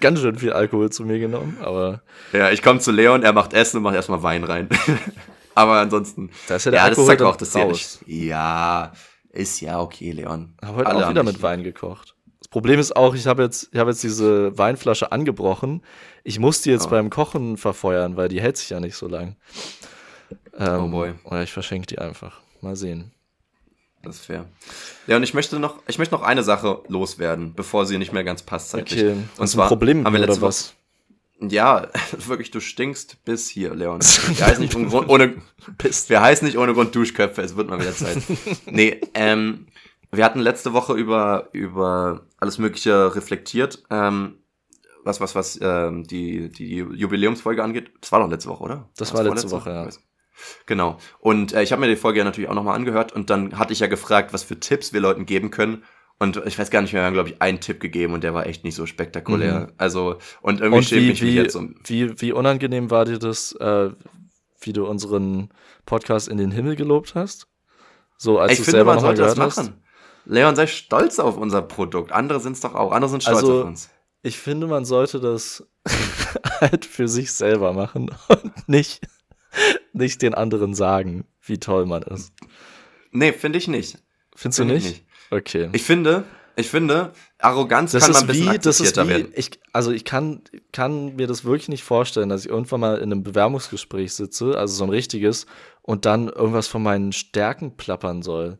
C: ganz schön viel Alkohol zu mir genommen, aber
B: Ja, ich komme zu Leon, er macht Essen und macht erstmal Wein rein. aber ansonsten.
C: da ist ja der
B: ja,
C: Alkohol
B: das auch, dass ja
C: raus.
B: Ja, ist ja okay, Leon.
C: Habe heute
B: Alle
C: auch wieder mit Wein gekocht. Problem ist auch, ich habe jetzt, ich habe jetzt diese Weinflasche angebrochen. Ich muss die jetzt
B: Oh.
C: beim Kochen verfeuern, weil die hält sich ja nicht so lang. Ähm,
B: Oh boy.
C: Oder ich verschenke die einfach. Mal sehen.
B: Das ist fair. Ja, und ich möchte noch, ich möchte noch eine Sache loswerden, bevor sie nicht mehr ganz passt zeitlich.
C: Okay,
B: Und
C: hast
B: zwar
C: ein Problem
B: haben wir
C: oder
B: letzte Woche,
C: was?
B: Ja, wirklich, du stinkst bis hier, Leon. Wir heißen nicht ohne Grund, ohne, wir heißen nicht ohne Grund Duschköpfe, es wird mal wieder Zeit. nee, ähm, wir hatten letzte Woche über, über alles Mögliche reflektiert, ähm, was, was, was, ähm, die, die Jubiläumsfolge angeht. Das war doch letzte Woche, oder?
C: Das
B: War's
C: war letzte
B: vorletzte?
C: Woche, ja.
B: Genau. Und äh, ich habe mir die Folge ja natürlich auch nochmal angehört und dann hatte ich ja gefragt, was für Tipps wir Leuten geben können. Und ich weiß gar nicht mehr, wir haben, glaube ich, einen Tipp gegeben und der war echt nicht so spektakulär. Also, und irgendwie
C: Und wie,
B: ich mich
C: wie,
B: jetzt so.
C: wie, wie unangenehm war dir das, äh, wie du unseren Podcast in den Himmel gelobt hast? So, als
B: Ich
C: du es
B: finde,
C: selber
B: man
C: nochmal
B: sollte das
C: gehört hast?
B: machen. Leon, sei stolz auf unser Produkt. Andere sind es doch auch. Andere sind stolz
C: Also-
B: auf uns.
C: Ich finde, man sollte das halt für sich selber machen und nicht, nicht den anderen sagen, wie toll man ist.
B: Nee, finde ich nicht.
C: Findest du
B: Finde ich
C: nicht? Okay.
B: Ich finde, ich finde, Arroganz
C: das
B: kann
C: ist
B: ein bisschen
C: wie, das ist wie,
B: werden.
C: ich, also ich kann, kann mir das wirklich nicht vorstellen, dass ich irgendwann mal in einem Bewerbungsgespräch sitze, also so ein richtiges, und dann irgendwas von meinen Stärken plappern soll.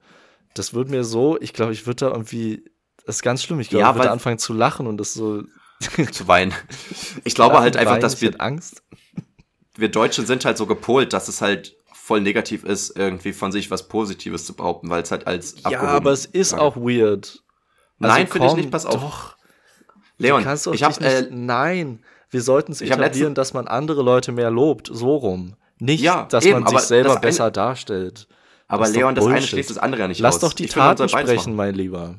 C: Das wird mir so, ich glaube, ich würde da irgendwie, das ist ganz schlimm, ich glaube,
B: Ja,
C: ich würde anfangen zu lachen und das so.
B: Zu weinen. Ich glaube halt einfach,
C: weinen,
B: dass wir
C: Angst.
B: wir Deutsche sind halt so gepolt, dass es halt voll negativ ist, irgendwie von sich was Positives zu behaupten, weil es halt als
C: Ja, aber es ist auch weird. Also
B: Nein, finde ich nicht, pass auf.
C: Doch,
B: Leon, ich habe äh,
C: nein, wir sollten es etablieren, dass man andere Leute mehr lobt, so rum. Nicht,
B: Ja,
C: dass
B: eben,
C: man sich selber besser darstellt.
B: Aber
C: das
B: Leon, das eine schließt das andere ja nicht
C: Lass
B: aus.
C: doch die
B: Ich
C: Taten sprechen,
B: machen.
C: mein Lieber.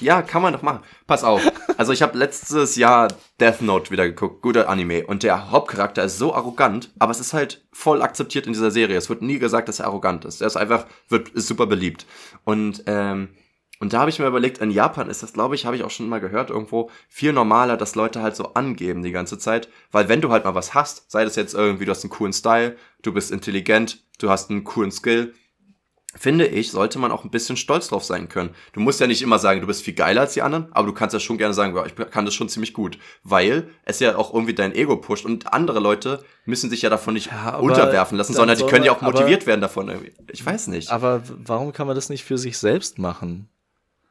B: Ja, kann man doch machen. Pass auf. Also ich habe letztes Jahr Death Note wieder geguckt, guter Anime. Und der Hauptcharakter ist so arrogant, aber es ist halt voll akzeptiert in dieser Serie. Es wird nie gesagt, dass er arrogant ist. Er ist einfach, wird, ist super beliebt. Und, ähm, und da habe ich mir überlegt, in Japan ist das, glaube ich, habe ich auch schon mal gehört irgendwo, viel normaler, dass Leute halt so angeben die ganze Zeit. Weil wenn du halt mal was hast, sei das jetzt irgendwie, du hast einen coolen Style, du bist intelligent, du hast einen coolen Skill, finde ich, sollte man auch ein bisschen stolz drauf sein können. Du musst ja nicht immer sagen, du bist viel geiler als die anderen, aber du kannst ja schon gerne sagen, ich kann das schon ziemlich gut, weil es ja auch irgendwie dein Ego pusht und andere Leute müssen sich ja davon nicht
C: Ja, aber
B: unterwerfen lassen, sondern die können ja auch motiviert werden davon irgendwie. Ich weiß nicht.
C: Aber warum kann man das nicht für sich selbst machen?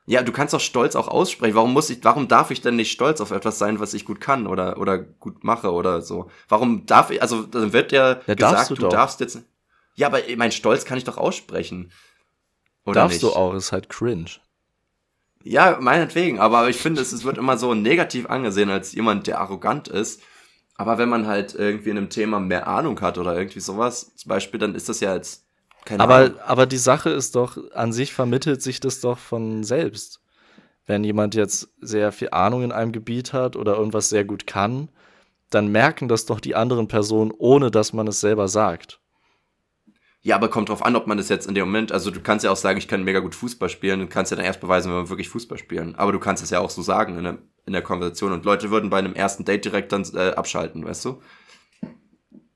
B: Ja, du kannst doch stolz auch aussprechen. Warum muss ich, warum darf ich denn nicht stolz auf etwas sein, was ich gut kann oder, oder gut mache oder so? Warum darf ich, also dann wird ja,
C: Ja,
B: gesagt, du,
C: du
B: darfst jetzt, ja, aber mein Stolz kann ich doch aussprechen. Oder
C: Darfst
B: nicht?
C: du auch, ist halt cringe.
B: Ja, meinetwegen, aber ich finde, es, es wird immer so negativ angesehen als jemand, der arrogant ist. Aber wenn man halt irgendwie in einem Thema mehr Ahnung hat oder irgendwie sowas, zum Beispiel, dann ist das ja jetzt keine Ahnung.
C: Aber, aber die Sache ist doch, an sich vermittelt sich das doch von selbst. Wenn jemand jetzt sehr viel Ahnung in einem Gebiet hat oder irgendwas sehr gut kann, dann merken das doch die anderen Personen, ohne dass man es selber sagt.
B: Ja, aber kommt drauf an, ob man das jetzt in dem Moment, also du kannst ja auch sagen, ich kann mega gut Fußball spielen, du kannst ja dann erst beweisen, wenn wir wirklich Fußball spielen. Aber du kannst es ja auch so sagen in der, in der Konversation und Leute würden bei einem ersten Date direkt dann äh, abschalten, weißt du?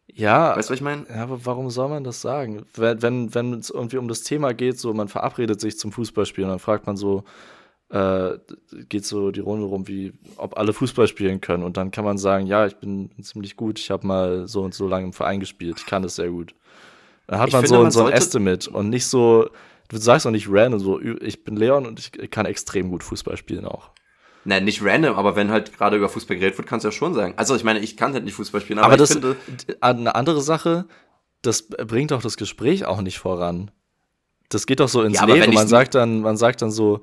C: Ja,
B: Weißt du, was ich meine?
C: ja, aber warum soll man das sagen? Wenn, wenn, wenn es irgendwie um das Thema geht, so man verabredet sich zum Fußballspielen, dann fragt man so, äh, geht so die Runde rum, wie ob alle Fußball spielen können. Und dann kann man sagen, ja, ich bin ziemlich gut, ich habe mal so und so lange im Verein gespielt, ich kann das sehr gut. Dann hat
B: Ich
C: man
B: finde,
C: so,
B: man
C: so ein Estimate und nicht so, du sagst auch nicht random, so, ich bin Leon und ich kann extrem gut Fußball spielen auch.
B: Nein, nicht random, aber wenn halt gerade über Fußball geredet wird, kannst du ja schon sagen. Also ich meine, ich kann halt nicht Fußball spielen, aber,
C: Aber, das,
B: finde,
C: eine andere Sache, das bringt auch das Gespräch auch nicht voran. Das geht doch so ins
B: Ja,
C: Leben. Man sagt dann, man sagt dann so,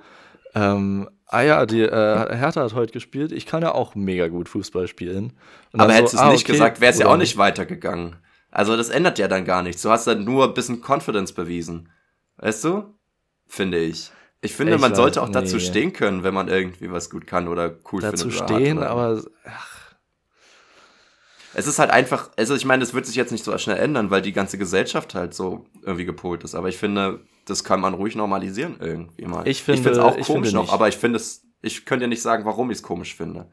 C: ähm, ah ja, die äh, Hertha hat heute gespielt, ich kann ja auch mega gut Fußball spielen. Und
B: aber hättest du
C: so,
B: es
C: ah,
B: nicht
C: okay,
B: gesagt, wäre es ja auch nicht weitergegangen. Also das ändert ja dann gar nichts. Du hast dann nur ein bisschen Confidence bewiesen. Weißt du? Finde ich. Ich finde,
C: Ich
B: man
C: weiß-
B: sollte auch dazu
C: nee.
B: stehen können, wenn man irgendwie was gut kann oder cool
C: dazu
B: findet. hat
C: stehen,
B: oder-
C: aber
B: Es ist halt einfach, also ich meine, das wird sich jetzt nicht so schnell ändern, weil die ganze Gesellschaft halt so irgendwie gepolt ist. Aber ich finde, das kann man ruhig normalisieren irgendwie mal.
C: Ich finde-
B: es auch komisch noch, aber ich finde es, ich könnte ja nicht sagen, warum ich es komisch finde.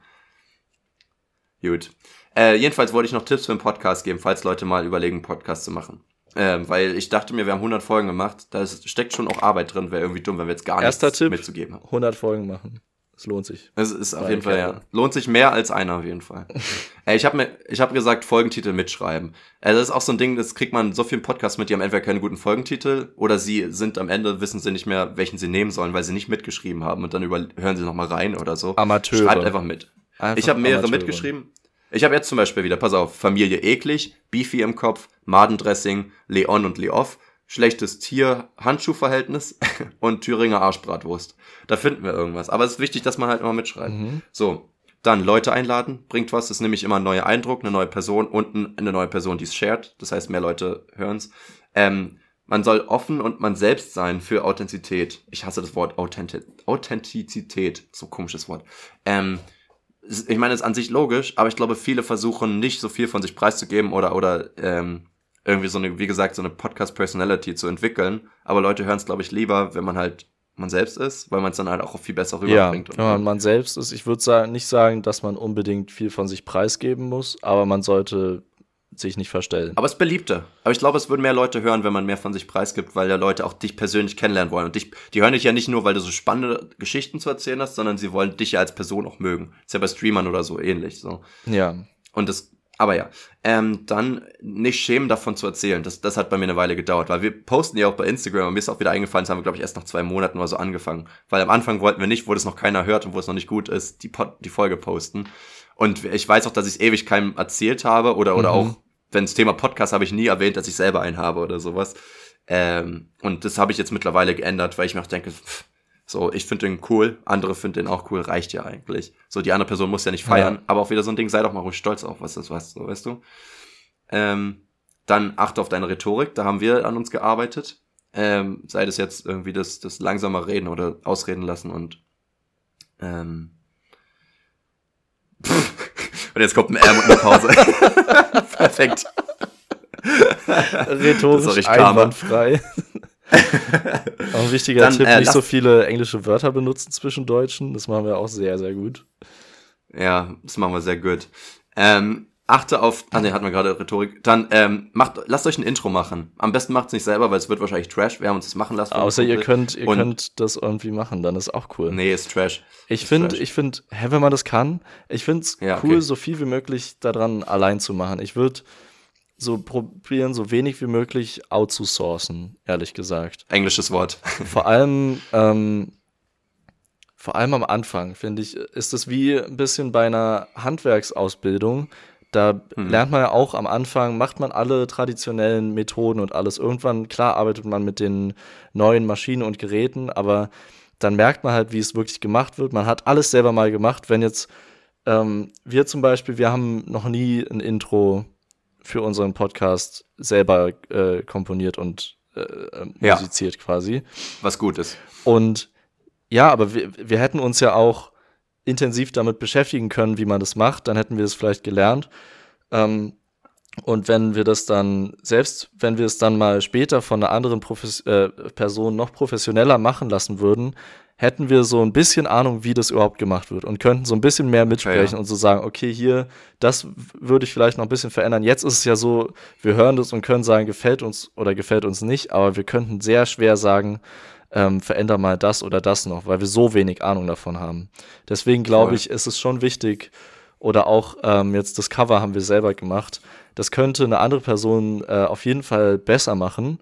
B: Gut. Äh, jedenfalls wollte ich noch Tipps für einen Podcast geben, falls Leute mal überlegen, einen Podcast zu machen. Ähm, weil ich dachte mir, wir haben 100 Folgen gemacht, da steckt schon auch Arbeit drin, wäre irgendwie dumm, wenn wir jetzt gar
C: Erster
B: nichts
C: Tipp.
B: mitzugeben haben.
C: 100 Folgen machen. Es lohnt sich.
B: Es ist auf jeden Fall, ja.
C: Kerle.
B: Lohnt sich mehr als einer auf jeden Fall. Ey, ich habe mir, ich habe gesagt, Folgentitel mitschreiben. Äh, das ist auch so ein Ding, das kriegt man so vielen Podcasts mit, die haben entweder keine guten Folgentitel oder sie sind am Ende, wissen sie nicht mehr, welchen sie nehmen sollen, weil sie nicht mitgeschrieben haben und dann über, hören sie nochmal rein oder so.
C: Amateure.
B: Schreibt einfach mit.
C: Einfach
B: ich habe mehrere
C: Amateure.
B: mitgeschrieben. Ich habe jetzt zum Beispiel wieder, pass auf, Familie eklig, Beefy im Kopf, Madendressing, Leon und Leoff, schlechtes Tier-Handschuhverhältnis und Thüringer Arschbratwurst. Da finden wir irgendwas. Aber es ist wichtig, dass man halt immer mitschreibt.
C: Mhm.
B: So, dann Leute einladen, bringt was, ist nämlich immer ein neuer Eindruck, eine neue Person und ein- eine neue Person, die es shared. Das heißt, mehr Leute hören's. Ähm, man soll offen und man selbst sein für Authentizität. Ich hasse das Wort Authenti Authentizität. So komisches Wort. Ähm, ich meine, es ist an sich logisch, aber ich glaube, viele versuchen nicht so viel von sich preiszugeben oder, oder ähm, irgendwie so eine, wie gesagt, so eine Podcast-Personality zu entwickeln. Aber Leute hören es, glaube ich, lieber, wenn man halt man selbst ist, weil man es dann halt auch viel besser
C: Ja,
B: rüberbringt.
C: wenn man, man selbst ist. Ich würde sagen, nicht sagen, dass man unbedingt viel von sich preisgeben muss, aber man sollte sich nicht verstellen.
B: Aber es ist beliebter. Aber ich glaube, es würden mehr Leute hören, wenn man mehr von sich preisgibt, weil ja Leute auch dich persönlich kennenlernen wollen. Und dich, die hören dich ja nicht nur, weil du so spannende Geschichten zu erzählen hast, sondern sie wollen dich ja als Person auch mögen. Ist ja bei Streamern oder so ähnlich. So.
C: ja.
B: Und das, aber ja, ähm, dann nicht schämen, davon zu erzählen. Das, das hat bei mir eine Weile gedauert, weil wir posten ja auch bei Instagram und mir ist auch wieder eingefallen, das haben wir, glaube ich, erst nach zwei Monaten oder so angefangen. Weil am Anfang wollten wir nicht, wo das noch keiner hört und wo es noch nicht gut ist, die, Pod, die Folge posten. Und ich weiß auch, dass ich es ewig keinem erzählt habe oder, oder
C: Mhm.
B: auch, wenn das Thema Podcast habe ich nie erwähnt, dass ich selber einen habe oder sowas. Ähm, und das habe ich jetzt mittlerweile geändert, weil ich mir auch denke, pff, so, ich finde den cool, andere finden den auch cool, reicht ja eigentlich. So, die andere Person muss ja nicht feiern,
C: Ja.
B: aber auch wieder so ein Ding, sei doch mal ruhig stolz auf, was das was, so, weißt du? Ähm, dann achte auf deine Rhetorik, da haben wir an uns gearbeitet. Ähm, sei das jetzt irgendwie das, das langsame Reden oder Ausreden lassen und ähm, und jetzt kommt ein R und eine Pause. Perfekt.
C: Rhetorisch einwandfrei. auch ein wichtiger
B: Dann,
C: Tipp,
B: äh,
C: nicht so viele englische Wörter benutzen zwischen Deutschen. Das machen wir auch sehr, sehr gut.
B: Ja, das machen wir sehr gut. Ähm, achte auf, ah ne, hatten wir gerade Rhetorik. Dann ähm, macht, lasst euch ein Intro machen. Am besten macht's nicht selber, weil es wird wahrscheinlich Trash. Wir haben uns das machen lassen.
C: Außer ihr könnt, ihr
B: Und-
C: könnt das irgendwie machen, dann ist auch cool.
B: Nee, ist Trash.
C: Ich finde, ich finde, hä, wenn man das kann, ich finde es
B: Ja,
C: cool,
B: okay.
C: so viel wie möglich daran allein zu machen. Ich würde so probieren, so wenig wie möglich outzusourcen, ehrlich gesagt.
B: Englisches Wort.
C: Vor allem, ähm, vor allem am Anfang, finde ich, ist es wie ein bisschen bei einer Handwerksausbildung. Da
B: Mhm.
C: lernt man ja auch am Anfang, macht man alle traditionellen Methoden und alles. Irgendwann, klar, arbeitet man mit den neuen Maschinen und Geräten, aber dann merkt man halt, wie es wirklich gemacht wird. Man hat alles selber mal gemacht. Wenn jetzt ähm, wir zum Beispiel, wir haben noch nie ein Intro für unseren Podcast selber äh, komponiert und äh, äh,
B: Ja.
C: musiziert quasi.
B: Was gut ist.
C: Und ja, aber wir, wir hätten uns ja auch intensiv damit beschäftigen können, wie man das macht. Dann hätten wir es vielleicht gelernt. Ähm, und wenn wir das dann, selbst wenn wir es dann mal später von einer anderen Profes äh, Person noch professioneller machen lassen würden, hätten wir so ein bisschen Ahnung, wie das überhaupt gemacht wird und könnten so ein bisschen mehr mitsprechen
B: ja.
C: und so sagen, okay, hier, das würde ich vielleicht noch ein bisschen verändern. Jetzt ist es ja so, wir hören das und können sagen, gefällt uns oder gefällt uns nicht, aber wir könnten sehr schwer sagen, ähm, veränder mal das oder das noch, weil wir so wenig Ahnung davon haben. Deswegen glaube ich, ist es schon wichtig, oder auch ähm, jetzt das Cover haben wir selber gemacht. Das könnte eine andere Person äh, auf jeden Fall besser machen.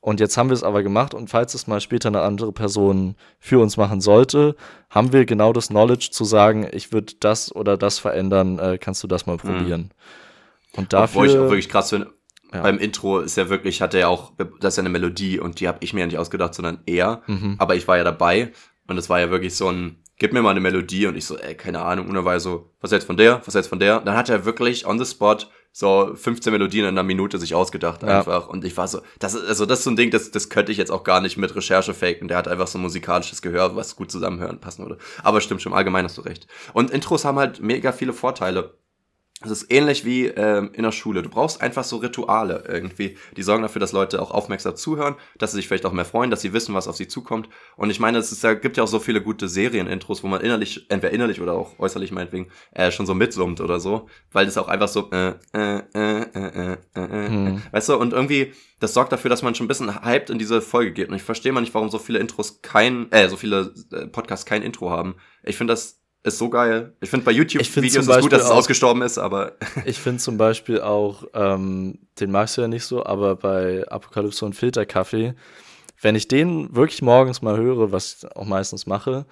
C: Und jetzt haben wir es aber gemacht und falls es mal später eine andere Person für uns machen sollte, haben wir genau das Knowledge zu sagen, ich würde das oder das verändern, äh, kannst du das mal mhm. probieren. Mhm. Und dafür.
B: Obwohl ich auch wirklich krass finde, ja. beim Intro ist ja wirklich, hat er ja auch, das ist ja eine Melodie und die habe ich mir ja nicht ausgedacht, sondern er. Mhm. Aber ich war ja dabei und es war ja wirklich so ein, gib mir mal eine Melodie und ich so, ey, keine Ahnung. Und er war so, was jetzt von der, was jetzt von der. Dann hat er wirklich on the spot so 15 Melodien in einer Minute sich ausgedacht ja. einfach. Und ich war so, das ist, also das ist so ein Ding, das, das könnte ich jetzt auch gar nicht mit Recherche faken. Der hat einfach so ein musikalisches Gehör, was gut zusammenhören passen würde. Aber stimmt schon, allgemein hast du recht. Und Intros haben halt mega viele Vorteile. Es ist ähnlich wie ähm, in der Schule. Du brauchst einfach so Rituale irgendwie, die sorgen dafür, dass Leute auch aufmerksam zuhören, dass sie sich vielleicht auch mehr freuen, dass sie wissen, was auf sie zukommt. Und ich meine, es ist ja, gibt ja auch so viele gute Serien-Intros, wo man innerlich, entweder innerlich oder auch äußerlich meinetwegen, äh, schon so mitsummt oder so, weil das auch einfach so, äh, äh, äh, äh, äh, äh, hm. weißt du, und irgendwie, das sorgt dafür, dass man schon ein bisschen hyped in diese Folge geht. Und ich verstehe mal nicht, warum so viele Intros kein, äh, so viele äh, Podcasts kein Intro haben. Ich finde das ist so geil. Ich finde bei YouTube-Videos ist gut, dass es auch, ausgestorben ist, aber.
C: ich finde zum Beispiel auch, ähm, den magst du ja nicht so, aber bei Apokalypse und Filterkaffee, wenn ich den wirklich morgens mal höre, was ich auch meistens mache,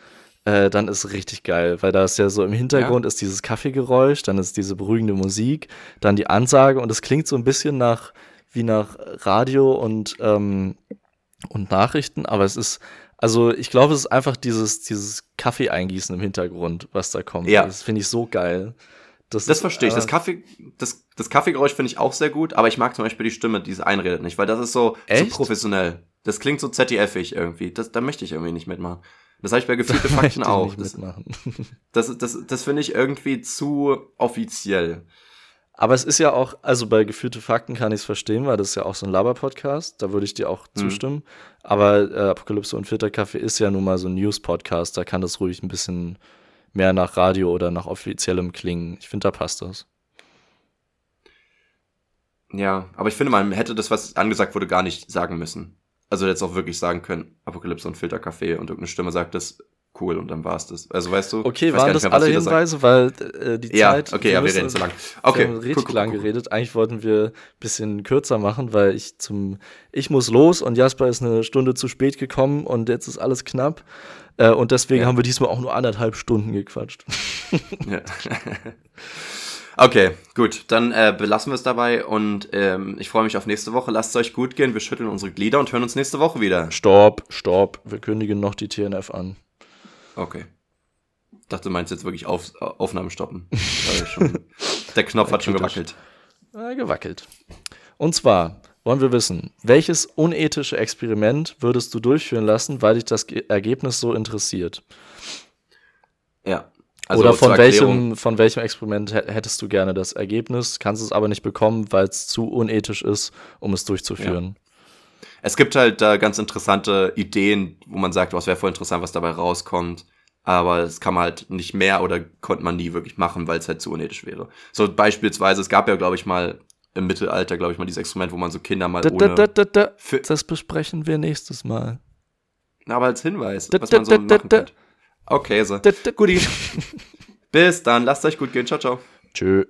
C: äh, dann ist richtig geil, weil da ist ja so im Hintergrund ja. ist dieses Kaffeegeräusch, dann ist diese beruhigende Musik, dann die Ansage und es klingt so ein bisschen nach wie nach Radio und ähm, und Nachrichten, aber es ist also ich glaube, es ist einfach dieses, dieses Kaffee eingießen im Hintergrund, was da kommt. Ja. Das finde ich so geil.
B: Das, das verstehe ich. Das äh, Kaffee, das, das Kaffeegeräusch finde ich auch sehr gut, aber ich mag zum Beispiel die Stimme, die es einredet nicht, weil das ist so, so professionell. Das klingt so ZDF-ig irgendwie. Das, da möchte ich irgendwie nicht mitmachen. Das habe ich bei gefühlte Fakten auch. Das, das, das, das finde ich irgendwie zu offiziell.
C: Aber es ist ja auch, also bei gefühlte Fakten kann ich es verstehen, weil das ist ja auch so ein Laber-Podcast, da würde ich dir auch mhm. zustimmen. Aber äh, Apokalypse und Filterkaffee ist ja nun mal so ein News-Podcast, da kann das ruhig ein bisschen mehr nach Radio oder nach offiziellem klingen. Ich finde, da passt das.
B: Ja, aber ich finde, man hätte das, was angesagt wurde, gar nicht sagen müssen. Also jetzt auch wirklich sagen können, Apokalypse und Filterkaffee und irgendeine Stimme sagt das, cool und dann war es das. Also weißt du,
C: okay, waren das mehr, alle Hinweise, weil äh, die
B: ja,
C: Zeit.
B: Okay, ja, wir reden zu lang. Okay,
C: wir haben richtig cool, cool, lang cool. geredet. Eigentlich wollten wir ein bisschen kürzer machen, weil ich zum ich muss los und Jasper ist eine Stunde zu spät gekommen und jetzt ist alles knapp. Äh, und deswegen ja. haben wir diesmal auch nur anderthalb Stunden gequatscht.
B: Ja. Okay, gut, dann äh, belassen wir es dabei und ähm, ich freue mich auf nächste Woche. Lasst es euch gut gehen, wir schütteln unsere Glieder und hören uns nächste Woche wieder.
C: Stopp, stopp, wir kündigen noch die TNF an.
B: Okay. Ich dachte, du meinst jetzt wirklich auf, Aufnahmen stoppen. schon, der Knopf hat schon gewackelt.
C: Ja, gewackelt. Und zwar wollen wir wissen, welches unethische Experiment würdest du durchführen lassen, weil dich das Ergebnis so interessiert?
B: Ja.
C: Also Oder von welchem, von welchem Experiment hättest du gerne das Ergebnis, kannst es aber nicht bekommen, weil es zu unethisch ist, um es durchzuführen? Ja.
B: Es gibt halt da ganz interessante Ideen, wo man sagt, was wäre voll interessant, was dabei rauskommt. Aber das kann man halt nicht mehr oder konnte man nie wirklich machen, weil es halt zu unethisch wäre. So beispielsweise, es gab ja, glaube ich, mal im Mittelalter, glaube ich, mal dieses Experiment, wo man so Kinder mal da, ohne...
C: Da, da, da, das besprechen wir nächstes Mal.
B: Na, aber als Hinweis, was man so machen könnte. Okay, so. Guti. Bis dann, lasst euch gut gehen. Ciao, ciao.
C: Tschö.